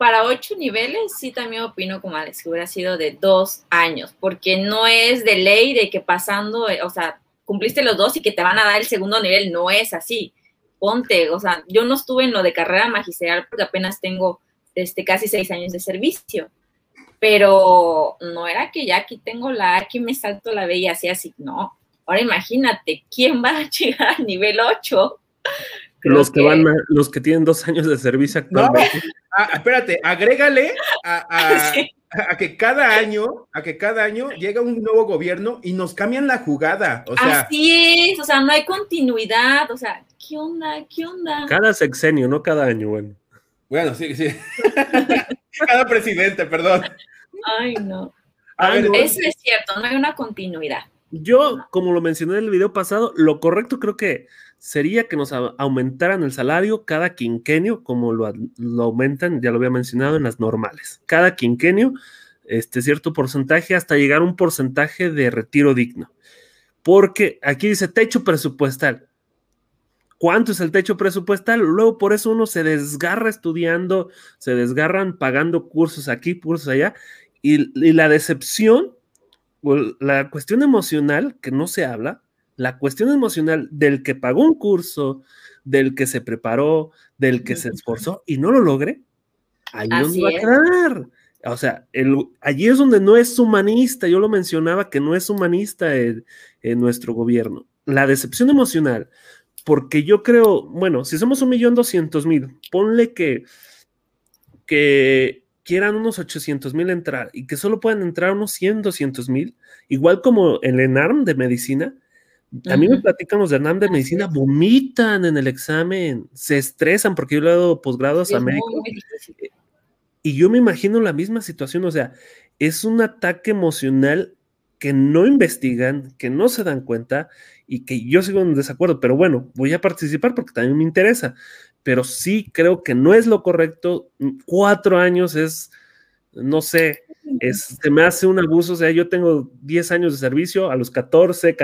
Para ocho niveles, sí también opino como Alex, que hubiera sido de dos años, porque no es de ley de que pasando, o sea, cumpliste los dos y que te van a dar el segundo nivel, no es así. Ponte, o sea, yo no estuve en lo de carrera magisterial porque apenas tengo este, casi seis años de servicio pero no era que ya aquí tengo la A, aquí me salto la B y así, así, no. Ahora imagínate, ¿quién va a llegar al nivel 8? Los que, van, los que tienen dos años de servicio actualmente. Ah, espérate, agrégale a, que cada año, a que cada año llega un nuevo gobierno y nos cambian la jugada. O sea, Así es, o sea, no hay continuidad, o sea, ¿qué onda? ¿Qué onda? Cada sexenio, no cada año, bueno. Bueno, sí, sí. cada presidente, perdón. Ay, no. Eso es cierto, no hay una continuidad. Yo, como lo mencioné en el video pasado, lo correcto creo que sería que nos aumentaran el salario cada quinquenio, como lo, aumentan, ya lo había mencionado, en las normales. Cada quinquenio, este cierto porcentaje, hasta llegar a un porcentaje de retiro digno. Porque aquí dice techo presupuestal. ¿Cuánto es el techo presupuestal? Luego por eso uno se desgarra estudiando, se desgarran pagando cursos aquí, cursos allá, y, la decepción, la cuestión emocional que no se habla, la cuestión emocional del que pagó un curso, del que se preparó, del que se esforzó y no lo logre, ahí no va a quedar. O sea, allí es donde no es humanista. Yo lo mencionaba que no es humanista en, nuestro gobierno. La decepción emocional, porque yo creo, bueno, si somos un millón doscientos mil, ponle que, que quieran unos 800 mil entrar y que solo puedan entrar unos 100, 200 mil, igual como el ENARM de medicina, a mí me platican los de ENARM de medicina, vomitan en el examen, se estresan porque yo le he dado posgrados a médicos. Y yo me imagino la misma situación, o sea, es un ataque emocional que no investigan, que no se dan cuenta y que yo sigo en desacuerdo, pero bueno, voy a participar porque también me interesa pero sí creo que no es lo correcto. Cuatro años es, no sé, es, se me hace un abuso. O sea, yo tengo 10 años de servicio, a los 14,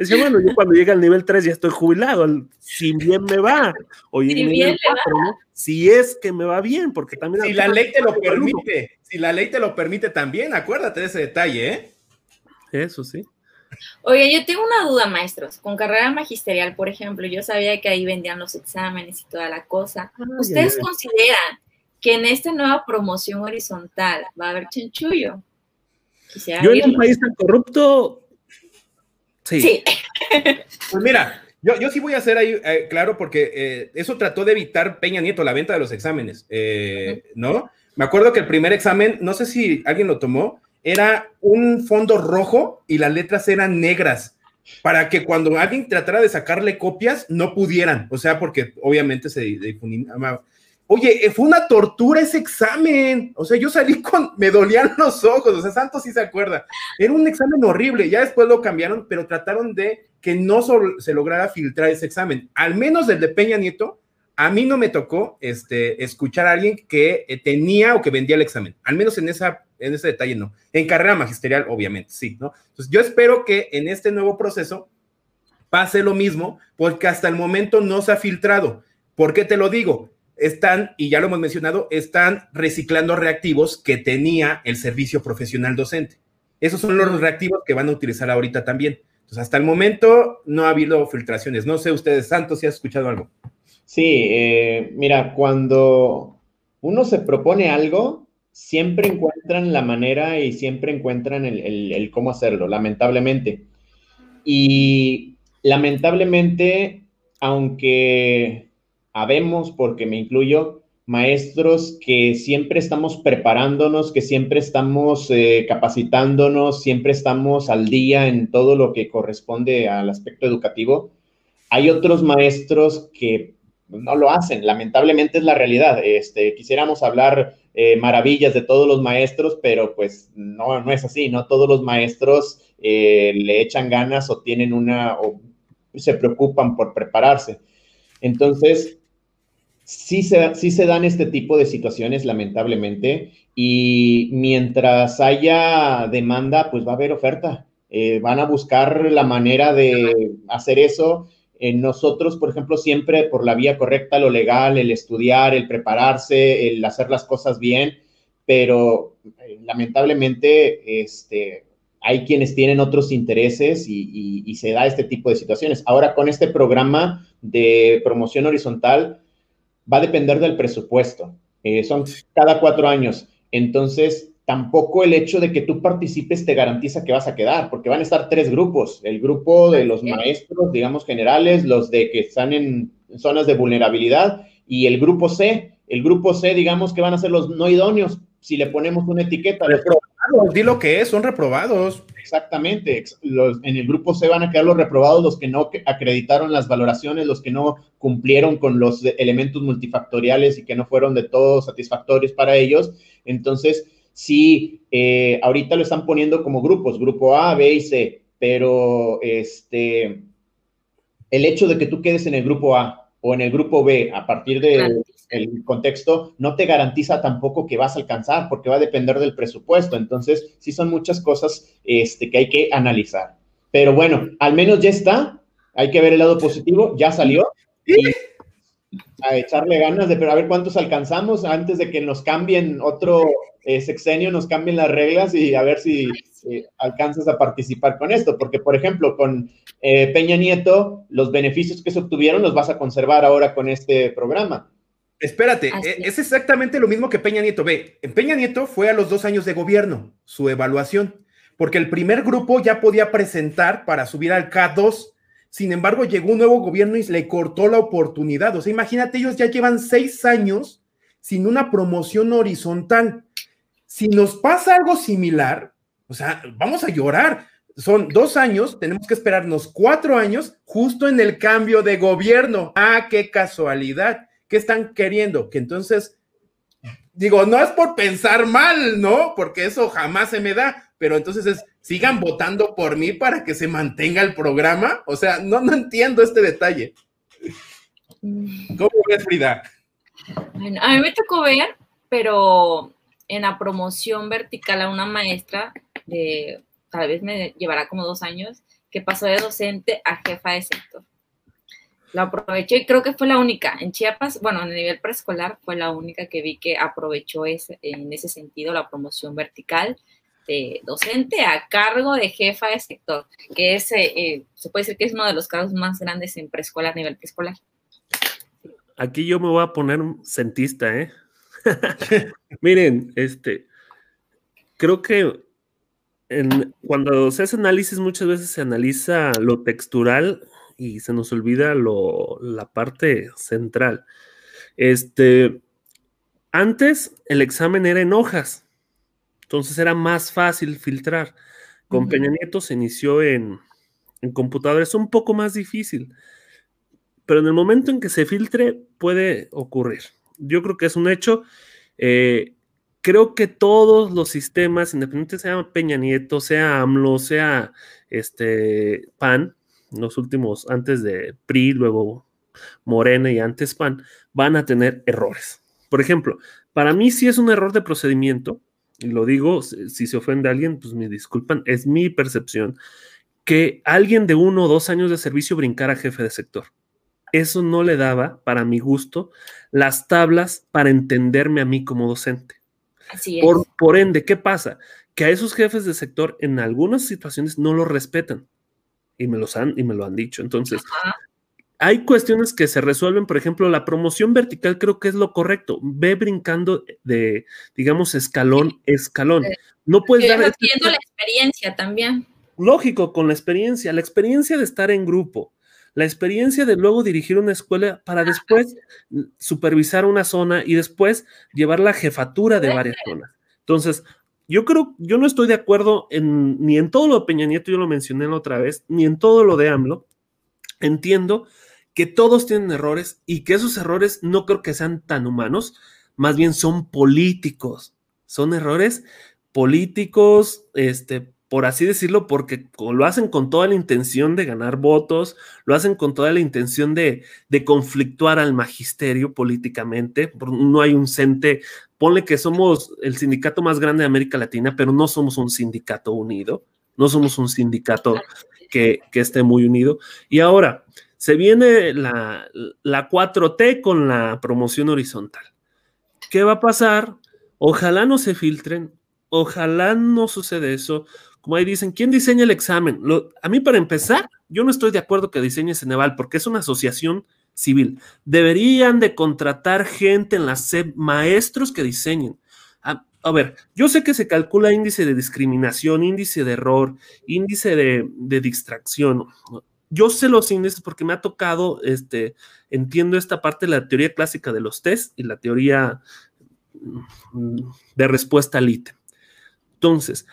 decía, bueno, yo cuando llega al nivel 3 ya estoy jubilado, si bien me va, o si, nivel 4, ¿no? si es que me va bien, porque también... Si la ley te lo permite, si la ley te lo permite también, acuérdate de ese detalle, ¿eh? Eso sí. Oye, yo tengo una duda, maestros. Con carrera magisterial, por ejemplo, yo sabía que ahí vendían los exámenes y toda la cosa. ¿Ustedes consideran que en esta nueva promoción horizontal va a haber chanchullo? yo en un país tan corrupto, sí. pues mira, yo, yo, sí voy a hacer ahí, eh, claro, porque eh, eso trató de evitar Peña Nieto, la venta de los exámenes, eh, ¿no? Me acuerdo que el primer examen, no sé si alguien lo tomó, era un fondo rojo y las letras eran negras para que cuando alguien tratara de sacarle copias no pudieran, o sea, porque obviamente se difundía. Oye, eh, fue una tortura ese examen, o sea, yo salí con, me dolían los ojos, o sea, Santos sí se acuerda, era un examen horrible, ya después lo cambiaron, pero trataron de que no se lograra filtrar ese examen, al menos el de Peña Nieto, a mí no me tocó este, escuchar a alguien que eh, tenía o que vendía el examen, al menos en, esa, en ese detalle no. En carrera magisterial, obviamente, sí, ¿no? Entonces, yo espero que en este nuevo proceso pase lo mismo, porque hasta el momento no se ha filtrado. ¿Por qué te lo digo? Están, y ya lo hemos mencionado, están reciclando reactivos que tenía el servicio profesional docente. Esos son los reactivos que van a utilizar ahorita también. Entonces, hasta el momento no ha habido filtraciones. No sé ustedes, Santos, si has escuchado algo. Sí, eh, mira, cuando uno se propone algo, siempre encuentran la manera y siempre encuentran el, cómo hacerlo, lamentablemente. Y lamentablemente, aunque habemos, porque me incluyo, maestros que siempre estamos preparándonos, que siempre estamos eh, capacitándonos, siempre estamos al día en todo lo que corresponde al aspecto educativo. Hay otros maestros que no lo hacen, lamentablemente es la realidad. Este, quisiéramos hablar eh, maravillas de todos los maestros, pero pues no, no es así, no todos los maestros eh, le echan ganas o tienen una, o se preocupan por prepararse. Entonces, sí se, sí se dan este tipo de situaciones, lamentablemente, y mientras haya demanda, pues va a haber oferta. Eh, van a buscar la manera de hacer eso. nosotros, por ejemplo, siempre por la vía correcta, lo legal, el estudiar, el prepararse, el hacer las cosas bien, pero eh, lamentablemente este, hay quienes tienen otros intereses y se da este tipo de situaciones. Ahora, con este programa de promoción horizontal, va a depender del presupuesto. Eh, son cada cuatro años. Entonces, tampoco el hecho de que tú participes te garantiza que vas a quedar, porque van a estar tres grupos. El grupo de los maestros, digamos, generales, los de que están en zonas de vulnerabilidad, y el grupo C. El grupo C, digamos, que van a ser los no idóneos, si le ponemos una etiqueta. Reprobados, di lo que es, son reprobados. Exactamente. en el grupo C van a quedar los reprobados, los que no acreditaron las valoraciones, los que no cumplieron con los elementos multifactoriales y que no fueron de todo satisfactorios para ellos. Entonces, sí, eh, ahorita lo están poniendo como grupos, grupo A, B y C, pero este, el hecho de que tú quedes en el grupo A o en el grupo B a partir de, el contexto no te garantiza tampoco que vas a alcanzar, porque va a depender del presupuesto. Entonces, sí son muchas cosas este, que hay que analizar. Pero bueno, al menos ya está. Hay que ver el lado positivo. Ya salió. Y a echarle ganas de pero a ver cuántos alcanzamos antes de que nos cambien otro eh, sexenio, nos cambien las reglas y a ver si eh, alcanzas a participar con esto. Porque, por ejemplo, con eh, Peña Nieto, los beneficios que se obtuvieron los vas a conservar ahora con este programa Espérate, e, es exactamente lo mismo que Peña Nieto. Ve, en Peña Nieto fue a los dos años de gobierno su evaluación, porque el primer grupo ya podía presentar para subir al K2. Sin embargo, llegó un nuevo gobierno y le cortó la oportunidad. O sea, imagínate, ellos ya llevan seis años sin una promoción horizontal. Si nos pasa algo similar, o sea, vamos a llorar. Son dos años, tenemos que esperarnos cuatro años justo en el cambio de gobierno. Ah, qué casualidad. ¿Qué están queriendo? Que entonces, digo, no es por pensar mal, ¿no? Porque eso jamás se me da, pero entonces es, sigan votando por mí para que se mantenga el programa. O sea, no, no entiendo este detalle. ¿Cómo ves, Frida? A mí me tocó ver, pero en la promoción vertical a una maestra de, tal vez me llevará como dos años, que pasó de docente a jefa de sector lo aprovechó y creo que fue la única. En Chiapas, bueno, en el nivel preescolar fue la única que vi que aprovechó ese, en ese sentido la promoción vertical de docente a cargo de jefa de sector, que es, eh, eh, se puede decir que es uno de los casos más grandes en preescolar, a nivel preescolar. Aquí yo me voy a poner centista, ¿eh? Miren, este, creo que cuando se hace análisis muchas veces se analiza lo textural y se nos olvida lo, la parte central. Este, antes el examen era en hojas, entonces era más fácil filtrar. Con Peña Nieto se inició en, en computadores, un poco más difícil, pero en el momento en que se filtre puede ocurrir. Yo creo que es un hecho. Eh, creo que todos los sistemas, independientemente sea Peña Nieto, sea AMLO, sea este PAN, los últimos, antes de PRI, luego Morena y antes PAN, van a tener errores. Por ejemplo, para mí si es un error de procedimiento, y lo digo, si se ofende a alguien, pues me disculpan, es mi percepción, que alguien de uno o dos años de servicio brincara jefe de sector. Eso no le daba, para mi gusto, las tablas para entenderme a mí como docente. Así es. Por, por ende, ¿qué pasa? Que a esos jefes de sector en algunas situaciones no los respetan y me, los han, y me lo han dicho. Entonces, Ajá. hay cuestiones que se resuelven, por ejemplo, la promoción vertical creo que es lo correcto. Ve brincando de, digamos, escalón, escalón. No puedes Y dar... este- la experiencia también. lógico, con la experiencia, la experiencia de estar en grupo, la experiencia de luego dirigir una escuela para después mm, supervisar una zona y después llevar la jefatura de varias zonas. Entonces, yo creo, yo no estoy de acuerdo en, ni en todo lo de Peña Nieto, yo lo mencioné la otra vez, ni en todo lo de AMLO. Entiendo que todos tienen errores y que esos errores no creo que sean tan humanos, más bien son políticos, son errores políticos, este, por así decirlo, porque lo hacen con toda la intención de ganar votos, lo hacen con toda la intención de, de conflictuar al magisterio políticamente. No hay un CENTE, ponle que somos el sindicato más grande de América Latina, pero no somos un sindicato unido, no somos un sindicato que, que esté muy unido. Y ahora, se viene la, la 4T con la promoción horizontal. ¿Qué va a pasar? Ojalá no se filtren, ojalá no suceda eso. Como ahí dicen, ¿quién diseña el examen? A mí, para empezar, yo no estoy de acuerdo que diseñe Ceneval porque es una asociación civil. Deberían de contratar gente en la SEP, maestros que diseñen. A, a ver, yo sé que se calcula índice de discriminación, índice de error, índice de, de distracción. Yo sé los índices porque me ha tocado, este, entiendo esta parte de la teoría clásica de los test y la teoría mm, de respuesta al ítem. Entonces,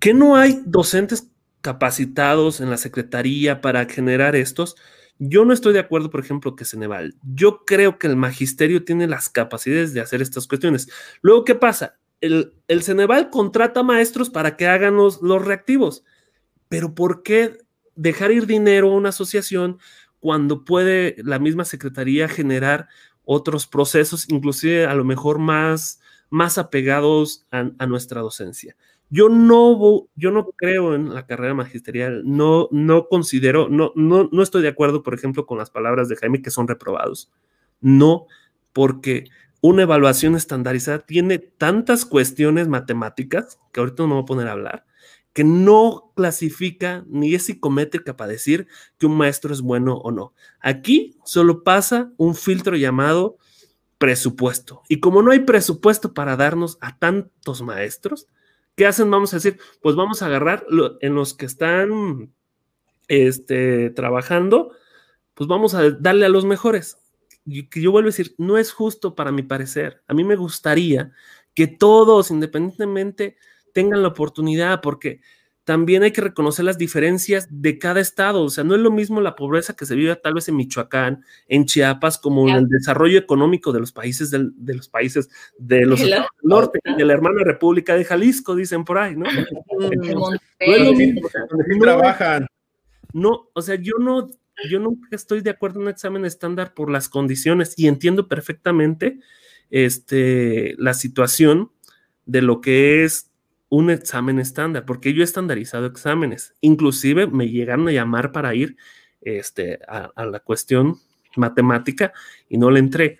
¿qué no hay docentes capacitados en la secretaría para generar estos? Yo no estoy de acuerdo, por ejemplo, que Ceneval. Yo creo que el magisterio tiene las capacidades de hacer estas cuestiones. Luego, ¿qué pasa? El, Ceneval contrata maestros para que hagan los, reactivos. Pero ¿por qué dejar ir dinero a una asociación cuando puede la misma secretaría generar otros procesos, inclusive a lo mejor más, más apegados a nuestra docencia? Yo no, yo no creo en la carrera magisterial, no, no considero, no, no, no estoy de acuerdo, por ejemplo, con las palabras de Jaime que son reprobados. No, porque una evaluación estandarizada tiene tantas cuestiones matemáticas, que ahorita no voy a poner a hablar, que no clasifica ni es psicométrica para decir que un maestro es bueno o no. Aquí solo pasa un filtro llamado presupuesto. Y como no hay presupuesto para darnos a tantos maestros, ¿qué hacen? Vamos a decir, pues vamos a agarrar lo- en los que están este, trabajando, pues vamos a darle a los mejores. Que yo vuelvo a decir, no es justo para mi parecer. A mí me gustaría que todos, independientemente, tengan la oportunidad, porque también hay que reconocer las diferencias de cada estado. O sea, no es lo mismo la pobreza que se vive tal vez en Michoacán, en Chiapas, como en el desarrollo económico de los países del- de los países de los del norte, de la hermana República de Jalisco, dicen por ahí, ¿no? Monterrey. no es lo mismo. No, trabajan. no, o sea, yo no, yo nunca estoy de acuerdo en un examen estándar por las condiciones y entiendo perfectamente este, la situación de lo que es un examen estándar, porque yo he estandarizado exámenes, inclusive me llegaron a llamar para ir este, a, a la cuestión matemática y no le entré.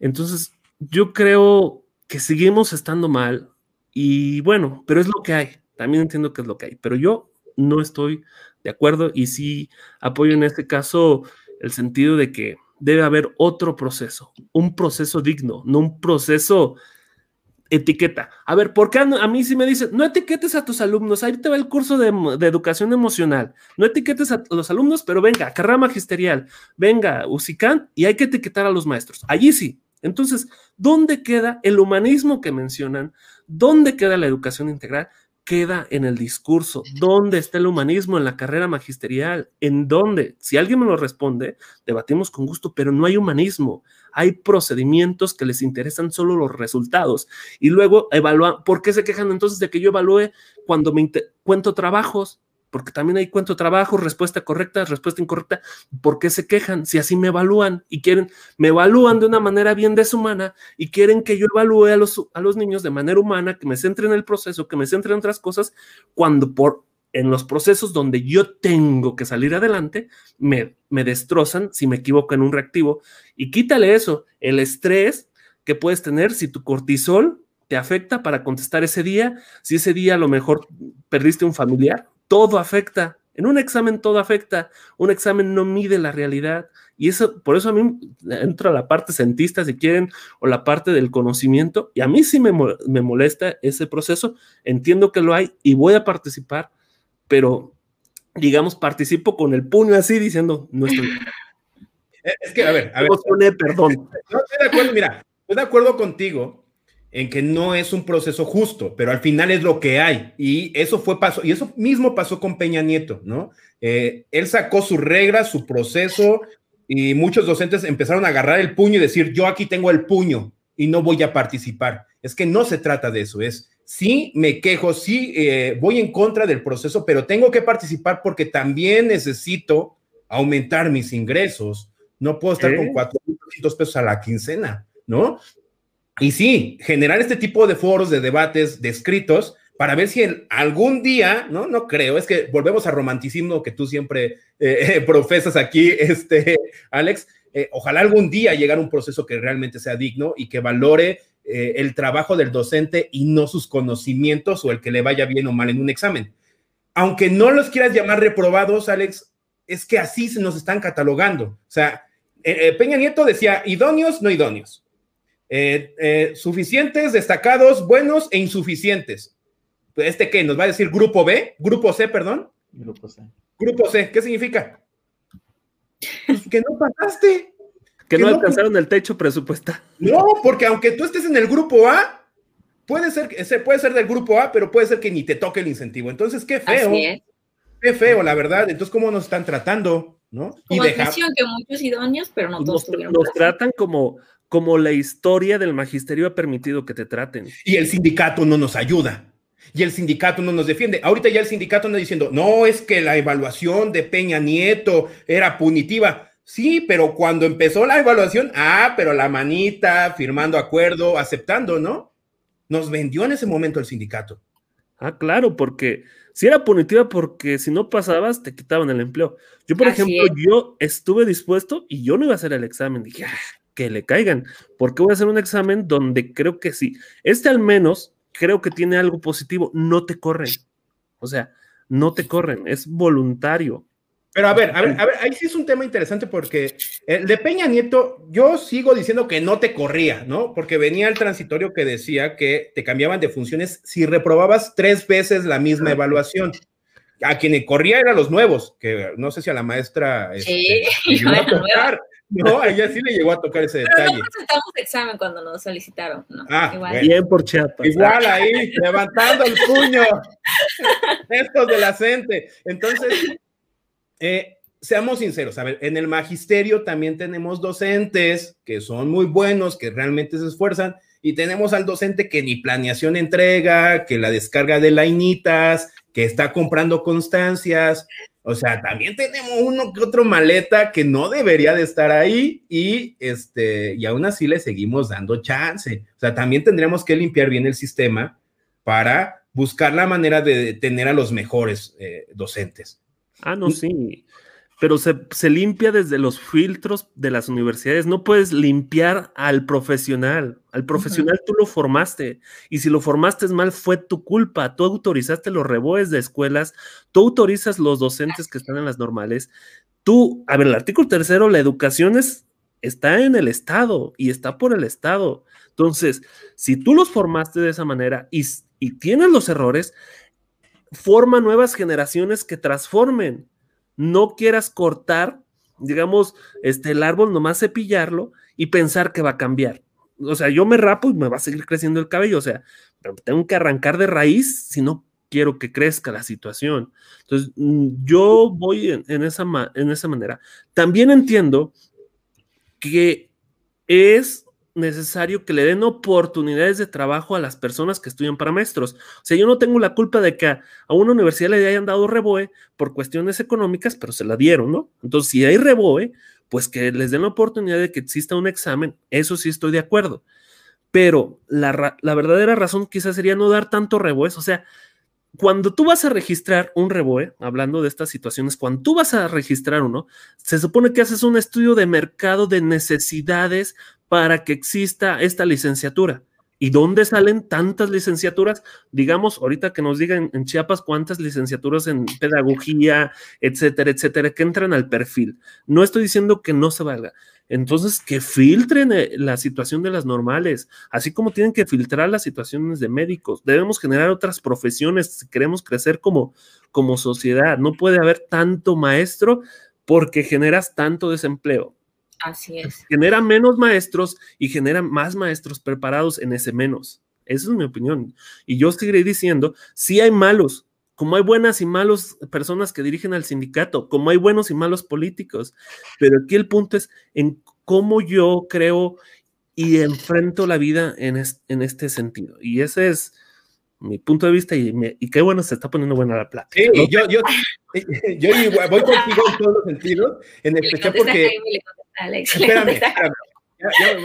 Entonces, yo creo que seguimos estando mal y bueno, pero es lo que hay, también entiendo que es lo que hay, pero yo no estoy de acuerdo y sí apoyo en este caso el sentido de que debe haber otro proceso, un proceso digno, no un proceso etiqueta. A ver, ¿por qué a mí sí me dicen, no etiquetes a tus alumnos? Ahí te va el curso de educación emocional. No etiquetes a los alumnos, pero venga, carrera magisterial, venga, UCICAN, y hay que etiquetar a los maestros. Allí sí. Entonces, ¿dónde queda el humanismo que mencionan? ¿Dónde queda la educación integral? Queda en el discurso. ¿Dónde está el humanismo en la carrera magisterial? ¿En dónde? Si alguien me lo responde, debatimos con gusto, pero no hay humanismo. Hay procedimientos que les interesan solo los resultados. Y luego evalúan, ¿por qué se quejan entonces de que yo evalúe cuando me cuento trabajos? Porque también hay cuento trabajos, respuesta correcta, respuesta incorrecta. ¿Por qué se quejan? Si así me evalúan y quieren, me evalúan de una manera bien deshumana y quieren que yo evalúe a los, a los niños de manera humana, que me centre en el proceso, que me centre en otras cosas, cuando por en los procesos donde yo tengo que salir adelante, me, me destrozan si me equivoco en un reactivo. Y quítale eso, el estrés que puedes tener si tu cortisol te afecta para contestar ese día, si ese día a lo mejor perdiste un familiar, todo afecta. En un examen todo afecta. Un examen no mide la realidad. Y eso, por eso a mí entra la parte cientista, si quieren, o la parte del conocimiento. Y a mí sí me, me molesta ese proceso. Entiendo que lo hay y voy a participar, pero digamos, participo con el puño así diciendo, no estoy. Es que, a ver, a ver. perdón. No estoy de acuerdo, mira, estoy de acuerdo contigo en que no es un proceso justo, pero al final es lo que hay. Y eso fue paso, y eso mismo pasó con Peña Nieto, ¿no? Eh, él sacó su regla, su proceso, y muchos docentes empezaron a agarrar el puño y decir, yo aquí tengo el puño y no voy a participar. Es que no se trata de eso, es, sí me quejo, sí eh, voy en contra del proceso, pero tengo que participar porque también necesito aumentar mis ingresos. No puedo estar con 400 pesos a la quincena, ¿no? Y sí, generar este tipo de foros, de debates, de escritos, para ver si en algún día, no, no creo, es que volvemos al romanticismo que tú siempre eh, profesas aquí, este, Alex, eh, ojalá algún día llegar a un proceso que realmente sea digno y que valore eh, el trabajo del docente y no sus conocimientos o el que le vaya bien o mal en un examen. Aunque no los quieras llamar reprobados, Alex, es que así se nos están catalogando. O sea, Peña Nieto decía idóneos, no idóneos eh, eh, suficientes, destacados, buenos e insuficientes. ¿Este qué? ¿Nos va a decir grupo B? Grupo C, perdón. Grupo C. Grupo C, ¿qué significa? Pues que no pasaste. Que, no, alcanzaron el techo presupuestal. No, porque aunque tú estés en el grupo A, puede ser, puede ser del grupo A, pero puede ser que ni te toque el incentivo. Entonces, qué feo. Qué feo, la verdad. Entonces, ¿cómo nos están tratando? ¿no? Como y que muchos idóneos, pero no todos nos, nos tratan como, como la historia del magisterio ha permitido que te traten. Y el sindicato no nos ayuda. Y el sindicato no nos defiende. Ahorita ya el sindicato anda diciendo, no, es que la evaluación de Peña Nieto era punitiva. Sí, pero cuando empezó la evaluación, ah, pero la manita, firmando acuerdo, aceptando, ¿no? Nos vendió en ese momento el sindicato. Ah, claro, porque si era punitiva porque si no pasabas te quitaban el empleo. Yo, por ejemplo, yo estuve dispuesto y yo no iba a hacer el examen. Dije, ah, que le caigan, porque voy a hacer un examen donde creo que sí. Este al menos creo que tiene algo positivo, no te corren. O sea, no te corren, es voluntario. Pero a ver, a ver, a ver, ahí sí es un tema interesante porque el de Peña Nieto, yo sigo diciendo que no te corría, ¿no? Porque venía el transitorio que decía que te cambiaban de funciones si reprobabas tres veces la misma evaluación. A quien corría eran los nuevos, que no sé si a la maestra sí, este, no, a ella sí le llegó a tocar ese Pero detalle. No presentamos examen cuando nos solicitaron, ¿no? Ah, igual. Bien por Chiapas. Igual ahí, levantando el puño. Estos de la gente. Entonces, eh, seamos sinceros, a ver, en el magisterio también tenemos docentes que son muy buenos, que realmente se esfuerzan, y tenemos al docente que ni planeación entrega, que la descarga de lainitas, que está comprando constancias, o sea, también tenemos uno que otro maleta que no debería de estar ahí y este y aún así le seguimos dando chance. O sea, también tendríamos que limpiar bien el sistema para buscar la manera de tener a los mejores eh, docentes. Ah, no, sí pero se, limpia desde los filtros de las universidades. No puedes limpiar al profesional. Al profesional tú lo formaste. Y si lo formaste mal, fue tu culpa. Tú autorizaste los reboes de escuelas, tú autorizas los docentes que están en las normales. Tú, a ver, el artículo tercero, la educación es, está en el Estado y está por el Estado. Entonces, si tú los formaste de esa manera y, y tienes los errores, forma nuevas generaciones que transformen no quieras cortar, digamos, este, el árbol, nomás cepillarlo y pensar que va a cambiar. O sea, yo me rapo y me va a seguir creciendo el cabello, o sea, tengo que arrancar de raíz si no quiero que crezca la situación. Entonces, mm, yo voy en, esa, en esa manera. También entiendo que es necesario que le den oportunidades de trabajo a las personas que estudian para maestros. O sea, yo no tengo la culpa de que a, una universidad le hayan dado reboe por cuestiones económicas, pero se la dieron, ¿no? Entonces, si hay reboe, pues que les den la oportunidad de que exista un examen, eso sí estoy de acuerdo. Pero la, la verdadera razón quizás sería no dar tanto reboe, o sea, cuando tú vas a registrar un reboe, hablando de estas situaciones, cuando tú vas a registrar uno, se supone que haces un estudio de mercado de necesidades para que exista esta licenciatura. ¿Y dónde salen tantas licenciaturas? Digamos, ahorita que nos digan en Chiapas cuántas licenciaturas en pedagogía, etcétera, etcétera, que entran al perfil. No estoy diciendo que no se valga. Entonces, que filtren eh, la situación de las normales, así como tienen que filtrar las situaciones de médicos. Debemos generar otras profesiones si queremos crecer como, como sociedad. No puede haber tanto maestro porque generas tanto desempleo. Así es. Genera menos maestros y genera más maestros preparados en ese menos. Esa es mi opinión. Y yo seguiré diciendo, si hay malos, como hay buenas y malos personas que dirigen al sindicato, como hay buenos y malos políticos. Pero aquí el punto es en cómo yo creo y enfrento la vida en, en este sentido. Y ese es mi punto de vista y, y qué bueno se está poniendo buena la plata. Sí, yo, yo, yo, voy contigo en todos los sentidos, en especial porque... Espérame, espérame. Ya,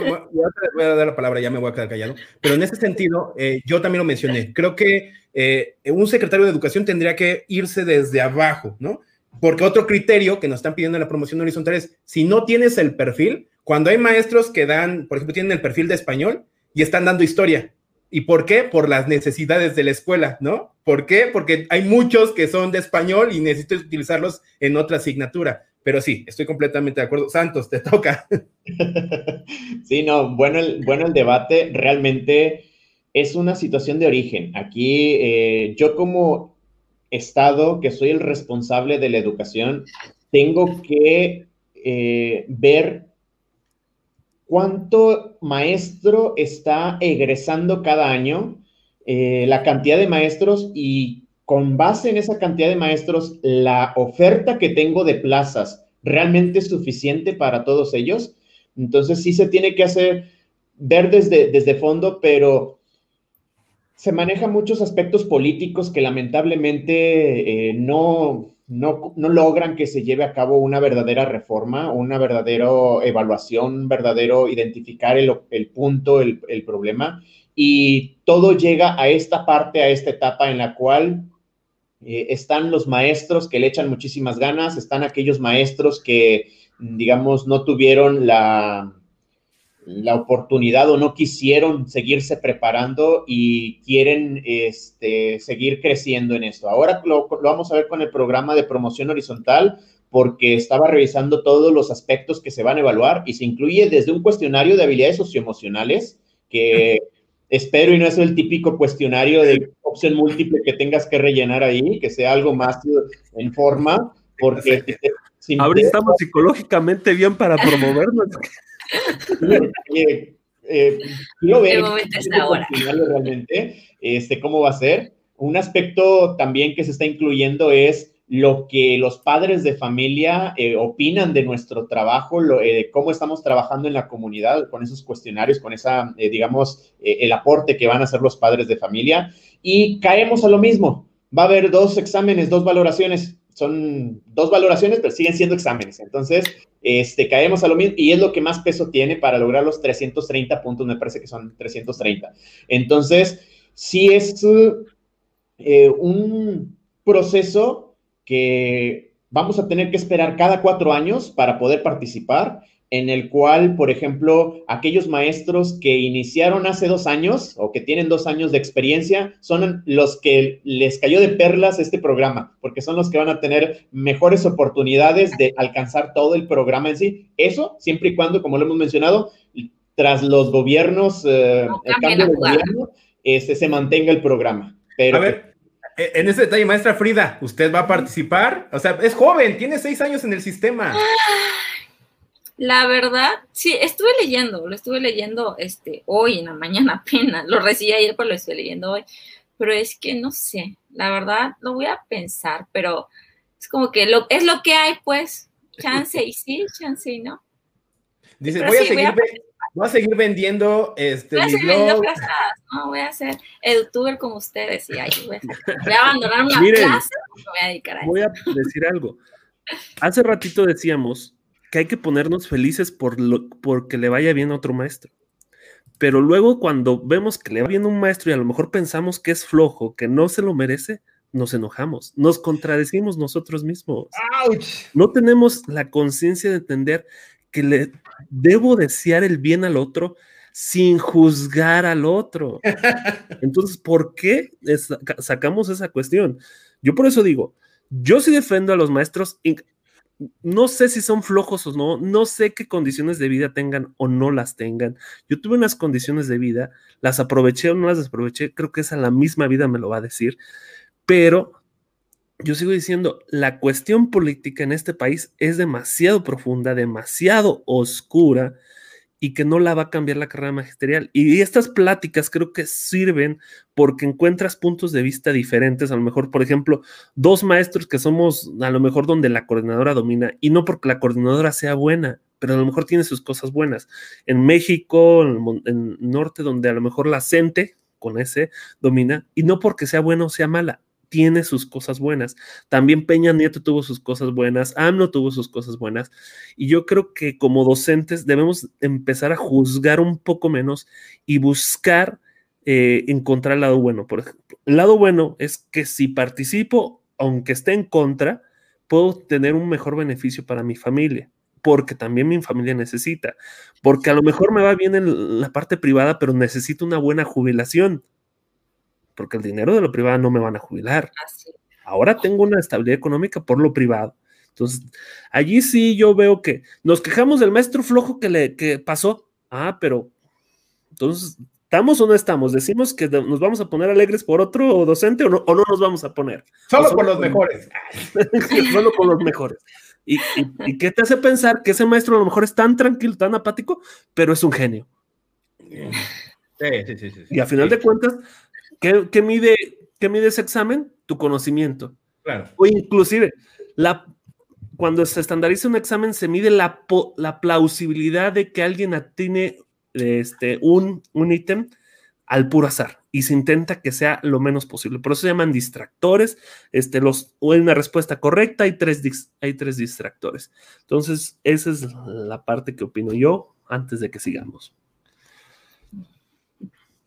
voy a dar la palabra, ya me voy a quedar callado. Pero en ese sentido, eh, yo también lo mencioné. Creo que eh, un secretario de educación tendría que irse desde abajo, ¿no? Porque otro criterio que nos están pidiendo en la promoción horizontal es, si no tienes el perfil, cuando hay maestros que dan, por ejemplo, tienen el perfil de español y están dando historia. ¿Y por qué? Por las necesidades de la escuela, ¿no? ¿Por qué? Porque hay muchos que son de español y necesito utilizarlos en otra asignatura. Pero sí, estoy completamente de acuerdo. Santos, te toca. Sí, no, bueno el, bueno el debate. Realmente es una situación de origen. Aquí eh, yo como Estado, que soy el responsable de la educación, tengo que eh, ver cuánto maestro está egresando cada año, eh, la cantidad de maestros y con base en esa cantidad de maestros, la oferta que tengo de plazas realmente es suficiente para todos ellos. Entonces sí se tiene que hacer, ver desde, desde fondo, pero se manejan muchos aspectos políticos que lamentablemente eh, no, no, logran que se lleve a cabo una verdadera reforma, una verdadera evaluación, verdadero identificar el, punto, el, el, problema. Y todo llega a esta parte, a esta etapa en la cual eh, están los maestros que le echan muchísimas ganas, están aquellos maestros que, digamos, no tuvieron la, la oportunidad o no quisieron seguirse preparando y quieren este, seguir creciendo en esto. Ahora lo, lo, vamos a ver con el programa de promoción horizontal porque estaba revisando todos los aspectos que se van a evaluar y se incluye desde un cuestionario de habilidades socioemocionales que espero y no es el típico cuestionario de opción múltiple que tengas que rellenar ahí, que sea algo más en forma, porque... Ahora estamos psicológicamente bien para promovernos. Eh, eh, quiero ver realmente este, cómo va a ser. Un aspecto también que se está incluyendo es lo que los padres de familia eh, opinan de nuestro trabajo, lo, eh, cómo estamos trabajando en la comunidad con esos cuestionarios, con esa, eh, digamos, el aporte que van a hacer los padres de familia. Y caemos a lo mismo. Va a haber dos exámenes, dos valoraciones. Son dos valoraciones, pero siguen siendo exámenes. Entonces, este, caemos a lo mismo y es lo que más peso tiene para lograr los 330 puntos, me parece que son 330. Entonces, sí es un proceso que vamos a tener que esperar cada cuatro años para poder participar, en el cual, por ejemplo, aquellos maestros que iniciaron hace dos años o que tienen dos años de experiencia son los que les cayó de perlas este programa, porque son los que van a tener mejores oportunidades de alcanzar todo el programa en sí. Eso, siempre y cuando, como lo hemos mencionado, tras los gobiernos, eh, el cambio de gobierno, este, se mantenga el programa. Pero eh, en ese detalle, maestra Frida, ¿usted va a participar? O sea, es joven, tiene seis años en el sistema. La verdad, sí, estuve leyendo, lo estuve leyendo este, hoy en la mañana apenas, lo recibí ayer, pero lo estoy leyendo hoy. Pero es que no sé, la verdad, lo voy a pensar, pero es como que lo, es lo que hay, pues, chance y sí, chance y no. Dice, voy a seguir, Voy a seguir vendiendo este, voy a mi blog. ¿no? Voy a ser youtuber como ustedes y ahí voy, a, abandonar una clase me voy a dedicar a eso. Voy a decir algo. Hace ratito decíamos que hay que ponernos felices por lo, porque le vaya bien a otro maestro. Pero luego cuando vemos que le va bien a un maestro y a lo mejor pensamos que es flojo, que no se lo merece, nos enojamos, nos contradecimos nosotros mismos. No tenemos la conciencia de entender que le debo desear el bien al otro sin juzgar al otro. Entonces, ¿por qué sacamos esa cuestión? Yo por eso digo, yo sí defiendo a los maestros, no sé si son flojos o no, no sé qué condiciones de vida tengan o no las tengan. Yo tuve unas condiciones de vida, las aproveché o no las desaproveché, creo que esa la misma vida me lo va a decir, pero yo sigo diciendo, la cuestión política en este país es demasiado profunda, demasiado oscura y que no la va a cambiar la carrera magisterial. Y estas pláticas creo que sirven porque encuentras puntos de vista diferentes, a lo mejor, por ejemplo, dos maestros que somos a lo mejor donde la coordinadora domina, y no porque la coordinadora sea buena, pero a lo mejor tiene sus cosas buenas. En México, en el norte, donde a lo mejor la CENTE, con ese, domina, y no porque sea buena o sea mala, tiene sus cosas buenas. También Peña Nieto tuvo sus cosas buenas, AMLO tuvo sus cosas buenas. Y yo creo que como docentes debemos empezar a juzgar un poco menos y buscar eh, encontrar el lado bueno. Por ejemplo, el lado bueno es que si participo, aunque esté en contra, puedo tener un mejor beneficio para mi familia porque también mi familia necesita, porque a lo mejor me va bien en la parte privada, pero necesito una buena jubilación porque el dinero de lo privado no me van a jubilar. Ahora tengo una estabilidad económica por lo privado. Entonces, allí sí yo veo que nos quejamos del maestro flojo que le que pasó. Ah, pero entonces, ¿estamos o no estamos? ¿Decimos que nos vamos a poner alegres por otro docente o no, o no nos vamos a poner? Solo con los mejores. solo con los mejores. ¿Y, y, qué te hace pensar que ese maestro a lo mejor es tan tranquilo, tan apático, pero es un genio? Sí, sí, sí. sí y a final de cuentas, ¿Qué, mide, ¿Qué mide ese examen? Tu conocimiento. Claro. O inclusive, la, cuando se estandariza un examen, se mide la, la plausibilidad de que alguien atine este, un, un ítem al puro azar y se intenta que sea lo menos posible. Por eso se llaman distractores. Este, los, hay una respuesta correcta, hay tres, hay tres distractores. Entonces, esa es la parte que opino yo antes de que sigamos.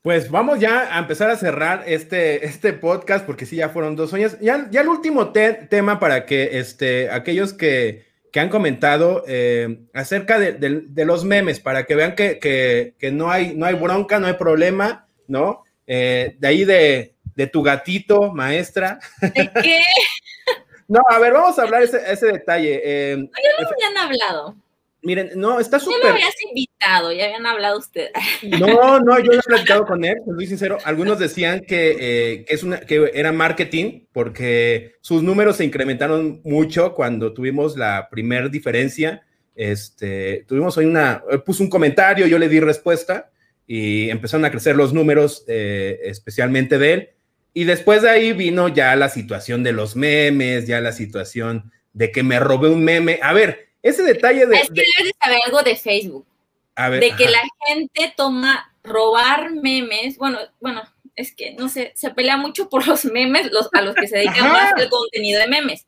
Pues vamos ya a empezar a cerrar este, este podcast, porque sí, ya fueron dos años. Ya, ya el último tema para que este, aquellos que, que han comentado eh, acerca de, los memes, para que vean que, que, no, hay, no hay bronca, no hay problema, ¿no? Eh, de ahí de, de, tu gatito, maestra. ¿De qué? no, a ver, vamos a hablar ese, ese detalle. Eh, no, ya lo habían hablado. Miren, no, está súper. Ya lo habías invitado, ya habían hablado ustedes. No, no, yo no he platicado con él, soy sincero. Algunos decían que, eh, es una, que era marketing porque sus números se incrementaron mucho cuando tuvimos la primer diferencia. Este, tuvimos hoy una, puso un comentario, yo le di respuesta y empezaron a crecer los números, eh, especialmente de él. Y después de ahí vino ya la situación de los memes, ya la situación de que me robé un meme. A ver, ese detalle de. Es que debes saber algo de Facebook. de que la gente toma robar memes. Bueno, bueno, es que no sé, se pelea mucho por los memes, los, a los que se dedican más el contenido de memes.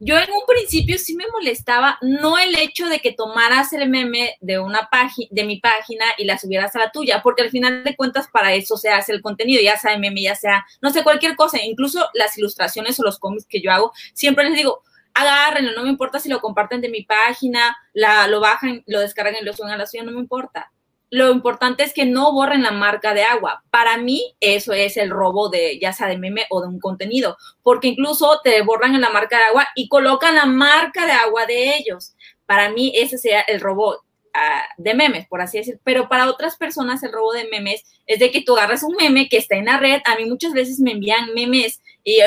Yo en un principio sí me molestaba, no el hecho de que tomaras el meme de una página, de mi página y la subieras a la tuya, porque al final de cuentas para eso se hace el contenido, ya sea meme, ya sea, no sé, cualquier cosa, incluso las ilustraciones o los cómics que yo hago, siempre les digo, agárrenlo, no me importa si lo comparten de mi página, la, lo bajan, lo descargan y lo suben a la suya, no me importa. Lo importante es que no borren la marca de agua. Para mí, eso es el robo de, ya sea de meme o de un contenido, porque incluso te borran en la marca de agua y colocan la marca de agua de ellos. Para mí, ese sería el robo de memes, por así decir. Pero para otras personas el robo de memes es de que tú agarras un meme que está en la red. A mí muchas veces me envían memes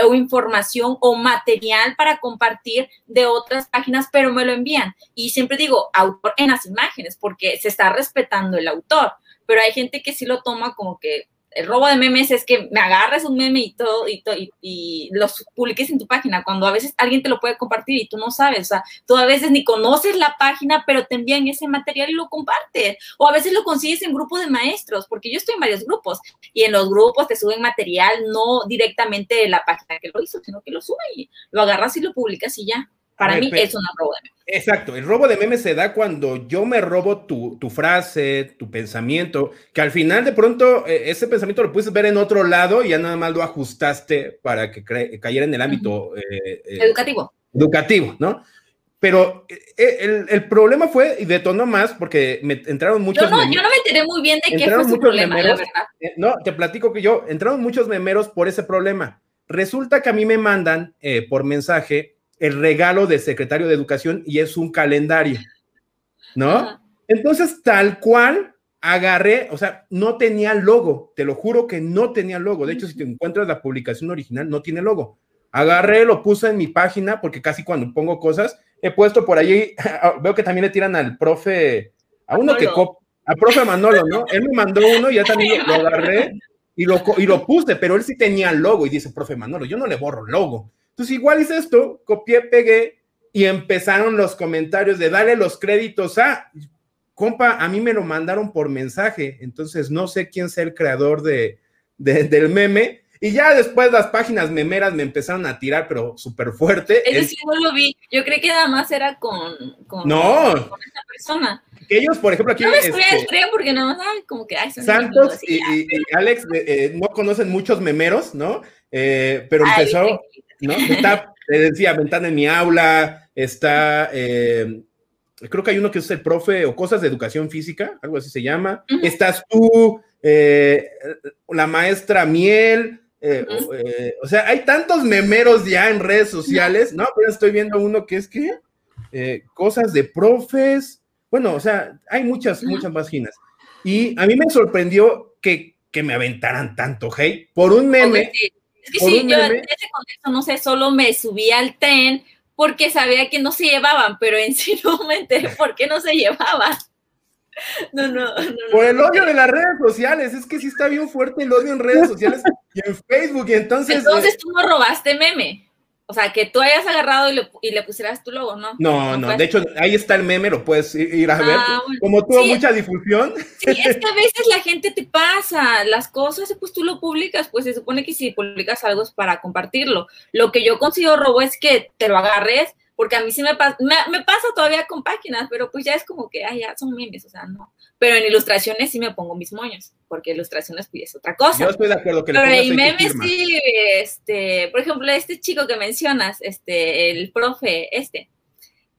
o información o material para compartir de otras páginas, pero me lo envían. Y siempre digo, autor en las imágenes, porque se está respetando el autor. Pero hay gente que sí lo toma como que el robo de memes es que me agarres un meme y todo y, los publiques en tu página, cuando a veces alguien te lo puede compartir y tú no sabes, o sea, tú a veces ni conoces la página, pero te envían ese material y lo compartes, o a veces lo consigues en grupo de maestros, porque yo estoy en varios grupos y en los grupos te suben material no directamente de la página que lo hizo, sino que lo suben y lo agarras y lo publicas y ya. Para mí es un robo de memes. Exacto, el robo de memes se da cuando yo me robo tu, frase, tu pensamiento, que al final de pronto eh, ese pensamiento lo puedes ver en otro lado y ya nada más lo ajustaste para que cayera en el ámbito eh, educativo. Educativo, ¿no? Pero el, problema fue, y detonó más, porque me entraron muchos. Yo no, yo no me enteré muy bien de qué fue su problema, la verdad. no, te platico que yo, entraron muchos memeros por ese problema. Resulta que a mí me mandan por mensaje el regalo del secretario de Educación y es un calendario, ¿no? Entonces, tal cual, agarré, o sea, no tenía logo, te lo juro que no tenía logo. De hecho, si te encuentras la publicación original, no tiene logo. Agarré, lo puse en mi página, porque casi cuando pongo cosas, he puesto por allí, veo que también le tiran al profe, a uno que, al profe Manolo, ¿no? Él me mandó uno y ya también lo, agarré y lo, y lo puse, pero él sí tenía logo y dice, profe Manolo, yo no le borro logo. Entonces, igual hice esto, copié, pegué y empezaron los comentarios de darle los créditos a, compa, a mí me lo mandaron por mensaje, entonces no sé quién sea el creador de, del meme. Y ya después las páginas memeras me empezaron a tirar, pero súper fuerte. Eso sí no lo vi. Yo creí que nada más era con, con, no. con esa persona. Que ellos, por ejemplo, aquí. No me este, porque nada más, como que. Santos y, Alex eh, eh, no conocen muchos memeros, ¿no? Eh, pero empezó. ¿No? Está, le decía, ventana en mi aula, está, eh, creo que hay uno que es el profe o cosas de educación física, algo así se llama. Estás tú, eh, la maestra Miel. Eh, o, sea, hay tantos memeros ya en redes sociales, ¿no? Pero estoy viendo uno que es que cosas de profes. Bueno, o sea, hay muchas, muchas páginas. Y a mí me sorprendió que, que me aventaran tanto hate por un meme. Es que sí, yo en ese contexto, no sé, solo me subí al tren porque sabía que no se llevaban, pero en sí no me enteré por qué no se llevaban. No, no, no. Por el odio de las redes sociales, es que sí está bien fuerte el odio en redes sociales y en Facebook, y entonces. Entonces eh, tú no robaste meme. O sea, que tú hayas agarrado y le, pusieras tu logo, ¿no? No, no, de hecho, ahí está el meme, lo puedes ir a ver. Ah, Como tuvo mucha difusión. Sí, es que a veces la gente te pasa las cosas, pues tú lo publicas, pues se supone que si publicas algo es para compartirlo. Lo que yo consigo robo es que te lo agarres, porque a mí sí me pasa, me, pasa todavía con páginas, pero pues ya es como que, ay, ya son memes, o sea, no. Pero en ilustraciones sí me pongo mis moños, porque ilustraciones pues es otra cosa. Yo estoy de acuerdo que Pero en memes sí, este, por ejemplo, este chico que mencionas, este, el profe, este,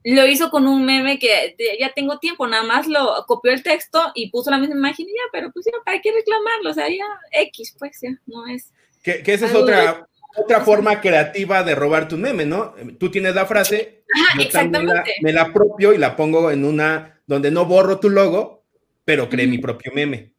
lo hizo con un meme que ya tengo tiempo, nada más lo copió el texto y puso la misma imagen y ya, pero pues ya, ¿para qué reclamarlo? O sea, ya X, pues ya, no es. Que, esa es otra, otra forma creativa de robar tu meme, ¿no? Tú tienes la frase, exactamente. me la apropio y la pongo en una donde no borro tu logo, pero creé mi propio meme.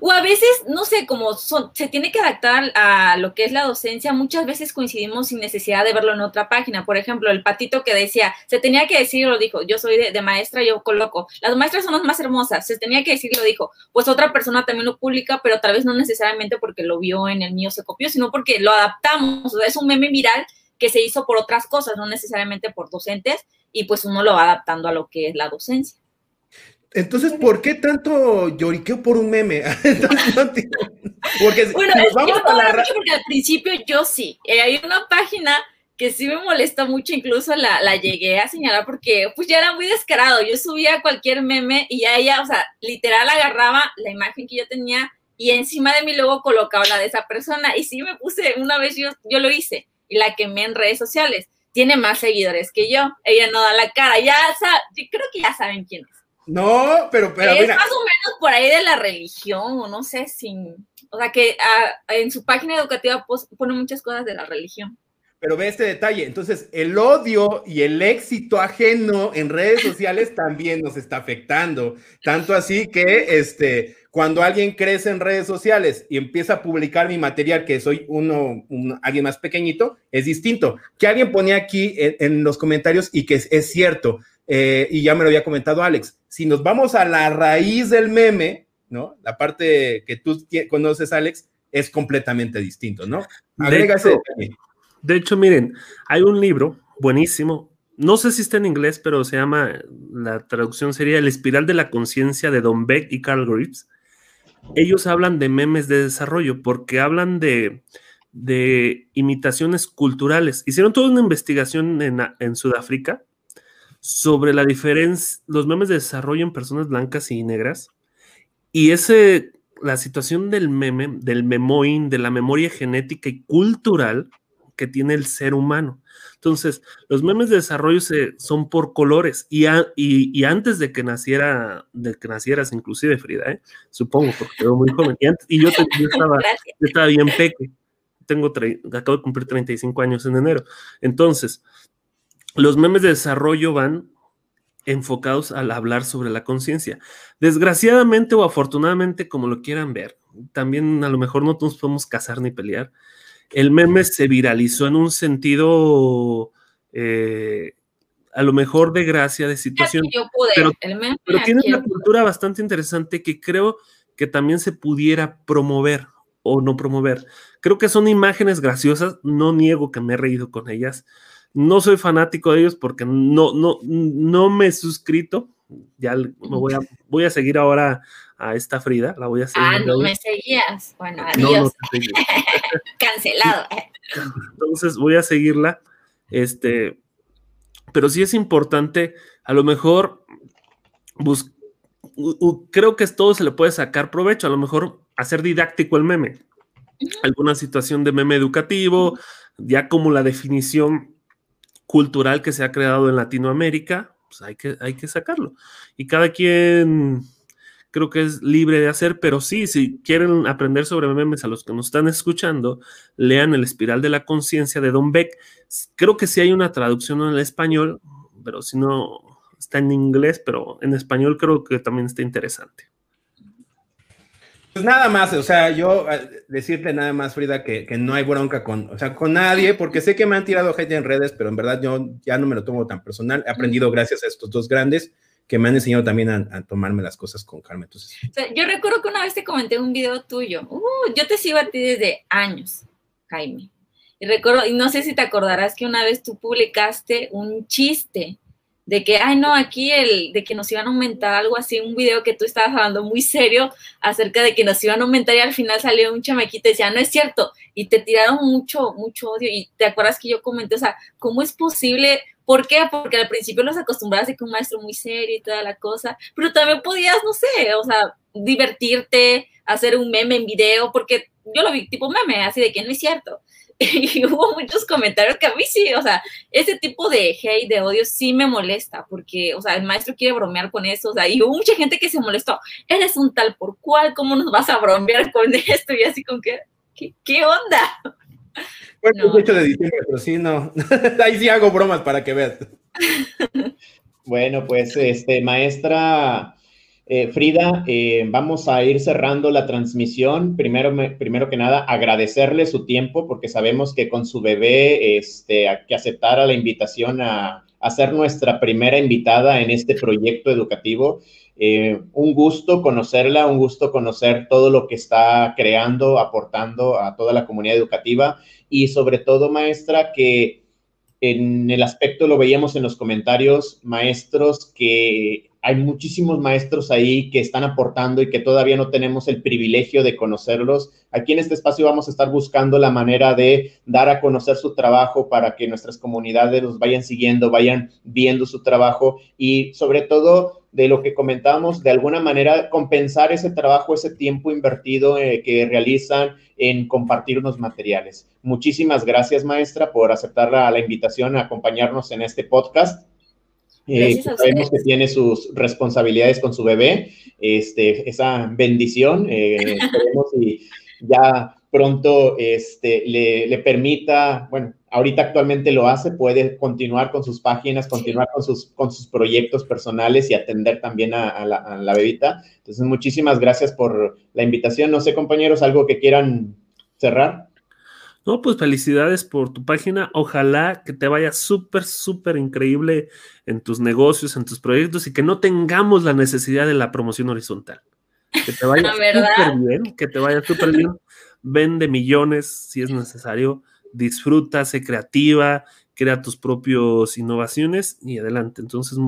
O a veces, no sé, como son, se tiene que adaptar a lo que es la docencia, muchas veces coincidimos sin necesidad de verlo en otra página. Por ejemplo, el patito que decía, se tenía que decir, lo dijo, yo soy de, maestra, yo coloco, las maestras son las más hermosas, se tenía que decir, lo dijo, pues otra persona también lo publica, pero tal vez no necesariamente porque lo vio en el mío, se copió, sino porque lo adaptamos, es un meme viral que se hizo por otras cosas, no necesariamente por docentes, y pues uno lo va adaptando a lo que es la docencia. Entonces, ¿por qué tanto lloriqueo por un meme? porque bueno, vamos a la... porque al principio yo sí. Eh, hay una página que sí me molesta mucho, incluso la, la, llegué a señalar porque pues ya era muy descarado. Yo subía cualquier meme y ya ella, o sea, literal agarraba la imagen que yo tenía y encima de mí luego colocaba la de esa persona. Y sí me puse, una vez yo, yo lo hice y la quemé en redes sociales. Tiene más seguidores que yo. Ella no da la cara. Ya, yo creo que ya saben quién es. No, pero, pero es más o menos por ahí de la religión, o no sé, sin, o sea que ah, en su página educativa pone muchas cosas de la religión. Pero ve este detalle, entonces el odio y el éxito ajeno en redes sociales también nos está afectando, tanto así que este, cuando alguien crece en redes sociales y empieza a publicar mi material, que soy uno, alguien más pequeñito, es distinto. Que alguien ponía aquí en, los comentarios y que es cierto, eh, y ya me lo había comentado Alex, si nos vamos a la raíz del meme, ¿no? La parte que tú conoces, Alex, es completamente distinto, ¿no? De hecho, De hecho, miren, hay un libro buenísimo, no sé si está en inglés, pero se llama, la traducción sería El espiral de la conciencia de Don Beck y Carl Grips. Ellos hablan de memes de desarrollo porque hablan de de imitaciones culturales. Hicieron toda una investigación en, en Sudáfrica sobre la diferencia, los memes de desarrollo en personas blancas y negras. Y ese, la situación del meme, del memoin, de la memoria genética y cultural que tiene el ser humano. Entonces, los memes de desarrollo se, son por colores y, y, antes de que naciera, de que nacieras inclusive Frida, ¿eh? supongo, porque era muy joven. Y, yo, estaba, estaba, bien peque. Tengo, acabo de cumplir 35 años en enero. Entonces, los memes de desarrollo van enfocados al hablar sobre la conciencia. Desgraciadamente o afortunadamente, como lo quieran ver, también a lo mejor no nos podemos casar ni pelear. El meme se viralizó en un sentido eh, a lo mejor de gracia, de situación. pero, pero tiene una cultura bastante interesante que creo que también se pudiera promover o no promover. Creo que son imágenes graciosas, no niego que me he reído con ellas, no soy fanático de ellos porque no, no, no me he suscrito. Ya me voy a, voy a seguir ahora a esta Frida, la voy a seguir. Ah, no me seguías. Bueno, adiós. Cancelado. Entonces voy a seguirla. Este, pero sí es importante, a lo mejor, creo que todo se le puede sacar provecho, a lo mejor hacer didáctico el meme. Alguna situación de meme educativo, ya como la definición cultural que se ha creado en Latinoamérica, pues hay que, hay que sacarlo. Y cada quien creo que es libre de hacer, pero sí, si quieren aprender sobre memes a los que nos están escuchando, lean El Espiral de la Conciencia de Don Beck. Creo que sí hay una traducción en el español, pero si no, está en inglés, pero en español creo que también está interesante. Pues nada más, o sea, yo eh, decirte nada más, Frida, que, no hay bronca con, o sea, con nadie, porque sé que me han tirado gente en redes, pero en verdad yo ya no me lo tomo tan personal. He aprendido gracias a estos dos grandes que me han enseñado también a, tomarme las cosas con calma. Entonces, yo recuerdo que una vez te comenté un video tuyo. Uh, yo te sigo a ti desde años, Jaime. Y recuerdo, y no sé si te acordarás que una vez tú publicaste un chiste de que, ay, no, aquí el, de que nos iban a aumentar algo así, un video que tú estabas hablando muy serio acerca de que nos iban a aumentar y al final salió un chamaquito y decía, no es cierto, y te tiraron mucho, mucho odio, y te acuerdas que yo comenté, o sea, ¿cómo es posible? ¿Por qué? Porque al principio nos acostumbrabas a que un maestro muy serio y toda la cosa, pero también podías, no sé, o sea, divertirte, hacer un meme en video, porque yo lo vi tipo meme, así de que no es cierto. y hubo muchos comentarios que a mí sí, o sea, ese tipo de hate, de odio sí me molesta, porque, o sea, el maestro quiere bromear con eso, o sea, y hubo mucha gente que se molestó, eres un tal por cual, ¿cómo nos vas a bromear con esto? Y así con que, ¿qué, onda? Bueno, no. de diciembre, pero sí, no, ahí sí hago bromas para que veas. bueno, pues, este, maestra eh, Frida, eh, vamos a ir cerrando la transmisión. Primero, primero que nada, agradecerle su tiempo porque sabemos que con su bebé, este, que aceptara la invitación a, a, ser nuestra primera invitada en este proyecto educativo. Eh, un gusto conocerla, un gusto conocer todo lo que está creando, aportando a toda la comunidad educativa y sobre todo, maestra, que en el aspecto lo veíamos en los comentarios, maestros que hay muchísimos maestros ahí que están aportando y que todavía no tenemos el privilegio de conocerlos. Aquí en este espacio vamos a estar buscando la manera de dar a conocer su trabajo para que nuestras comunidades los vayan siguiendo, vayan viendo su trabajo y sobre todo de lo que comentamos, de alguna manera compensar ese trabajo, ese tiempo invertido eh, que realizan en compartir unos materiales. Muchísimas gracias, maestra, por aceptar la invitación a acompañarnos en este podcast. Eh, sabemos que tiene sus responsabilidades con su bebé, este, esa bendición, eh, esperemos y ya pronto este, le, permita, bueno, ahorita actualmente lo hace, puede continuar con sus páginas, continuar con, sus, con sus proyectos personales y atender también a, la, a la bebita. Entonces, muchísimas gracias por la invitación. No sé, compañeros, algo que quieran cerrar. No, pues felicidades por tu página. Ojalá que te vaya súper, súper increíble en tus negocios, en tus proyectos y que no tengamos la necesidad de la promoción horizontal. Que te vaya súper bien, que te vaya súper bien. Vende millones si es necesario. Disfruta, sé creativa, crea tus propias innovaciones y adelante. Entonces,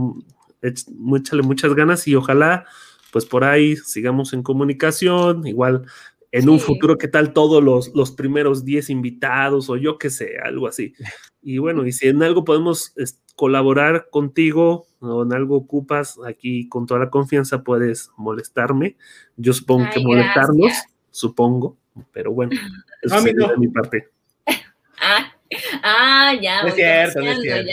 échale muchas ganas y ojalá, pues por ahí sigamos en comunicación. Igual en un futuro, ¿qué tal todos los, los primeros 10 invitados o yo qué sé, algo así? Y bueno, y si en algo podemos colaborar contigo o en algo ocupas, aquí con toda la confianza puedes molestarme. Yo supongo que molestarnos, supongo, pero bueno, eso es de mi parte. Ah, ah ya. No es cierto, no es cierto.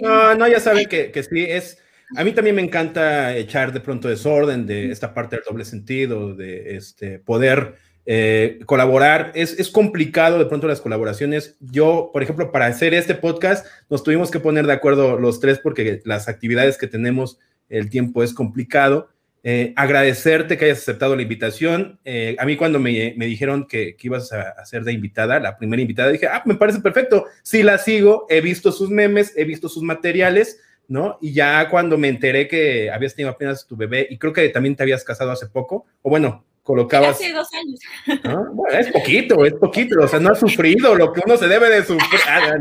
no, no, ya saben que, que sí, es a mí también me encanta echar de pronto desorden de esta parte del doble sentido, de este, poder eh, colaborar. Es, es, complicado de pronto las colaboraciones. Yo, por ejemplo, para hacer este podcast, nos tuvimos que poner de acuerdo los tres porque las actividades que tenemos, el tiempo es complicado. Eh, agradecerte que hayas aceptado la invitación. Eh, a mí cuando me, me dijeron que, que, ibas a hacer de invitada, la primera invitada, dije, ah, me parece perfecto. Sí la sigo, he visto sus memes, he visto sus materiales ¿no? Y ya cuando me enteré que habías tenido apenas tu bebé y creo que también te habías casado hace poco, o bueno, colocabas... Hace dos años. Bueno, es poquito, es poquito, o sea, no has sufrido lo que uno se debe de sufrir. Ah,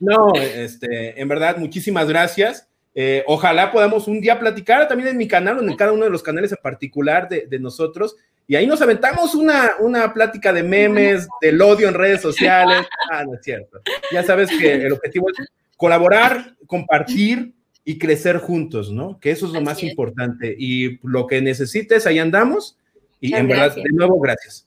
no, este, en verdad, muchísimas gracias. Eh, ojalá podamos un día platicar también en mi canal o en cada uno de los canales en particular de, de nosotros y ahí nos aventamos una, una plática de memes, del odio en redes sociales. Ah, no es cierto. Ya sabes que el objetivo es colaborar, compartir y crecer juntos, ¿no? Que eso es lo más importante. Y lo que necesites, ahí andamos. Y en verdad, de nuevo, gracias.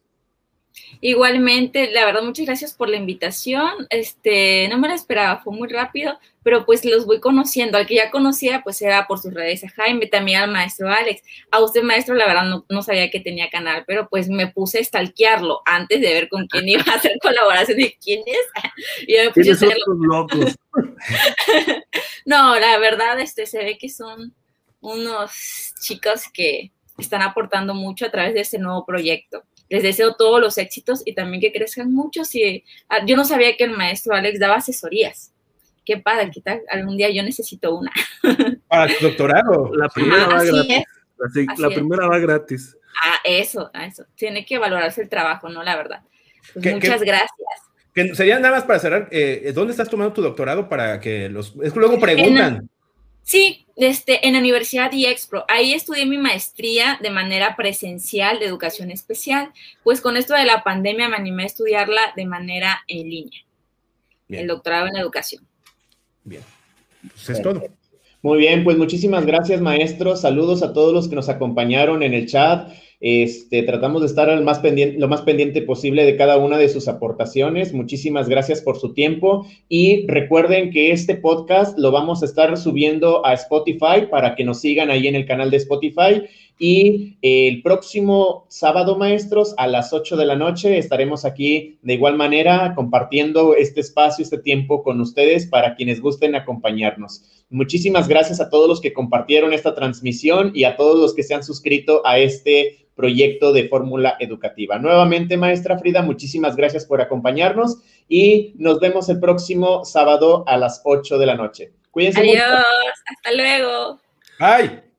Igualmente, la verdad, muchas gracias por la invitación. Este, no me la esperaba, fue muy rápido, pero pues los voy conociendo. Al que ya conocía, pues era por sus redes a Jaime, también al maestro Alex. A usted, maestro, la verdad no, sabía que tenía canal, pero pues me puse a stalkearlo antes de ver con quién iba a hacer colaboración y quién es. Y me puse a locos? no, la verdad, este, se ve que son unos chicos que están aportando mucho a través de este nuevo proyecto les deseo todos los éxitos y también que crezcan mucho. Si, ah, yo no sabía que el maestro Alex daba asesorías. Qué padre, ¿qué tal? Algún día yo necesito una. Para tu doctorado. La primera va gratis. la primera va gratis. Ah, eso, eso. Tiene que valorarse el trabajo, ¿no? La verdad. Pues muchas gracias. Que sería nada más para cerrar, eh, ¿dónde estás tomando tu doctorado para que los... Es que luego preguntan. Sí, este, en la Universidad IEXPRO. Ahí estudié mi maestría de manera presencial de educación especial. Pues con esto de la pandemia me animé a estudiarla de manera en línea. El doctorado en educación. Bien. Pues es todo. Muy bien, pues muchísimas gracias, maestro. Saludos a todos los que nos acompañaron en el chat. Este, tratamos de estar pendiente, lo más pendiente posible de cada una de sus aportaciones. Muchísimas gracias por su tiempo y recuerden que este podcast lo vamos a estar subiendo a Spotify para que nos sigan ahí en el canal de Spotify. Y el próximo sábado, maestros, a las 8 de la noche estaremos aquí de igual manera compartiendo este espacio, este tiempo con ustedes para quienes gusten acompañarnos. Muchísimas gracias a todos los que compartieron esta transmisión y a todos los que se han suscrito a este proyecto de fórmula educativa. Nuevamente, maestra Frida, muchísimas gracias por acompañarnos y nos vemos el próximo sábado a las 8 de la noche. Cuídense. Adiós, hasta luego. Bye.